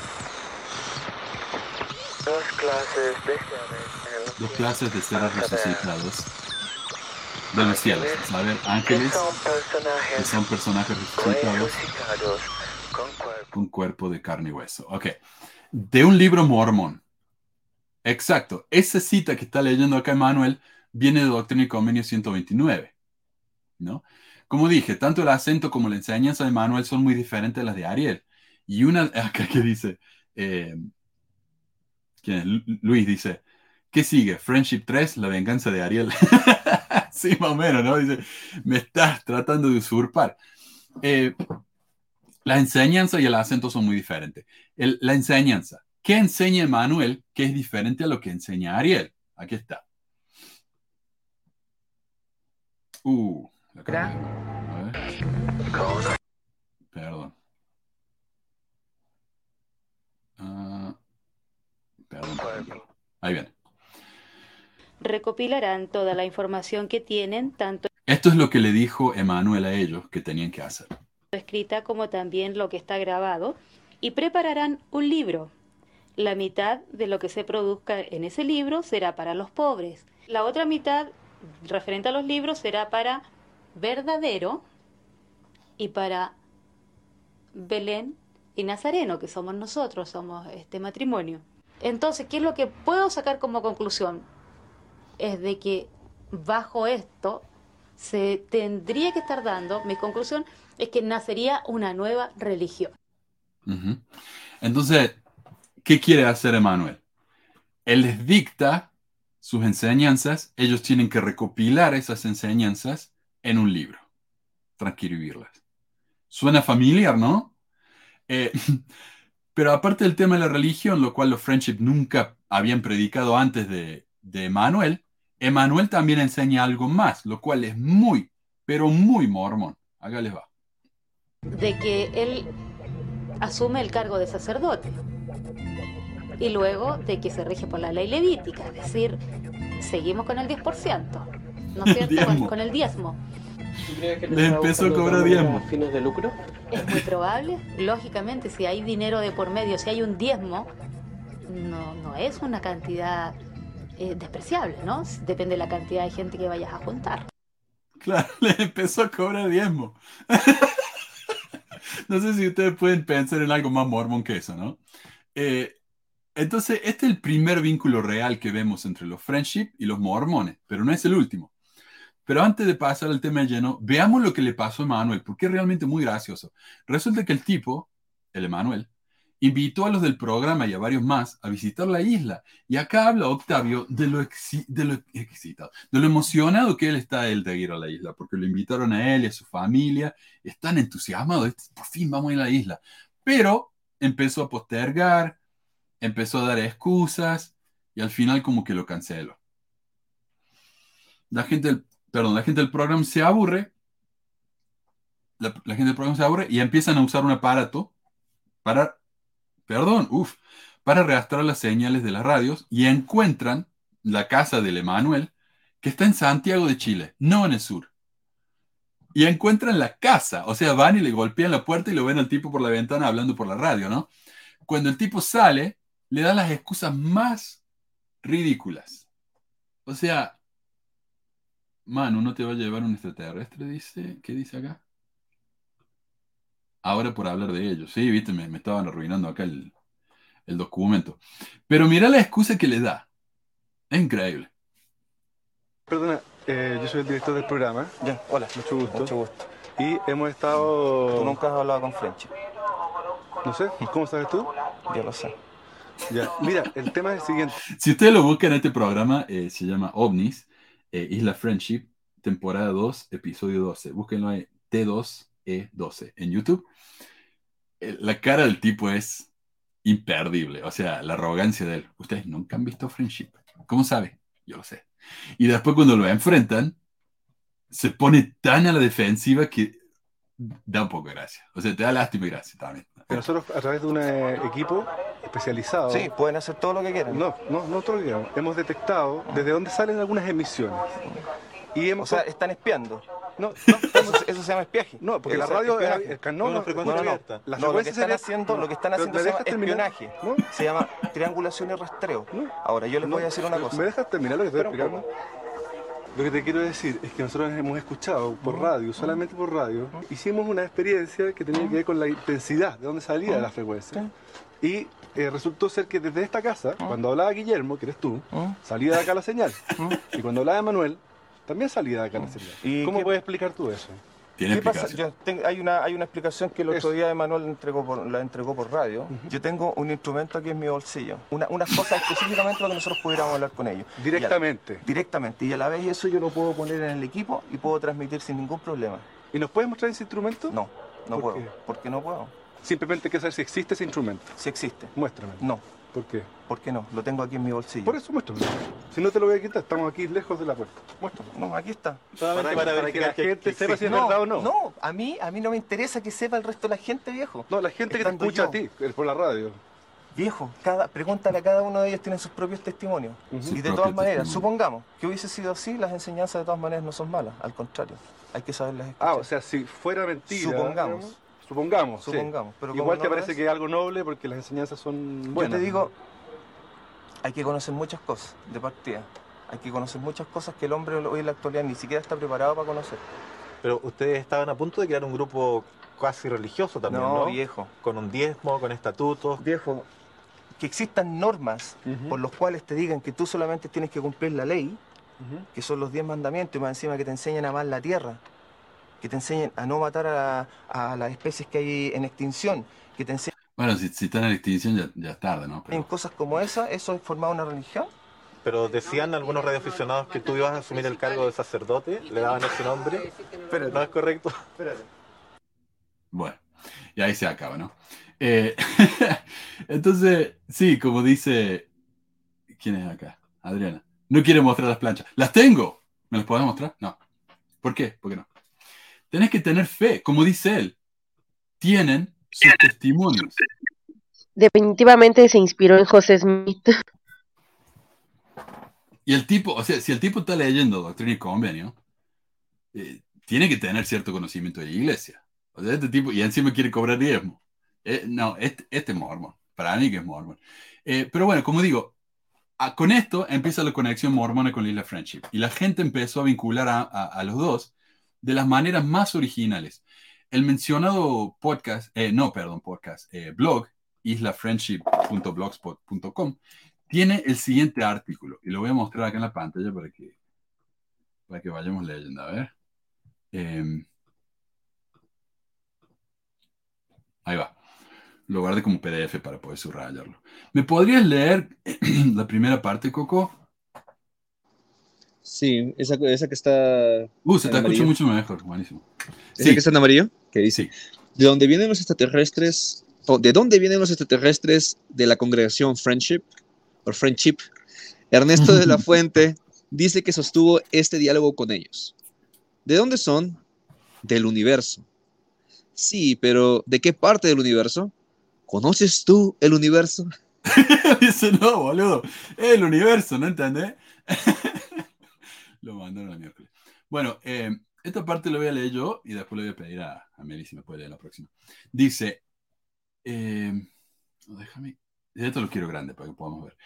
Dos clases de Dos clases de seres resucitados de los cielos, ¿saben? Ángeles que son personajes resucitados con cuerpo de carne y hueso. Ok, de un libro mormón. Exacto, esa cita que está leyendo acá Manuel viene de Doctrina y Convenio 129, ¿no? Como dije, tanto el acento como la enseñanza de Manuel son muy diferentes a las de Ariel. Y una <laughs> acá que dice, eh, Luis dice, ¿qué sigue? Friendship 3, la venganza de Ariel. <laughs> sí, más o menos, ¿no? Dice, me estás tratando de usurpar. Eh, la enseñanza y el acento son muy diferentes. la enseñanza. ¿Qué enseña Manuel que es diferente a lo que enseña Ariel? Aquí está. Uh, Perdón. Ah, perdón. Ahí viene. Recopilarán toda la información que tienen, tanto... Esto es lo que le dijo Emanuel a ellos que tenían que hacer. escrita como también lo que está grabado y prepararán un libro. La mitad de lo que se produzca en ese libro será para los pobres. La otra mitad, referente a los libros, será para verdadero y para Belén y Nazareno, que somos nosotros, somos este matrimonio. Entonces, ¿qué es lo que puedo sacar como conclusión? Es de que bajo esto se tendría que estar dando, mi conclusión es que nacería una nueva religión. Entonces, ¿qué quiere hacer Emanuel? Él les dicta sus enseñanzas, ellos tienen que recopilar esas enseñanzas en un libro, transcribirlas. Suena familiar, ¿no? Eh, <laughs> pero aparte del tema de la religión, lo cual los Friendship nunca habían predicado antes de, de Emanuel, Emanuel también enseña algo más, lo cual es muy, pero muy mormón. Acá les va. De que él asume el cargo de sacerdote. Y luego de que se rige por la ley levítica, es decir, seguimos con el 10%, ¿no es cierto? Con, el diezmo. ¿Tú crees que Le empezó a cobrar diezmo. fines de lucro? Es muy probable, lógicamente, si hay dinero de por medio, si hay un diezmo, no, no es una cantidad eh, despreciable, ¿no? Depende de la cantidad de gente que vayas a juntar. Claro, <laughs> le empezó a cobrar diezmo. <laughs> no sé si ustedes pueden pensar en algo más mormón que eso, ¿no? Eh, entonces, este es el primer vínculo real que vemos entre los friendship y los mormones, pero no es el último. Pero antes de pasar al tema lleno, veamos lo que le pasó a Manuel, porque es realmente muy gracioso. Resulta que el tipo, el Emanuel, invitó a los del programa y a varios más a visitar la isla. Y acá habla Octavio de lo, de lo excitado, de lo emocionado que él está él de ir a la isla, porque lo invitaron a él y a su familia. Están entusiasmados, por fin vamos a ir a la isla. Pero empezó a postergar, empezó a dar excusas y al final como que lo canceló. La gente perdón, la gente del programa se aburre, la, gente del programa se aburre y empiezan a usar un aparato para, perdón, uff, para rastrear las señales de las radios y encuentran la casa del Emanuel, que está en Santiago de Chile, no en el sur. Y encuentran la casa, o sea, van y le golpean la puerta y lo ven al tipo por la ventana hablando por la radio, ¿no? Cuando el tipo sale, le dan las excusas más ridículas. O sea, Manu, ¿no te va a llevar un extraterrestre? Dice, ¿qué dice acá? Ahora por hablar de ellos. Sí, viste, me, me estaban arruinando acá el, el documento. Pero mira la excusa que le da. Es increíble. Perdona, eh, yo soy el director del programa. Ya, hola. Mucho gusto. Mucho gusto. Y hemos estado... Tú nunca has hablado con Frenchy. No sé, <laughs> ¿cómo sabes tú? Yo lo sé. Ya, mira, el tema es el siguiente. Si ustedes lo buscan, este programa eh, se llama OVNIS, eh, Isla Friendship, temporada 2, episodio 12. Búsquenlo ahí, T2E12 en YouTube. Eh, la cara del tipo es imperdible, o sea, la arrogancia de él. Ustedes nunca han visto Friendship. ¿Cómo sabe? Yo lo sé. Y después cuando lo enfrentan, se pone tan a la defensiva que da un poco gracia. O sea, te da lástima y gracia también. Nosotros a través de un eh, equipo especializado... Sí, pueden hacer todo lo que quieran. No, no, no todo lo que quieran. Hemos detectado desde dónde salen algunas emisiones. Y hemos... O sea, están espiando. No, <laughs> eso, eso se llama espiaje. No, porque la es radio, canal No, no, no, no. La No, lo que frecuencia están sería- haciendo, lo que están ¿Me- haciendo se llama dejas terminar? espionaje. Se llama triangulación y rastreo. Ahora, yo les voy a decir una cosa. ¿Me dejas terminar lo que estoy explicando? Lo que te quiero decir es que nosotros hemos escuchado por radio, solamente por radio, hicimos una experiencia que tenía que ver con la intensidad, de dónde salía la frecuencia. Y eh, resultó ser que desde esta casa, cuando hablaba Guillermo, que eres tú, salía de acá la señal. Y cuando hablaba Manuel, también salía de acá la señal. ¿Cómo qué- puedes explicar tú eso? Tiene ¿Qué pasa? Yo tengo- hay, una, hay una explicación que el otro día Emanuel entregó por, la entregó por radio. Yo tengo un instrumento aquí en mi bolsillo. Una, unas cosas específicamente para que nosotros pudiéramos hablar con ellos. Directamente. Y a- directamente. Y a la vez eso yo lo puedo poner en el equipo y puedo transmitir sin ningún problema. ¿Y nos puedes mostrar ese instrumento? No, no ¿Por puedo. qué? ¿Por qué no puedo? Simplemente hay que saber si existe ese instrumento. Si existe. Muéstrame. No. ¿Por qué? ¿Por qué no? Lo tengo aquí en mi bolsillo. Por eso muéstrame. Si no te lo voy a quitar, estamos aquí lejos de la puerta. Muéstrame. No, aquí está. Solamente para, que la gente sepa si es no, verdad o no. No, a mí, a mí no me interesa que sepa el resto de la gente, viejo. No, la gente que te escucha yo. a ti, eh, por la radio. Viejo, cada, pregúntale a cada uno de ellos, tienen sus propios testimonios. Sus Y de todas maneras, supongamos que hubiese sido así, las enseñanzas de todas maneras no son malas, al contrario, hay que saberlas escuchar. Ah, o sea, si fuera mentira. Supongamos. Supongamos, sí. Supongamos, pero como Igual te no parece que es algo noble porque las enseñanzas son Yo buenas. te digo, hay que conocer muchas cosas de partida. Hay que conocer muchas cosas que el hombre hoy en la actualidad ni siquiera está preparado para conocer. Pero ustedes estaban a punto de crear un grupo casi religioso también, ¿no? No, viejo. Con un diezmo, con estatutos. Viejo, que existan normas por los cuales te digan que tú solamente tienes que cumplir la ley, que son los diez mandamientos, y más encima que te enseñan a amar la tierra, que te enseñen a no matar a, a las especies que hay en extinción, que te enseñen Bueno, si, si están en extinción ya, ya es tarde, ¿no? Pero, cosas como esa, ¿eso es formar una religión? Pero decían algunos radioaficionados que tú ibas a asumir el cargo de sacerdote, le daban ese nombre. Pero no es correcto. bueno, y ahí se acaba, ¿no? Eh, <laughs> entonces, sí, como dice... ¿Quién es acá? Adriana. No quiere mostrar las planchas. ¡Las tengo! ¿Me las podés mostrar? No. ¿Por qué? ¿Por qué no? Tenés que tener fe, como dice él. Tienen sus testimonios. Definitivamente se inspiró en José Smith. Y el tipo, o sea, si el tipo está leyendo Doctrina y Convenio, eh, tiene que tener cierto conocimiento de la iglesia. O sea, este tipo, y encima quiere cobrar diezmo. Eh, no, este, este es mormón. Para mí que es mormón. Eh, pero bueno, como digo, a- con esto empieza la conexión mormona con la isla Friendship. Y la gente empezó a vincular a, a- a los dos de las maneras más originales. El mencionado podcast, eh, no, perdón, podcast, eh, blog, islafriendship.blogspot.com, tiene el siguiente artículo. Y lo voy a mostrar acá en la pantalla para que, para que vayamos leyendo. A ver. Em, ahí va. Lo guardé como PDF para poder subrayarlo. ¿Me podrías leer <clears throat> la primera parte, Coco? Sí, esa, esa que está. Uh, se te escucha mucho mejor. Buenísimo. ¿Esa que está en amarillo? Que dice: ¿De dónde vienen los extraterrestres? ¿De dónde vienen los extraterrestres de la congregación Friendship? O Friendship. Ernesto de la <laughs> Fuente dice que sostuvo este diálogo con ellos. ¿De dónde son? Del universo. Sí, pero ¿de qué parte del universo? ¿Conoces tú el universo? <laughs> Dice, no, boludo. El universo, ¿no entendés? <laughs> Lo mandaron a miércoles. Bueno, eh, esta parte lo voy a leer yo y después le voy a pedir a, a Meli si me puede leer la próxima. Dice, eh, déjame, esto lo quiero grande para que podamos ver.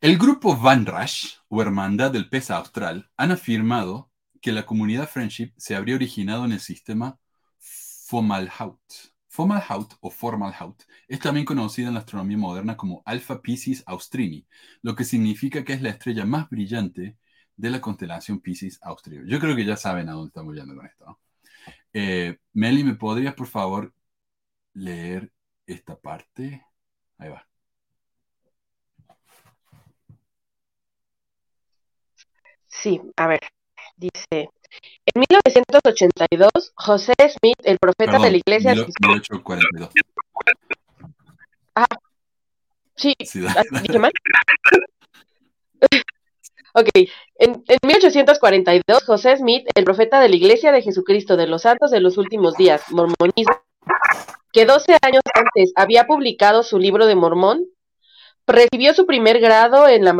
El grupo Van Rash, o Hermandad del Pez Austral, han afirmado que la comunidad Friendship se habría originado en el sistema Fomalhaut. Fomalhaut o Formalhaut es también conocida en la astronomía moderna como Alpha Piscis Austrini, lo que significa que es la estrella más brillante de la constelación Piscis Austrio. Yo creo que ya saben a dónde estamos yendo con esto. ¿no? Eh, Meli, ¿me podrías por favor leer esta parte? Ahí va. Sí, a ver, dice, en 1982, José Smith, el profeta Perdón, de la iglesia... 1842. Ah, sí, Sí, ah, dale. ¿dije mal? <laughs> Ok, en, en 1842, José Smith, el profeta de la Iglesia de Jesucristo de los Santos de los Últimos Días, Mormonismo, que 12 años antes había publicado su libro de Mormón, recibió su primer grado en la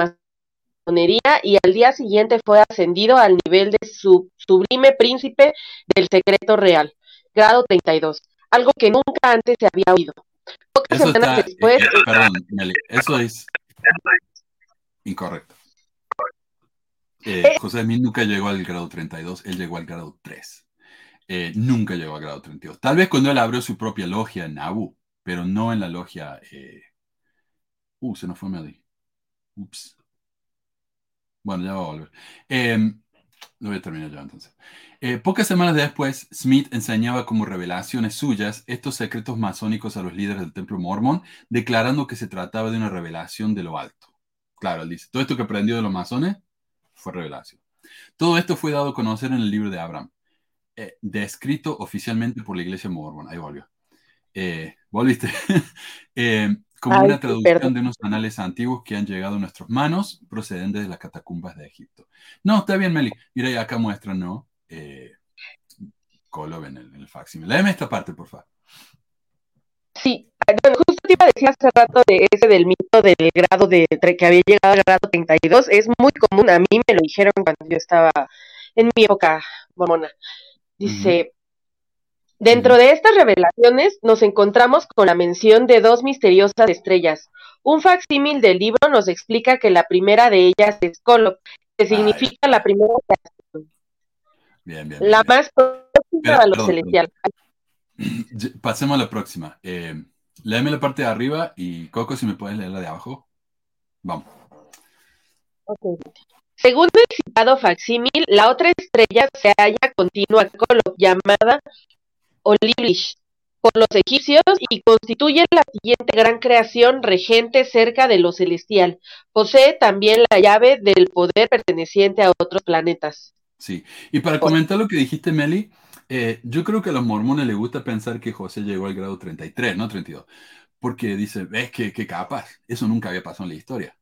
masonería y al día siguiente fue ascendido al nivel de su sublime príncipe del secreto real, grado 32, algo que nunca antes se había oído. Pocas Eso semanas está, después, eh, eh, perdón, eso es incorrecto. Eh, José Smith nunca llegó al grado 32, él llegó al grado 3. Eh, nunca llegó al grado 32. Tal vez cuando él abrió su propia logia en Nabu, pero no en la logia. eh, Uh, se nos fue Meli. Ups. Bueno, ya va a volver. Eh, lo voy a terminar yo entonces. Eh, pocas semanas después, Smith enseñaba como revelaciones suyas estos secretos masónicos a los líderes del templo mormón, declarando que se trataba de una revelación de lo alto. Claro, él dice, todo esto que aprendió de los masones fue revelación. Todo esto fue dado a conocer en el libro de Abraham, eh, descrito oficialmente por la iglesia mormón. Ahí volvió. Eh, ¿Volviste? <laughs> Eh, como Ay, una traducción perdón. de unos anales antiguos que han llegado a nuestras manos procedentes de las catacumbas de Egipto. No, está bien, Meli. Mira, acá muestra, ¿no? Eh, Colo en el, en el facsímil. Léeme esta parte, por favor. Sí, bueno, justo te iba a decir hace rato de ese del mito del grado de que había llegado al grado 32, es muy común, a mí me lo dijeron cuando yo estaba en mi época mormona. Dice, Dentro de estas revelaciones nos encontramos con la mención de dos misteriosas estrellas. Un facsímil del libro nos explica que la primera de ellas es Colo, que significa la primera. Bien, bien. La más próxima Pero, a lo perdón, celestial. <clears throat> Pasemos a la próxima. Eh, léeme la parte de arriba y Coco, si me puedes leer la de abajo. Vamos. Ok. Según el citado facsímil, la otra estrella se halla continua Colo, llamada Oliblish por los egipcios y constituye la siguiente gran creación regente cerca de lo celestial. Posee también la llave del poder perteneciente a otros planetas. Sí. Y para comentar lo que dijiste, Meli, eh, yo creo que a los mormones les gusta pensar que José llegó al grado 33, no 32. Porque dice, ves que, que capaz. Eso nunca había pasado en la historia.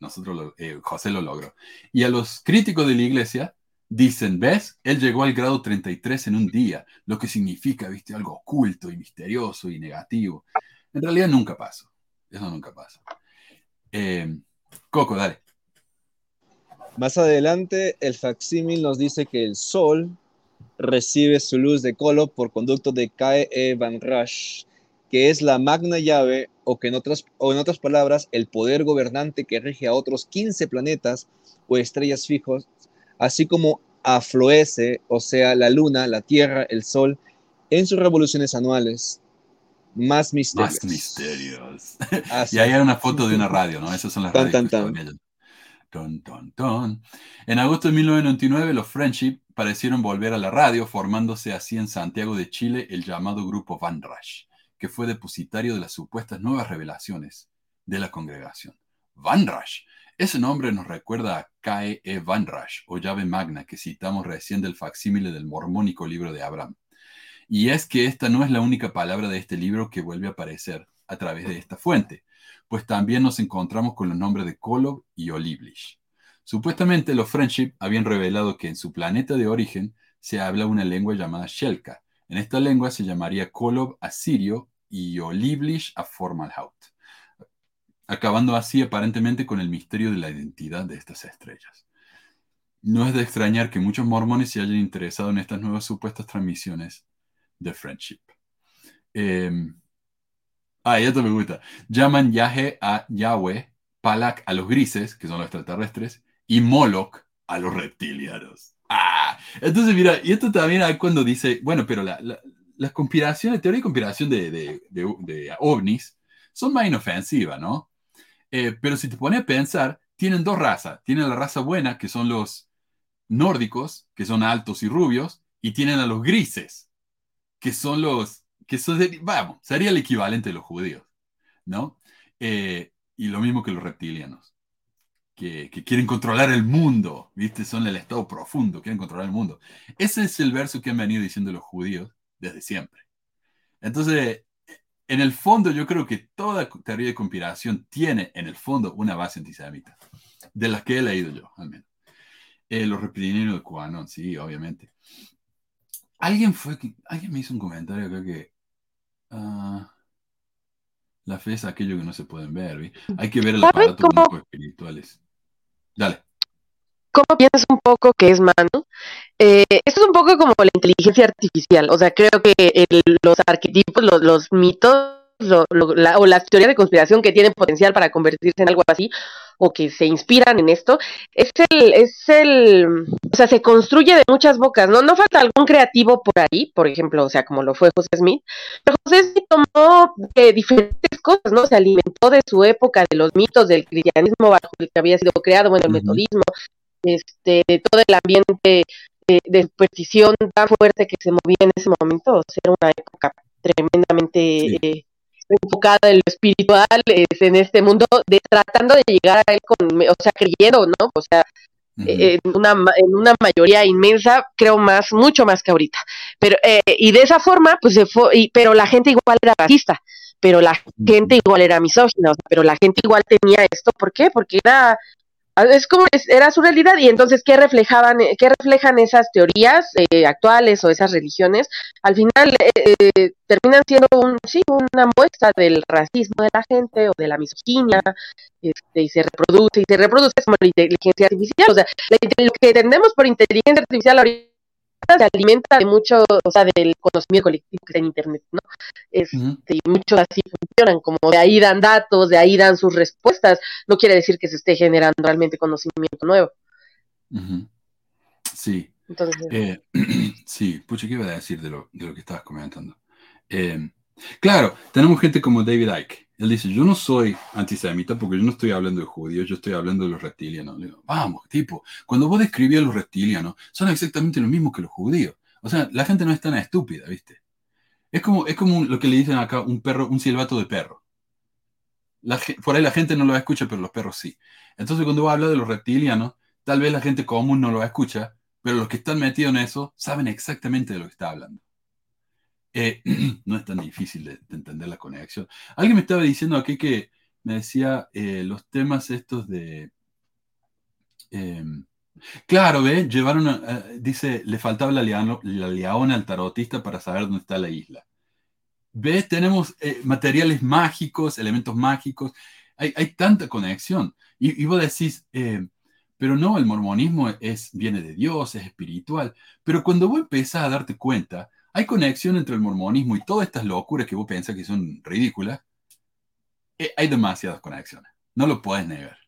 Nosotros, eh, José lo logró. Y a los críticos de la iglesia dicen, ves, él llegó al grado 33 en un día, lo que significa, viste, algo oculto y misterioso y negativo. En realidad nunca pasó. Eso nunca pasa. Eh, Coco, dale. Más adelante, el facsímil nos dice que el Sol recibe su luz de Kolo por conducto de K.E. Van Rash, que es la magna llave, o que en otras, o en otras palabras, el poder gobernante que rige a otros 15 planetas o estrellas fijos, así como afloece, o sea, la Luna, la Tierra, el Sol, en sus revoluciones anuales. Más misterios. Más misterios. Así. y ahí hay una foto de una radio, ¿no? Esas son las Tan, radios. En agosto de 1999, los Friendship parecieron volver a la radio, formándose así en Santiago de Chile el llamado Grupo Van Rash, que fue depositario de las supuestas nuevas revelaciones de la congregación. Van Rash. Ese nombre nos recuerda a K.E. Van Rash, o llave magna, que citamos recién del facsímile del mormónico libro de Abraham. Y es que esta no es la única palabra de este libro que vuelve a aparecer a través de esta fuente, pues también nos encontramos con los nombres de Kolob y Oliblish. Supuestamente los Friendship habían revelado que en su planeta de origen se habla una lengua llamada Shelka. En esta lengua se llamaría Kolob asirio y Oliblish a Formalhaut, acabando así aparentemente con el misterio de la identidad de estas estrellas. No es de extrañar que muchos mormones se hayan interesado en estas nuevas supuestas transmisiones de Friendship. Eh, ah, esto me gusta. Llaman Yahe a Yahweh, Palak a los grises, que son los extraterrestres, y Moloch a los reptilianos. Ah, entonces mira, y esto también hay cuando dice, bueno, pero la, la- las conspiraciones, teoría de conspiración de- de ovnis son más inofensivas, ¿no? Eh, pero si te pones a pensar, tienen dos razas. Tienen la raza buena, que son los nórdicos, que son altos y rubios, y tienen a los grises, que son los, que son, de- vamos, sería el equivalente de los judíos, ¿no? Eh, y lo mismo que los reptilianos, que, que quieren controlar el mundo, ¿viste? Son el estado profundo, quieren controlar el mundo. Ese es el verso que han venido diciendo los judíos desde siempre. Entonces, en el fondo yo creo que toda teoría de conspiración tiene en el fondo una base antisemita, de las que he leído yo, al menos. Eh, los reptilianos de QAnon, sí, obviamente. Alguien fue alguien me hizo un comentario acá que ah, la fe es aquello que no se pueden ver, ¿vi? Hay que ver el ¿Sabe aparato único espirituales. Dale. ¿Cómo piensas un poco que es Manu? Eh, esto es un poco como la inteligencia artificial. O sea, creo que el- los arquetipos, los, los mitos lo- lo- la- o las teorías de conspiración que tienen potencial para convertirse en algo así o que se inspiran en esto, es el, es el, o sea, se construye de muchas bocas, ¿no? No falta algún creativo por ahí, por ejemplo, o sea, como lo fue José Smith, pero José Smith tomó diferentes cosas, ¿no? Se alimentó de su época, de los mitos del cristianismo bajo el que había sido creado, bueno, el metodismo, este, de todo el ambiente de, de superstición tan fuerte que se movía en ese momento, o sea, era una época tremendamente eh, enfocada en lo espiritual es, en este mundo, de tratando de llegar a él con, o sea, creyendo, ¿no? O sea, eh, en, una, en una mayoría inmensa, creo más, mucho más que ahorita. Pero, eh, y de esa forma, pues se fue, y- pero la gente igual era racista, pero la gente igual era misógina, o sea, pero la gente igual tenía esto, ¿por qué? Porque era, es como, era su realidad, y entonces, ¿qué reflejaban, eh, qué reflejan esas teorías eh, actuales o esas religiones? Al final, eh, eh, terminan siendo un, sí, una muestra del racismo de la gente o de la misoginia, este, y se reproduce, y se reproduce como la inteligencia artificial, o sea, lo que entendemos por inteligencia artificial ahorita se alimenta de mucho, o sea, del conocimiento colectivo que está en Internet, ¿no? Este, Y muchos así funcionan, como de ahí dan datos, de ahí dan sus respuestas. No quiere decir que se esté generando realmente conocimiento nuevo. Sí. Entonces, Eh, <clears throat> sí, pucha, ¿qué iba a decir de lo, de lo que estabas comentando? Eh, claro, tenemos gente como David Icke. Él dice, yo no soy antisemita porque yo no estoy hablando de judíos, yo estoy hablando de los reptilianos. Le digo, vamos, tipo, cuando vos describías a los reptilianos, son exactamente lo mismo que los judíos. O sea, la gente no es tan estúpida, ¿viste? Es como, es como lo que le dicen acá, un perro, un silbato de perro. La por ahí la gente no lo escucha, pero los perros sí. Entonces, cuando vos hablas de los reptilianos, tal vez la gente común no lo escucha, pero los que están metidos en eso saben exactamente de lo que está hablando. Eh, <clears throat> no es tan difícil de, de entender la conexión. Alguien me estaba diciendo aquí que me decía eh, los temas estos de... eh, claro, ¿ve? Llevaron, a- a- dice, le faltaba la, liano- la leona al tarotista para saber dónde está la isla. ¿Ves? Tenemos eh, materiales mágicos, elementos mágicos. Hay, hay tanta conexión. Y, y vos decís, eh, pero no, el mormonismo es, viene de Dios, es espiritual. Pero cuando vos empezás a darte cuenta, hay conexión entre el mormonismo y todas estas locuras que vos pensás que son ridículas. Eh, hay demasiadas conexiones. No lo puedes negar.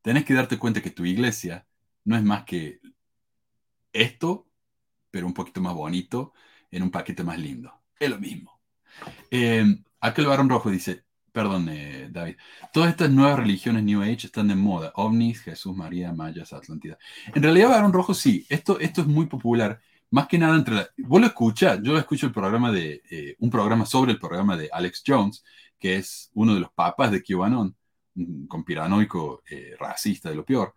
Tenés que darte cuenta que tu iglesia no es más que esto, pero un poquito más bonito, en un paquete más lindo. Es lo mismo. Eh, aquel varón rojo dice, perdón, eh, David, todas estas nuevas religiones New Age están de moda. OVNIs, Jesús, María, Mayas, Atlántida. En realidad, varón rojo sí, esto, esto es muy popular. Más que nada entre la... Vos lo escuchás, yo escucho el programa de... eh, un programa sobre el programa de Alex Jones, que es uno de los papas de QAnon, un conspiranoico eh, racista de lo peor.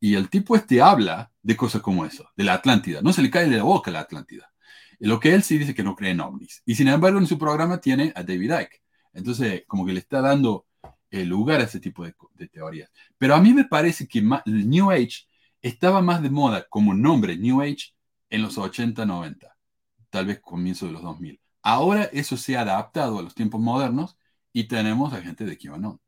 Y el tipo este habla de cosas como eso, de la Atlántida. No se le cae de la boca la Atlántida. Lo que él sí dice que no cree en ovnis. Y sin embargo, en su programa tiene a David Icke. Entonces, como que le está dando eh, lugar a ese tipo de, de teorías. Pero a mí me parece que el New Age estaba más de moda como nombre New Age en los 80, 90, tal vez comienzo de los 2000. Ahora eso se ha adaptado a los tiempos modernos y tenemos a gente de QAnon.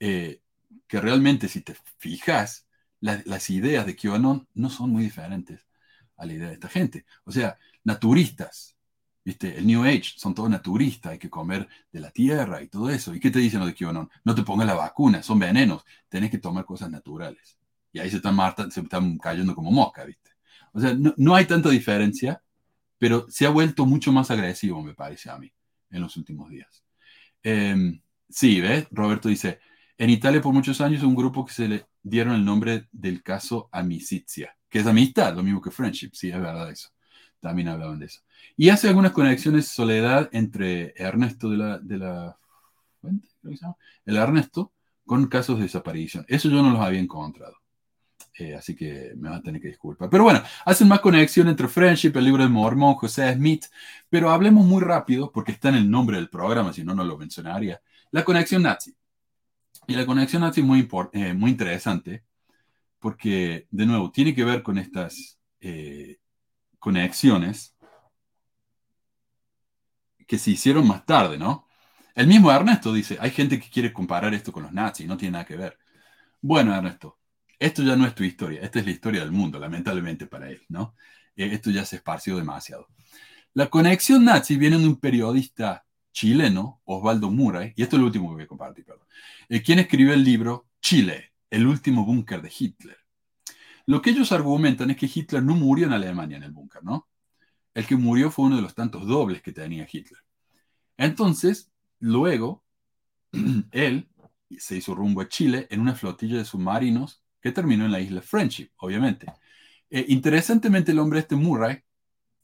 Eh, que realmente, si te fijas, la- las ideas de QAnon no son muy diferentes a la idea de esta gente. O sea, naturistas, ¿viste? El New Age son todos naturistas, hay que comer de la tierra y todo eso. ¿Y qué te dicen los de QAnon? No te pongas la vacuna, son venenos, tenés que tomar cosas naturales. Y ahí se están, se están cayendo como mosca, ¿viste? O sea, no, no hay tanta diferencia, pero se ha vuelto mucho más agresivo, me parece a mí, en los últimos días. Eh, sí, ¿ves? Roberto dice, en Italia por muchos años un grupo que se le dieron el nombre del caso Amicizia, que es amistad, lo mismo que friendship, sí, es verdad eso. También hablaban de eso. Y hace algunas conexiones, Soledad, entre Ernesto de la, de la el Ernesto, con casos de desaparición. Eso yo no los había encontrado. Eh, así que me van a tener que disculpar. Pero bueno, hacen más conexión entre Friendship, el libro de Mormón, José Smith. Pero hablemos muy rápido, porque está en el nombre del programa, si no, no lo mencionaría. La conexión nazi. Y la conexión nazi es muy, eh, muy interesante, porque, de nuevo, tiene que ver con estas eh, conexiones que se hicieron más tarde, ¿no? El mismo Ernesto dice, hay gente que quiere comparar esto con los nazis, no tiene nada que ver. Bueno, Ernesto, esto ya no es tu historia, esta es la historia del mundo, lamentablemente para él, ¿no? Eh, esto ya se esparció demasiado. La conexión nazi viene de un periodista chileno, Osvaldo Murray, y esto es lo último que voy a compartir, perdón, eh, quien escribió el libro Chile, el último búnker de Hitler. Lo que ellos argumentan es que Hitler no murió en Alemania en el búnker, ¿no? El que murió fue uno de los tantos dobles que tenía Hitler. Entonces, luego, <clears throat> él se hizo rumbo a Chile en una flotilla de submarinos que terminó en la isla Friendship, obviamente. Eh, interesantemente, el hombre este Murray,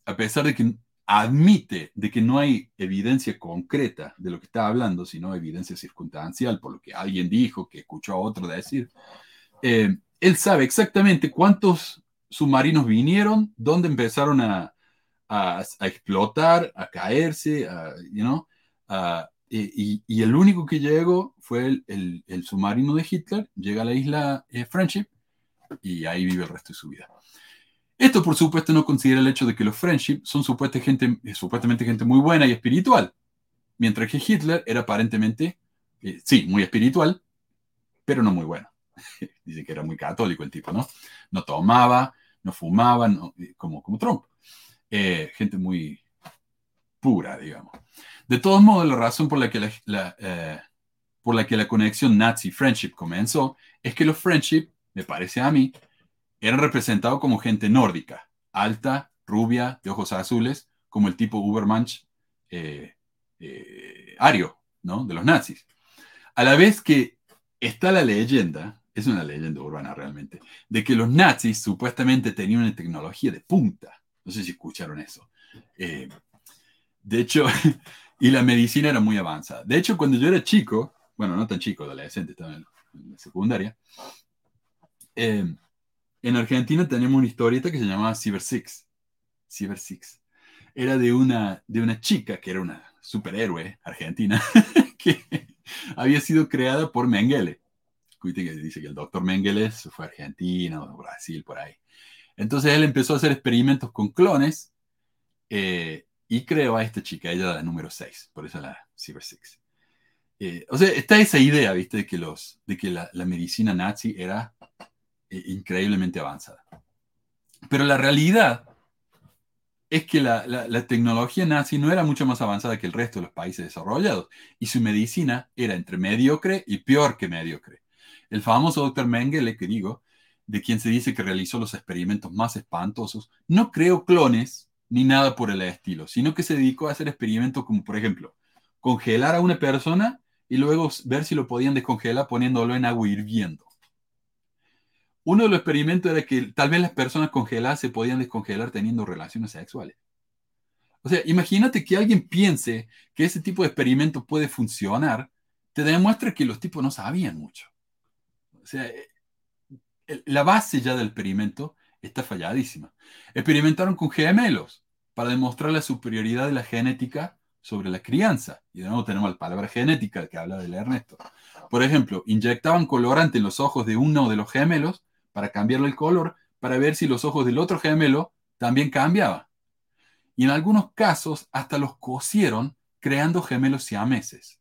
a pesar de que admite de que no hay evidencia concreta de lo que está hablando, sino evidencia circunstancial, por lo que alguien dijo, que escuchó a otro decir, eh, él sabe exactamente cuántos submarinos vinieron, dónde empezaron a, a, explotar, a caerse, a, you a- y, el único que llegó fue el, submarino de Hitler, llega a la isla eh, Friendship y ahí vive el resto de su vida. Esto, por supuesto, no considera el hecho de que los Friendship son supuestamente gente, eh, supuestamente gente muy buena y espiritual, mientras que Hitler era aparentemente, eh, sí, muy espiritual, pero no muy bueno. <laughs> Dice que era muy católico el tipo, ¿no? No tomaba, no fumaban, no- como, como Trump. Gente muy pura, digamos. De todos modos, la razón por la que la, eh, conexión nazi-friendship comenzó es que los friendship, me parece a mí, eran representados como gente nórdica, alta, rubia, de ojos azules, como el tipo Ubermensch eh, eh, ario, ¿no? De los nazis. A la vez que está la leyenda, es una leyenda urbana realmente, de que los nazis supuestamente tenían una tecnología de punta. No sé si escucharon eso. De hecho, <laughs> y la medicina era muy avanzada. De hecho, cuando yo era chico, bueno, no tan chico, adolescente, estaba en la secundaria, eh, en Argentina teníamos una historieta que se llamaba Cyber Six. Cyber Six. Era de una, de una chica que era una superhéroe argentina <laughs> que había sido creada por Mengele. Cuite que dice que el doctor Mengele fue a Argentina o Brasil, por ahí. Entonces él empezó a hacer experimentos con clones eh, y creó a esta chica, ella la número 6, por eso la Cyber Six. Eh, o sea, está esa idea, ¿viste? De que, los, de que la, la medicina nazi era eh, increíblemente avanzada. Pero la realidad es que la, la- la tecnología nazi no era mucho más avanzada que el resto de los países desarrollados y su medicina era entre mediocre y peor que mediocre. El famoso doctor Mengele, que digo, de quien se dice que realizó los experimentos más espantosos, no creó clones ni nada por el estilo, sino que se dedicó a hacer experimentos como, por ejemplo, congelar a una persona y luego ver si lo podían descongelar poniéndolo en agua hirviendo. Uno de los experimentos era que tal vez las personas congeladas se podían descongelar teniendo relaciones sexuales. O sea, imagínate que alguien piense que ese tipo de experimento puede funcionar, te demuestra que los tipos no sabían mucho. O sea, eh, la base ya del experimento está falladísima. Experimentaron con gemelos para demostrar la superioridad de la genética sobre la crianza. Y de nuevo tenemos la palabra genética que habla del Ernesto. Por ejemplo, inyectaban colorante en los ojos de uno de los gemelos para cambiarle el color, para ver si los ojos del otro gemelo también cambiaban. Y en algunos casos hasta los cosieron creando gemelos siameses.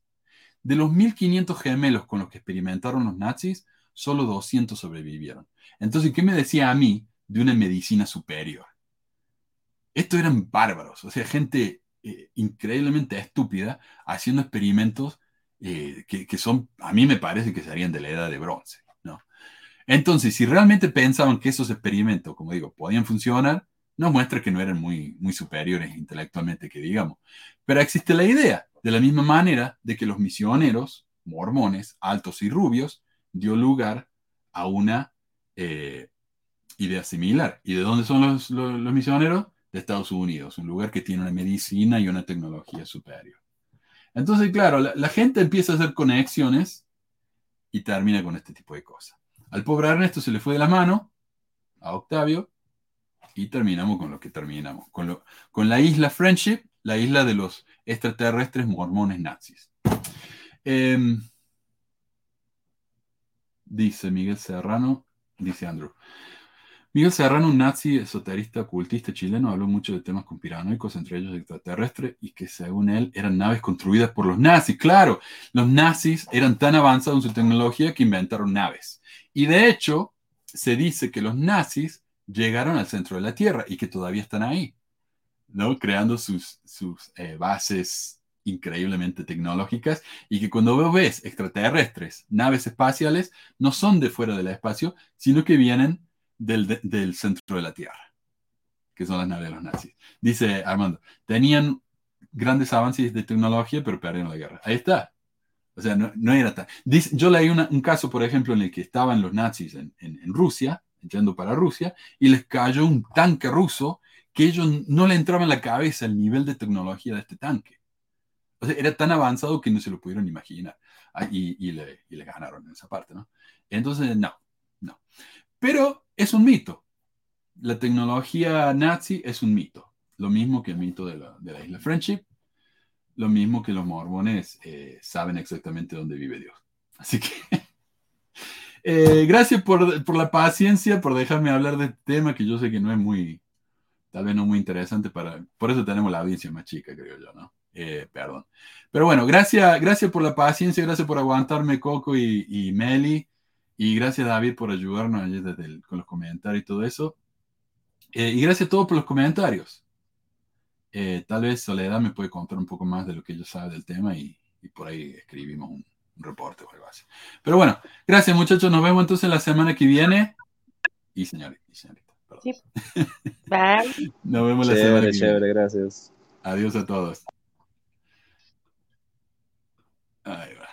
De los 1500 gemelos con los que experimentaron los nazis, solo 200 sobrevivieron. Entonces, ¿qué me decía a mí de una medicina superior? Estos eran bárbaros, o sea, gente eh, increíblemente estúpida haciendo experimentos eh, que, son, a mí me parece que serían de la edad de bronce, ¿no? Entonces, si realmente pensaban que esos experimentos, como digo, podían funcionar, nos muestra que no eran muy, muy superiores intelectualmente, que digamos. Pero existe la idea, de la misma manera, de que los misioneros, mormones, altos y rubios, dio lugar a una eh, idea similar. ¿Y de dónde son los, misioneros? De Estados Unidos, un lugar que tiene una medicina y una tecnología superior. Entonces, claro, la, la gente empieza a hacer conexiones y termina con este tipo de cosas. Al pobre Ernesto se le fue de la mano, a Octavio, y terminamos con lo que terminamos, con, lo- con la isla Friendship, la isla de los extraterrestres mormones nazis. Em, dice Miguel Serrano, dice Andrew. Miguel Serrano, un nazi esoterista ocultista chileno, habló mucho de temas conspiranoicos, entre ellos extraterrestres, y que según él eran naves construidas por los nazis. Claro, los nazis eran tan avanzados en su tecnología que inventaron naves. Y de hecho, se dice que los nazis llegaron al centro de la Tierra y que todavía están ahí, ¿no? Creando sus, sus eh, bases increíblemente tecnológicas y que cuando ves extraterrestres, naves espaciales, no son de fuera del espacio, sino que vienen del, de- del centro de la Tierra, que son las naves de los nazis. Dice Armando, tenían grandes avances de tecnología, pero perdieron la guerra. Ahí está. O sea, no, no era tan... Yo leí una- un caso, por ejemplo, en el que estaban los nazis en, en- en Rusia, yendo para Rusia, y les cayó un tanque ruso que ellos no le entraba en la cabeza el nivel de tecnología de este tanque. O sea, era tan avanzado que no se lo pudieron imaginar. Ah, y, y le, y le ganaron en esa parte, ¿no? Entonces, no, no. Pero es un mito. La tecnología nazi es un mito. Lo mismo que el mito de la, de la isla Friendship. Lo mismo que los mormones eh, saben exactamente dónde vive Dios. Así que <laughs> eh, gracias por, por la paciencia, por dejarme hablar de este tema que yo sé que no es muy, tal vez no muy interesante para, por eso tenemos la audiencia más chica, creo yo, ¿no? Eh, perdón. Pero bueno, gracias, gracias por la paciencia, gracias por aguantarme Coco y, y Meli, y gracias David por ayudarnos ayer desde el- con los comentarios y todo eso. Eh, y gracias a todos por los comentarios. Eh, tal vez Soledad me puede contar un poco más de lo que ella sabe del tema y, y por ahí escribimos un, un, reporte o algo así. Pero bueno, gracias muchachos. Nos vemos entonces la semana que viene. Y señores, y señorita. Sí. <laughs> Bye. Nos vemos la Chévere, semana que chévere, viene. gracias. Adiós a todos. Ahí va.